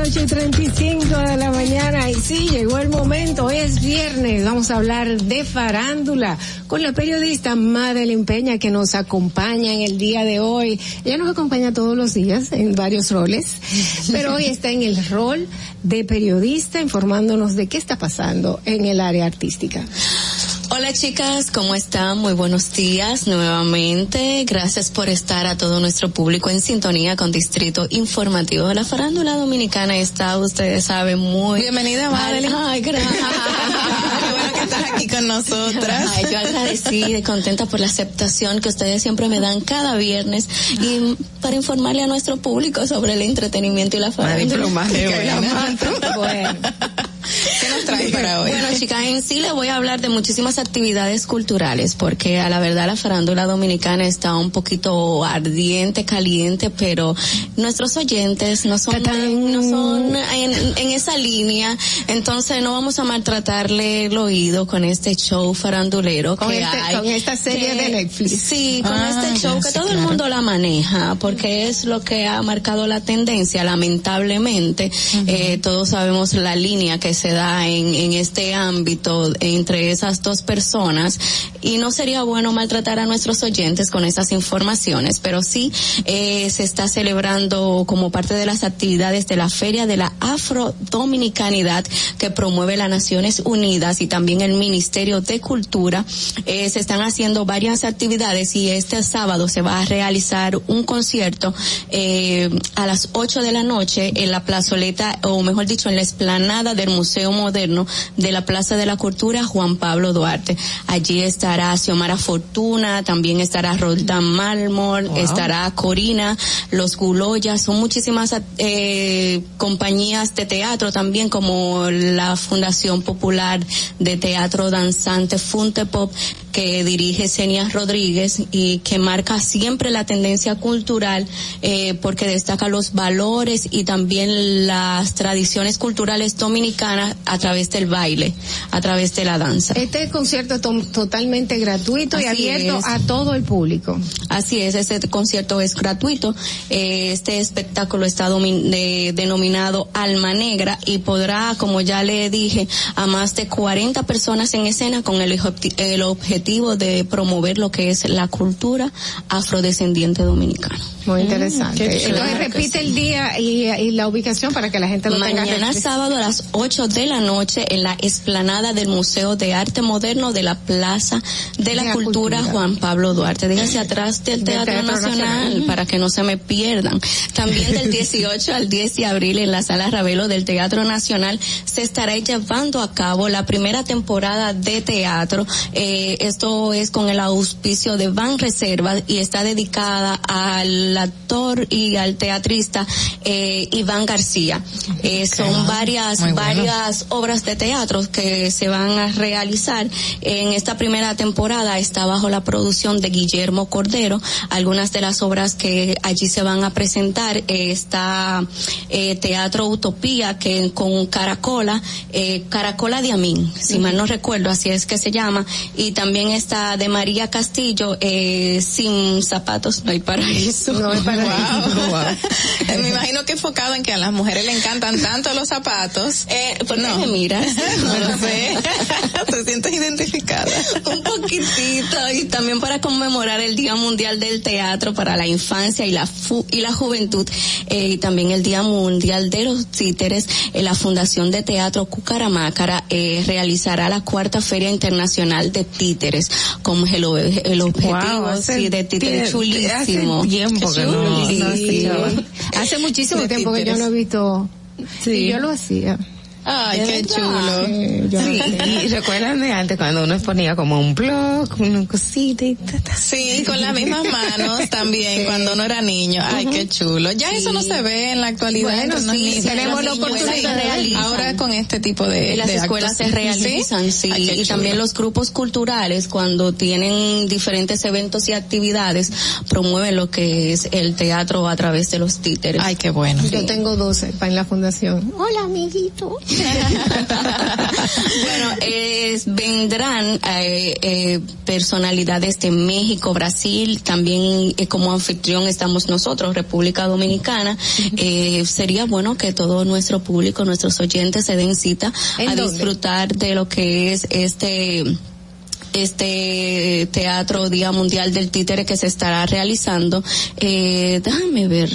8 y 35 de la mañana y sí, llegó el momento, es viernes, vamos a hablar de farándula con la periodista Madeline Peña que nos acompaña en el día de hoy. Ella nos acompaña todos los días en varios roles, (laughs) pero hoy está en el rol de periodista informándonos de qué está pasando en el área artística. Hola chicas, ¿cómo están? Muy buenos días nuevamente. Gracias por estar a todo nuestro público en sintonía con Distrito Informativo de la Farándula Dominicana. Está, ustedes saben, muy... Bienvenida, Madeline. (laughs) Ay, gracias. (laughs) Qué bueno que estás aquí con nosotras. Ay, yo agradecida y contenta por la aceptación que ustedes siempre me dan cada viernes y para informarle a nuestro público sobre el entretenimiento y la farándula. Diana. (laughs) Bueno. ¿Qué nos trae para hoy? Bueno, chicas, en sí les voy a hablar de muchísimas actividades culturales, porque a la verdad la farándula dominicana está un poquito ardiente, caliente, pero nuestros oyentes no son, no son en, en esa línea, entonces no vamos a maltratarle el oído con este show farandulero Con que este- hay. con esta serie que- de Netflix. Sí, con Ah, este show ya, que sí, todo el mundo la maneja, porque es lo que ha marcado la tendencia, lamentablemente. Eh, todos sabemos la línea que se da en, este ámbito entre esas dos personas y no sería bueno maltratar a nuestros oyentes con esas informaciones, pero sí eh, se está celebrando como parte de las actividades de la Feria de la Afrodominicanidad que promueve las Naciones Unidas y también el Ministerio de Cultura. Eh, se están haciendo varias actividades y este sábado se va a realizar un concierto eh, a las 8 de la noche en la plazoleta, o mejor dicho, en la explanada del Museo Moderno de la Plaza de la Cultura Juan Pablo Duarte. Allí estará Xiomara Fortuna, también estará Roldán Malmor, estará Corina, Los Guloyas, son muchísimas eh, compañías de teatro también como la Fundación Popular de Teatro Danzante Funtepop que dirige Senia Rodríguez y que marca siempre la tendencia cultural eh, porque destaca los valores y también las tradiciones culturales dominicanas a través del baile, a través de la danza. Este concierto es to- totalmente gratuito y abierto es. a todo el público. Así es, este concierto es gratuito. Eh, Este espectáculo está de- denominado Alma Negra y podrá, como ya le dije, a más de 40 personas en escena con el, objeti- el objetivo de promover lo que es la cultura afrodescendiente dominicana. Muy interesante. qué Entonces claro repite sí. el día y, y la ubicación para que la gente lo tenga. Mañana sábado a las 8 de la noche en la explanada del Museo de Arte Moderno de la Plaza de la, De la Cultura, Cultura. Juan Pablo Duarte. Déjense atrás del Teatro, Teatro Nacional, Nacional. para que no se me pierdan. También del 18 al 10 de abril en la Sala Ravelo del Teatro Nacional se estará llevando a cabo la primera temporada de teatro. Eh, esto es con el auspicio de Van Reservas y está dedicada al actor y al teatrista eh, Iván García. Eh, son varias, bueno. varias obras de teatro que se van a realizar en esta primera temporada. Está bajo la producción de Guillermo Cordero. Algunas de las obras que allí se van a presentar eh, está eh, Teatro Utopía que con Caracola, eh, Caracola de Amín, si mal no recuerdo, así es que se llama, y también está de María Castillo, eh, sin zapatos no hay paraíso. No hay paraíso. Wow. (laughs) Me imagino que enfocado en que a las mujeres le encantan tanto los zapatos. Eh, ¿Por qué me miras? (laughs) No sé. (laughs) Te sientes identificada. Un poquitito y también para conmemorar el Día Mundial del Teatro para la Infancia y la fu- y la Juventud eh, y también el Día Mundial de los Títeres eh, la Fundación de Teatro Cucaramácara eh, realizará la cuarta Feria Internacional de Títeres como el, el objetivo Wow, sí, de títeres hace chulísimo tiempo que no- no Chulísimo. hacía. Hace muchísimo tiempo que yo no he visto. Sí. Y yo lo hacía. Ay, ¿De qué chulo. Sí, y (laughs) recuerdan de antes cuando uno ponía como un blog, una cosita y ta, ta. Sí, con las mismas manos también, cuando uno era niño. Ay, qué chulo. Ya eso no se ve en la actualidad. Bueno, los sí, niños. tenemos la oportunidad. Ahora con este tipo de las de escuelas actos. se realizan, sí, Ay, y también los grupos culturales cuando tienen diferentes eventos y actividades promueven lo que es el teatro a través de los títeres. Ay, qué bueno. Yo tengo 12 para en la fundación. Hola, amiguito. Bueno, vendrán eh, eh, personalidades de México, Brasil, también eh, como anfitrión estamos nosotros, República Dominicana. Eh, sería bueno que todo nuestro público, nuestros oyentes se den cita ¿En a dónde? disfrutar de lo que es este este teatro Día Mundial del Títere que se estará realizando. Eh, déjame ver.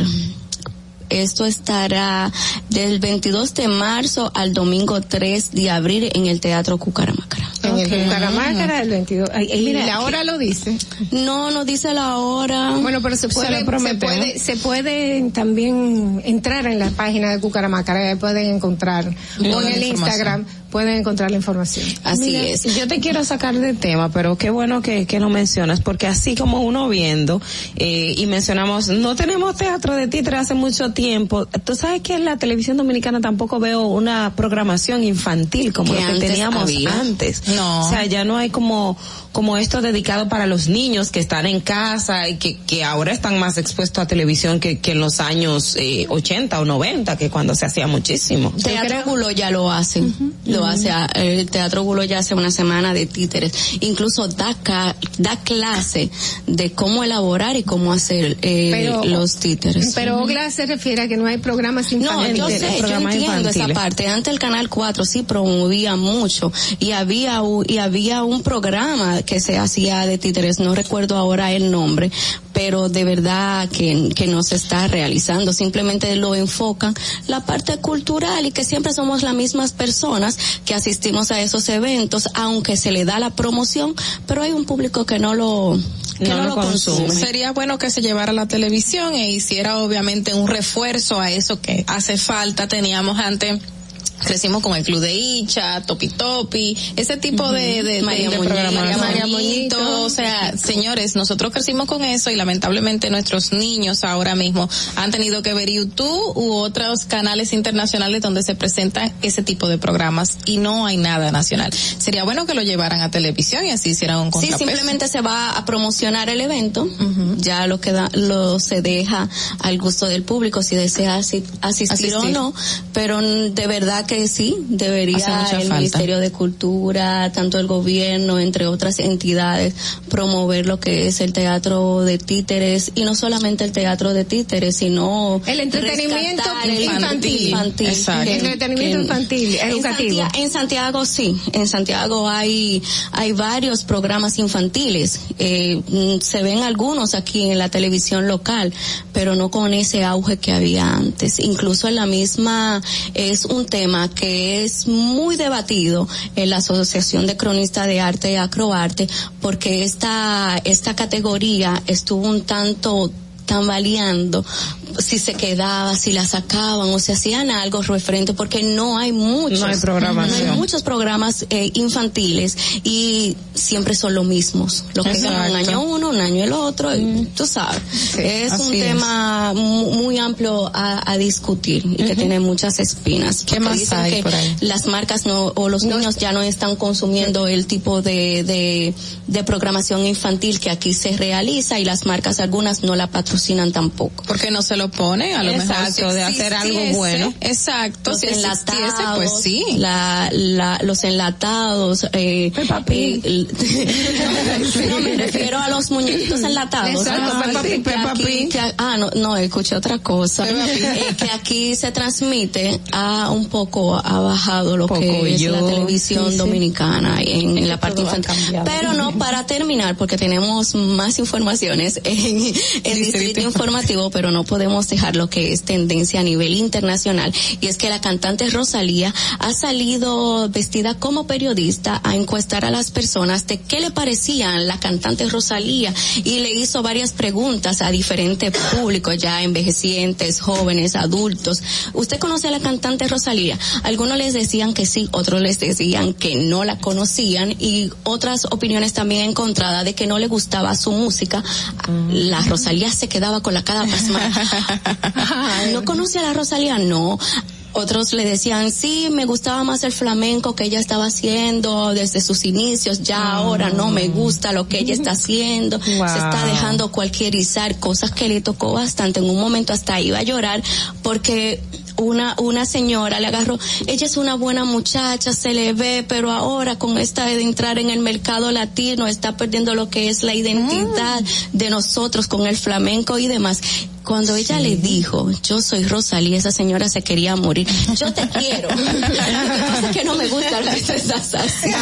Esto estará del 22 de marzo al domingo 3 de abril en el Teatro Cucaramácara. En el Ok. Bucaramanga el 22. Ay, y Mira, la hora lo dice. No, no dice la hora. Bueno, pero se puede, se prometemos. puede, se puede también entrar en la página de Cucaramácara, ahí pueden encontrar, o en el. Instagram pueden encontrar la información. Así Mira, es. Yo te quiero sacar de tema, pero qué bueno que, que lo mencionas, porque así como uno viendo, eh, y mencionamos, no tenemos teatro de títere hace mucho tiempo, tú sabes que en la televisión dominicana tampoco veo una programación infantil como Que lo que antes teníamos había. antes. No. O sea, ya no hay como, como esto dedicado para los niños que están en casa y que, que ahora están más expuestos a televisión que, que en los años eh, 80 o 90, que cuando se hacía muchísimo. Teatro Gulo ya lo hace, lo hace, ah, el Teatro Gulo ya hace una semana de títeres, incluso da, ca- da clase de cómo elaborar y cómo hacer eh, Pero- los títeres. Pero Ogla se refiere a que no hay programas No, infantiles. yo sé, yo entiendo esa infantiles. parte. Antes el Canal 4 sí promovía mucho y había y había un programa que se hacía de títeres, no recuerdo ahora el nombre, pero de verdad que, que no se está realizando. Simplemente lo enfocan la parte cultural y que siempre somos las mismas personas que asistimos a esos eventos, aunque se le da la promoción, pero hay un público que no lo, que No no, lo consume. consume. Sería bueno que se llevara a la televisión e hiciera obviamente un refuerzo a eso que hace falta. Teníamos antes crecimos con el Club de Icha, Topi Topi, ese tipo de, de, María de Moñito. programas. María Moñito, o sea, señores, nosotros crecimos con eso y lamentablemente nuestros niños ahora mismo han tenido que ver YouTube u otros canales internacionales donde se presentan ese tipo de programas y no hay nada nacional. Sería bueno que lo llevaran a televisión y así hicieran un Sí, contrapeso. simplemente se va a promocionar el evento, ya lo que da, lo se deja al gusto del público si desea asi- asistir, o no, pero de verdad que que sí, debería el falta. Ministerio de Cultura, tanto el gobierno, entre otras entidades, promover lo que es el teatro de títeres y no solamente el teatro de títeres, sino El entretenimiento el infantil. infantil. Exacto. Que- Entretenimiento infantil, en educativo. Santiago, en Santiago sí, en Santiago hay hay varios programas infantiles. Eh, mm, se ven algunos aquí en la televisión local, pero no con ese auge que había antes. Incluso en la misma es un tema que es muy debatido en la Asociación de Cronistas de Arte y Acroarte, porque esta esta categoría estuvo un tanto tambaleando si se quedaba, si la sacaban o se hacían algo referente porque no hay muchos. No hay programación. no hay muchos programas eh, infantiles y siempre son los mismos. Los que ganan un año uno un año el otro y tú sabes. Es un es. tema mu- muy amplio a, a discutir y que tiene muchas espinas. ¿Qué más dicen hay que por ahí? las marcas no o los niños ya no están consumiendo el tipo de, de de programación infantil que aquí se realiza y las marcas algunas no la patrocinan tampoco. Porque no se lo pone a lo Exacto, mejor si de hacer algo bueno. exacto los si existiese pues sí la, la, los enlatados, eh, eh, (laughs) no me refiero a los muñequitos enlatados. Exacto, Ah, Peppa que Pig, Peppa aquí- Pig. que- ah, no, no, escuché otra cosa. Eh, que aquí se transmite, ha un poco ha bajado lo Poco que es yo, la televisión sí, sí. dominicana en, en la parte infantil. Pero no para terminar, porque tenemos más informaciones en el distrito informativo, pero no podemos dejar lo que es tendencia a nivel internacional. Y es que la cantante Rosalía ha salido vestida como periodista a encuestar a las personas de qué le parecían la cantante Rosalía y le hizo varias preguntas a diferentes públicos ya envejecientes, jóvenes, adultos. ¿Usted conoce a la cantante Rosalía? Algunos les decían que sí, otros les decían que no la conocían y otras opiniones también encontradas de que no le gustaba su música. La Rosalía se quedaba con la cara pasmada. (laughs) ¿No conoce a la Rosalía? No. Otros le decían, sí, me gustaba más el flamenco que ella estaba haciendo desde sus inicios, ya ahora no me gusta lo que ella está haciendo, se está dejando cualquierizar, cosas que le tocó bastante, en un momento hasta iba a llorar porque una, una señora le agarró, ella es una buena muchacha, se le ve, pero ahora con esta de entrar en el mercado latino está perdiendo lo que es la identidad de nosotros con el flamenco y demás. Cuando ella le dijo, yo soy Rosalía, esa señora se quería morir. Yo te quiero. Lo (laughs) que pasa es que no me gusta lo que tú estás haciendo.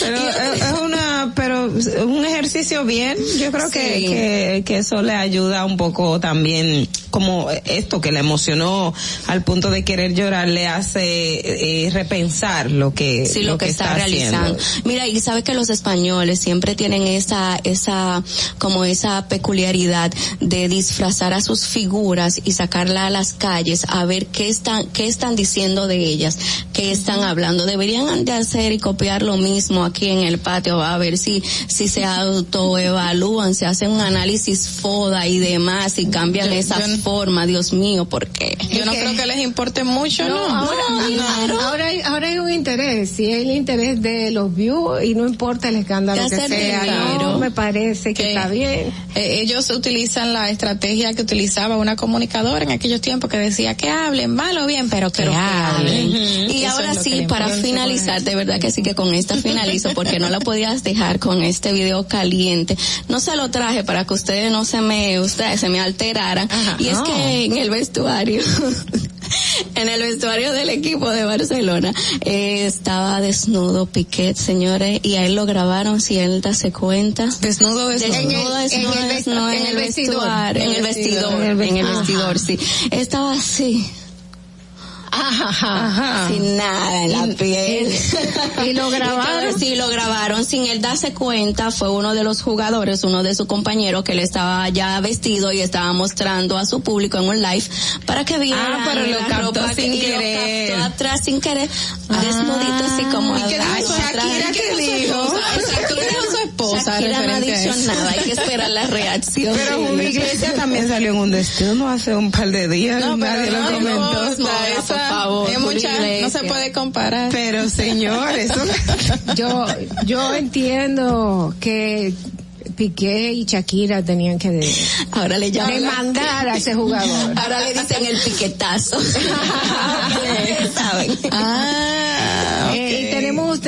Pero es es una, pero un ejercicio bien. Yo creo que, Sí. que, que eso le ayuda un poco también, como esto que le emocionó al punto de querer llorar, le hace eh, repensar lo que, sí lo, que, está, realizando. Mira, y sabe que los españoles siempre tienen esa, esa, como esa peculiaridad de disfrazar a sus figuras y sacarla a las calles a ver qué están, qué están diciendo de ellas, qué están hablando. Deberían de hacer y copiar lo mismo aquí en el patio, a ver si, si se autoevalúan, se hacen un análisis FODA y demás y cambian Yo- esa yo- forma, Dios mío, ¿por qué? yo no creo que les importe mucho no, ahora, claro. ahora, hay, ahora hay un interés, si hay el interés de los views y no importa el escándalo que sea, no me parece que, que está bien. eh, ellos utilizan la estrategia que utilizaba una comunicadora en aquellos tiempos que decía que hablen mal o bien, pero que Pero que hablen. Y Eso ahora sí, para finalizar, de verdad que sí que con esta finalizo, porque no la podías dejar con este video caliente. No se lo traje para que ustedes no se me, ustedes se me alteraran. y es que en el vestuario, en el vestuario del equipo de Barcelona, eh, estaba desnudo Piquet, señores, y a él lo grabaron, si él se cuenta. Desnudo, desnudo. Desnudo, En el- desnudo, en el desnudo, en en el vestuario, en el vestidor, en el vestidor, sí. Estaba así. Ajá. Sin nada en la piel. y lo (laughs) grabaron. Sí, lo grabaron sin él darse cuenta. Fue uno de los jugadores, uno de sus compañeros que le estaba ya vestido y estaba mostrando a su público en un live para que vieran Ah, pero lo captó sin que- y lo querer. captó atrás sin querer, desnudito así como ¿Y qué dijo atrás, Shakira? atrás. ¿Qué (laughs) dijo esposa? Exacto, ¿qué dijo su esposa Shakira no referente a dicho eso? nada, hay que (laughs) esperar la reacción. Pero Julio. Iglesias también salió en un destino no hace un par de días. No, pero nadie lo no comentó. importa, Moda, esa- por favor, es mucha- no se puede comparar. Pero señor, eso (laughs) yo yo entiendo que Piqué y Shakira tenían que de- Ahora le llaman demandar a ese (laughs) jugador. Ahora le dicen el piquetazo. ¿Saben? Ah,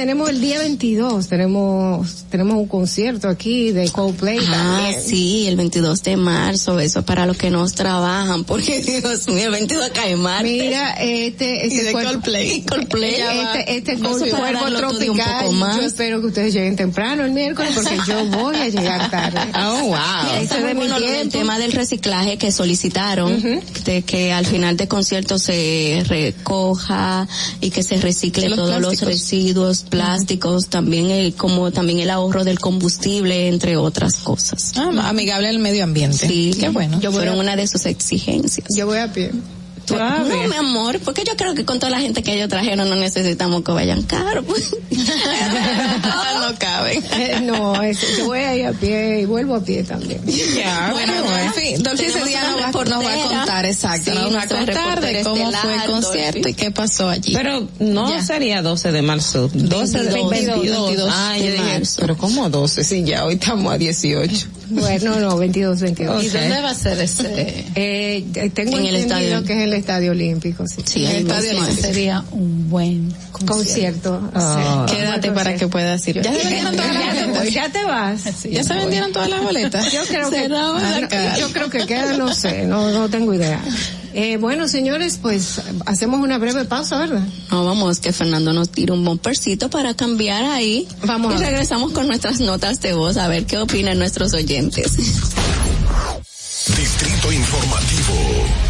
tenemos el día 22, tenemos tenemos un concierto aquí de Coldplay Ah, también. sí, el 22 de marzo, eso para los que no trabajan, porque (laughs) Dios mío, el 22 cae martes. Mira, este, Y este de cuerpo- Coldplay, (laughs) Coldplay. este, este cuerpo de un tropical, poco más. yo espero que ustedes lleguen temprano el miércoles porque yo (laughs) voy a llegar tarde. Oh, wow. De mi del tiempo. tema del reciclaje que solicitaron, de que al final de concierto se recoja y que se recicle Los todos los residuos plásticos, también el, como también el ahorro del combustible, entre otras cosas. Ah, amigable al medio ambiente. Sí, Qué bueno. Yo fueron una de sus exigencias. Yo voy a pie. No, mi amor, porque yo creo que con toda la gente que ellos trajeron no necesitamos que vayan caro. Pues. (laughs) no caben. Eh, no, es- yo voy a ir a pie y vuelvo a pie también. bueno, Dolphy, Dolphy ese día nos va, nos va a contar, exacto, Sí, nos va a contar de reportera cómo estelar, fue el concierto Dolphy. y qué pasó allí. Pero no Ya. sería 12 de marzo, 12 de 22, 22. 22 Ah, de dije, marzo. pero ¿cómo 12? Sí, ya hoy estamos a 18. Bueno, no, 22, 22. ¿Y dónde va a ser ese? Eh, tengo En el estadio. que es el Estadio Olímpico, sí. Sí, El estadio ese sería un buen concierto. Ah. sí. Quédate para que puedas ir. ¿Ya se vendieron todas las boletas? ya te vas. ¿Ya se vendieron todas las boletas? Yo creo que la Ah, yo creo que queda, no sé, no, no tengo idea. Eh, bueno, señores, pues hacemos una breve pausa, ¿verdad? No, vamos, que Fernando nos tire un bumpercito para cambiar ahí. Vamos Y a regresamos con nuestras notas de voz a ver qué opinan nuestros oyentes. Distrito Informativo.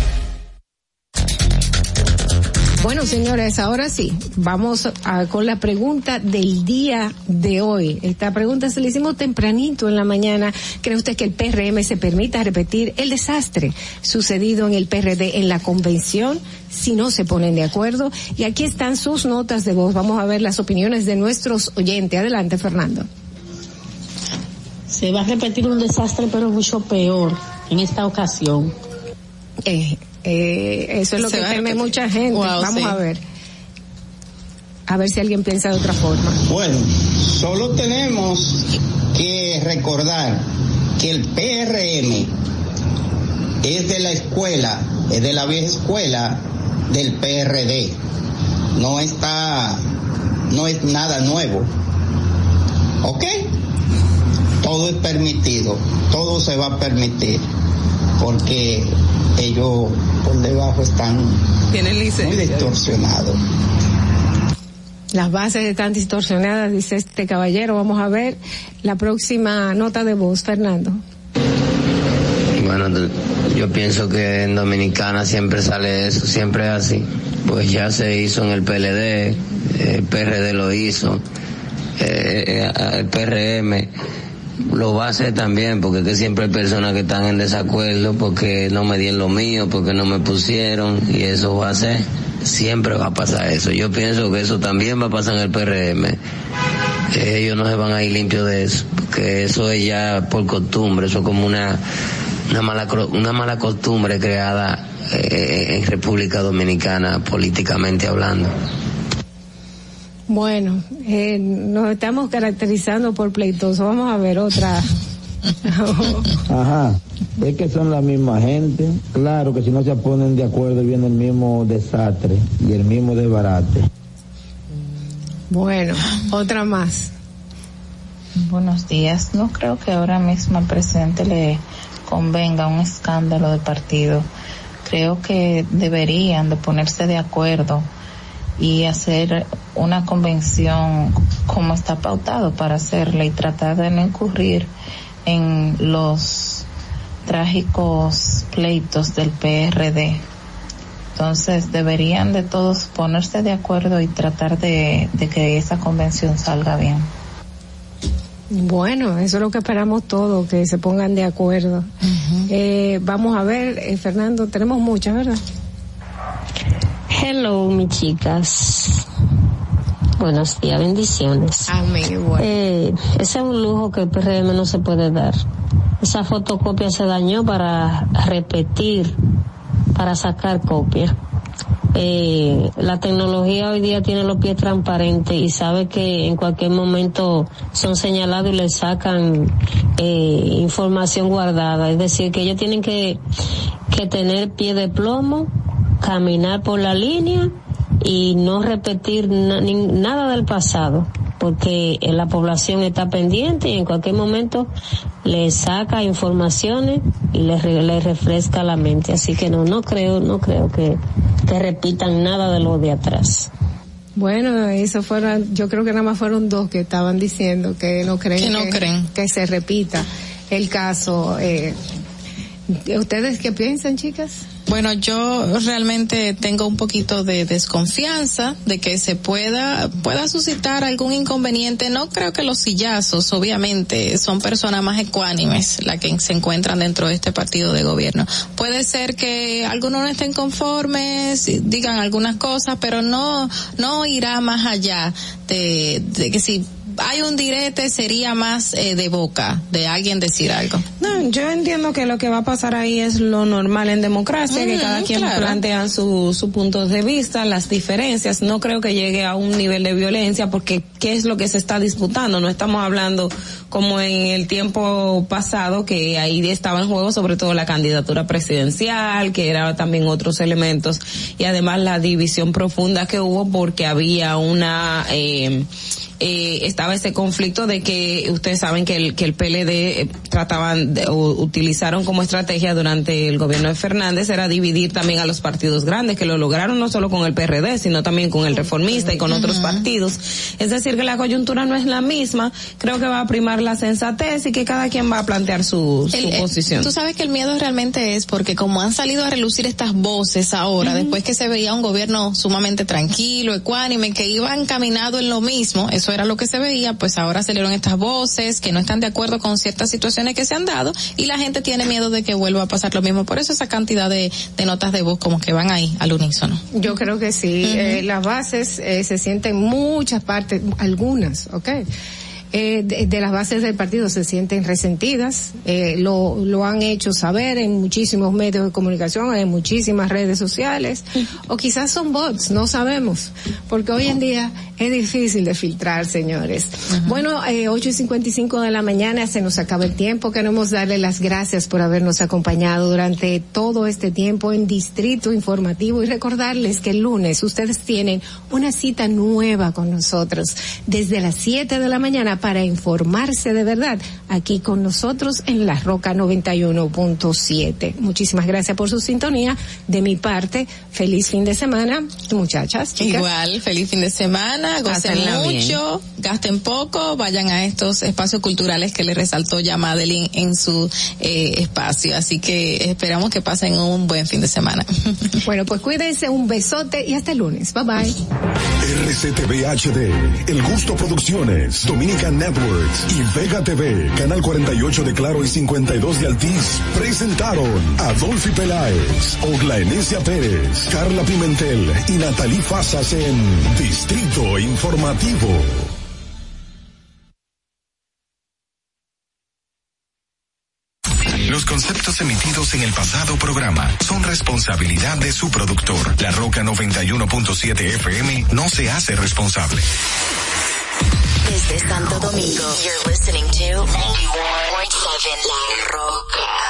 Bueno, señores, ahora sí, vamos a- con la pregunta del día de hoy. Esta pregunta se la hicimos tempranito en la mañana. ¿Cree usted que el PRM se permita repetir el desastre sucedido en el PRD en la convención si no se ponen de acuerdo? Y aquí están sus notas de voz. Vamos a ver las opiniones de nuestros oyentes. Adelante, Fernando. Se va a repetir un desastre, pero mucho peor en esta ocasión. Eh, eh, eso es lo Se que teme mucha gente. Wow, Vamos sí. a ver. A ver si alguien piensa de otra forma. Bueno, solo tenemos que recordar que el PRM es de la escuela, es de la vieja escuela del PRD. No está, no es nada nuevo. ¿Ok? Todo es permitido, todo se va a permitir, porque ellos por debajo están Tienen muy distorsionados. Las bases están distorsionadas, dice este caballero. Vamos a ver la próxima nota de voz, Fernando. Bueno, yo pienso que en Dominicana siempre sale eso, siempre es así. Pues ya se hizo en el PLD, el PRD lo hizo, eh, eh, el PRM lo va a hacer también, porque que siempre hay personas que están en desacuerdo, porque no me dieron lo mío, porque no me pusieron, y eso va a ser, siempre va a pasar eso. Yo pienso que eso también va a pasar en el PRM. que ellos no se van a ir limpios de eso, porque eso es ya por costumbre, eso es como una una mala una mala costumbre creada eh, en República Dominicana políticamente hablando. Bueno, eh, nos estamos caracterizando por pleitoso. Vamos a ver otra. (laughs) Ajá, es que son la misma gente. Claro que si no se ponen de acuerdo viene el mismo desastre y el mismo desbarate. bueno, otra más. Buenos días. No creo que ahora mismo al presidente le convenga un escándalo de partido. Creo que deberían de ponerse de acuerdo y hacer una convención como está pautado para hacerla y tratar de no incurrir en los trágicos pleitos del PRD. Entonces deberían de todos ponerse de acuerdo y tratar de, de que esa convención salga bien. Bueno, eso es lo que esperamos todos, que se pongan de acuerdo. eh, vamos a ver, eh, Fernando, tenemos muchas, ¿verdad? Hello, mis chicas. Buenos días, bendiciones. Amén. Eh, ese es un lujo que el PRM no se puede dar. Esa fotocopia se dañó para repetir, para sacar copia. eh, la tecnología hoy día tiene los pies transparentes y sabe que en cualquier momento son señalados y le sacan eh, información guardada. Es decir, que ellos tienen que, que tener pie de plomo, caminar por la línea y no repetir na- ni- nada del pasado porque eh, la población está pendiente y en cualquier momento le saca informaciones y le, re- le refresca la mente. Así que no, no creo, no creo que, que repitan nada de lo de atrás. Bueno, eso fueron, yo creo que nada más fueron dos que estaban diciendo que no creen Que no creen. que se repita el caso. Eh, ¿Ustedes qué piensan, chicas? Bueno, yo realmente tengo un poquito de desconfianza de que se pueda pueda suscitar algún inconveniente. No creo que los sillazos, obviamente, son personas más ecuánimes las que se encuentran dentro de este partido de gobierno. Puede ser que algunos no estén conformes, digan algunas cosas, pero no no irá más allá de, de que si hay un direte sería más eh, de boca de alguien decir algo. Yo entiendo que lo que va a pasar ahí es lo normal en democracia, que cada quien claro. plantea sus su puntos de vista, las diferencias. No creo que llegue a un nivel de violencia porque ¿qué es lo que se está disputando? No estamos hablando como en el tiempo pasado que ahí estaba en juego sobre todo la candidatura presidencial, que era también otros elementos y además la división profunda que hubo porque había una... Eh, eh, estaba ese conflicto de que ustedes saben que el, que el PLD eh, trataban de, o utilizaron como estrategia durante el gobierno de Fernández era dividir también a los partidos grandes que lo lograron no solo con el PRD sino también con el reformista y con otros partidos. Es decir que la coyuntura no es la misma. Creo que va a primar la sensatez y que cada quien va a plantear su, su El- eh, posición. Tú sabes que el miedo realmente es porque como han salido a relucir estas voces ahora, después que se veía un gobierno sumamente tranquilo, ecuánime, que iba encaminado en lo mismo, eso era lo que se veía, pues ahora salieron estas voces que no están de acuerdo con ciertas situaciones que se han dado y la gente tiene miedo de que vuelva a pasar lo mismo. Por eso esa cantidad de, de notas de voz como que van ahí al unísono. Yo creo que sí. Eh, las bases eh, se sienten muchas partes, algunas, ¿ok? Eh, de, de las bases del partido se sienten resentidas, eh, lo, lo han hecho saber en muchísimos medios de comunicación, en muchísimas redes sociales, o quizás son bots, no sabemos, porque hoy en día es difícil de filtrar, señores. Bueno, eh, 8 y 55 de la mañana se nos acaba el tiempo, queremos darle las gracias por habernos acompañado durante todo este tiempo en Distrito Informativo y recordarles que el lunes ustedes tienen una cita nueva con nosotros desde las 7 de la mañana para informarse de verdad aquí con nosotros en La Roca 91.7. Muchísimas gracias por su sintonía. De mi parte, feliz fin de semana, muchachas, chicas. Igual, feliz fin de semana, gocen bien. mucho, gasten poco, vayan a estos espacios culturales que le resaltó ya Madeline en su eh, espacio. Así que esperamos que pasen un buen fin de semana. (laughs) Bueno, pues cuídense, un besote y hasta el lunes. Bye bye. RCTV HD, El Gusto Producciones, Networks y Vega TV, Canal 48 de Claro y 52 de Altiz, presentaron a Dolphy Peláez, Ogla Enesia Pérez, Carla Pimentel y Natalie Fasas en Distrito Informativo. Los conceptos emitidos en el pasado programa son responsabilidad de su productor. La Roca 91.7 FM no se hace responsable. Desde Santo Domingo, you're listening to 91.7 La Roca.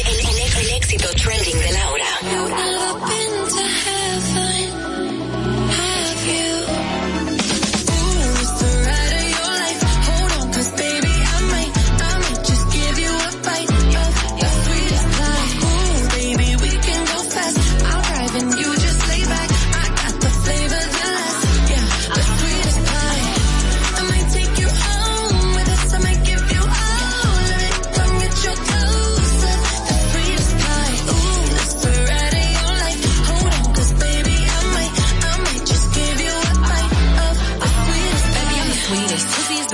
el, éxito trending de Laura. Ooh,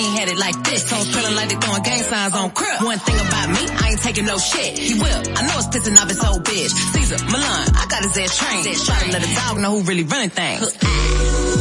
ain't had it like this. Toes feeling like they throwing gang signs on crib. One thing about me, I ain't taking no shit. He will. I know it's pissing off his whole bitch. Caesar, Milan, I got his ass trained. Try to let a dog know who really running things.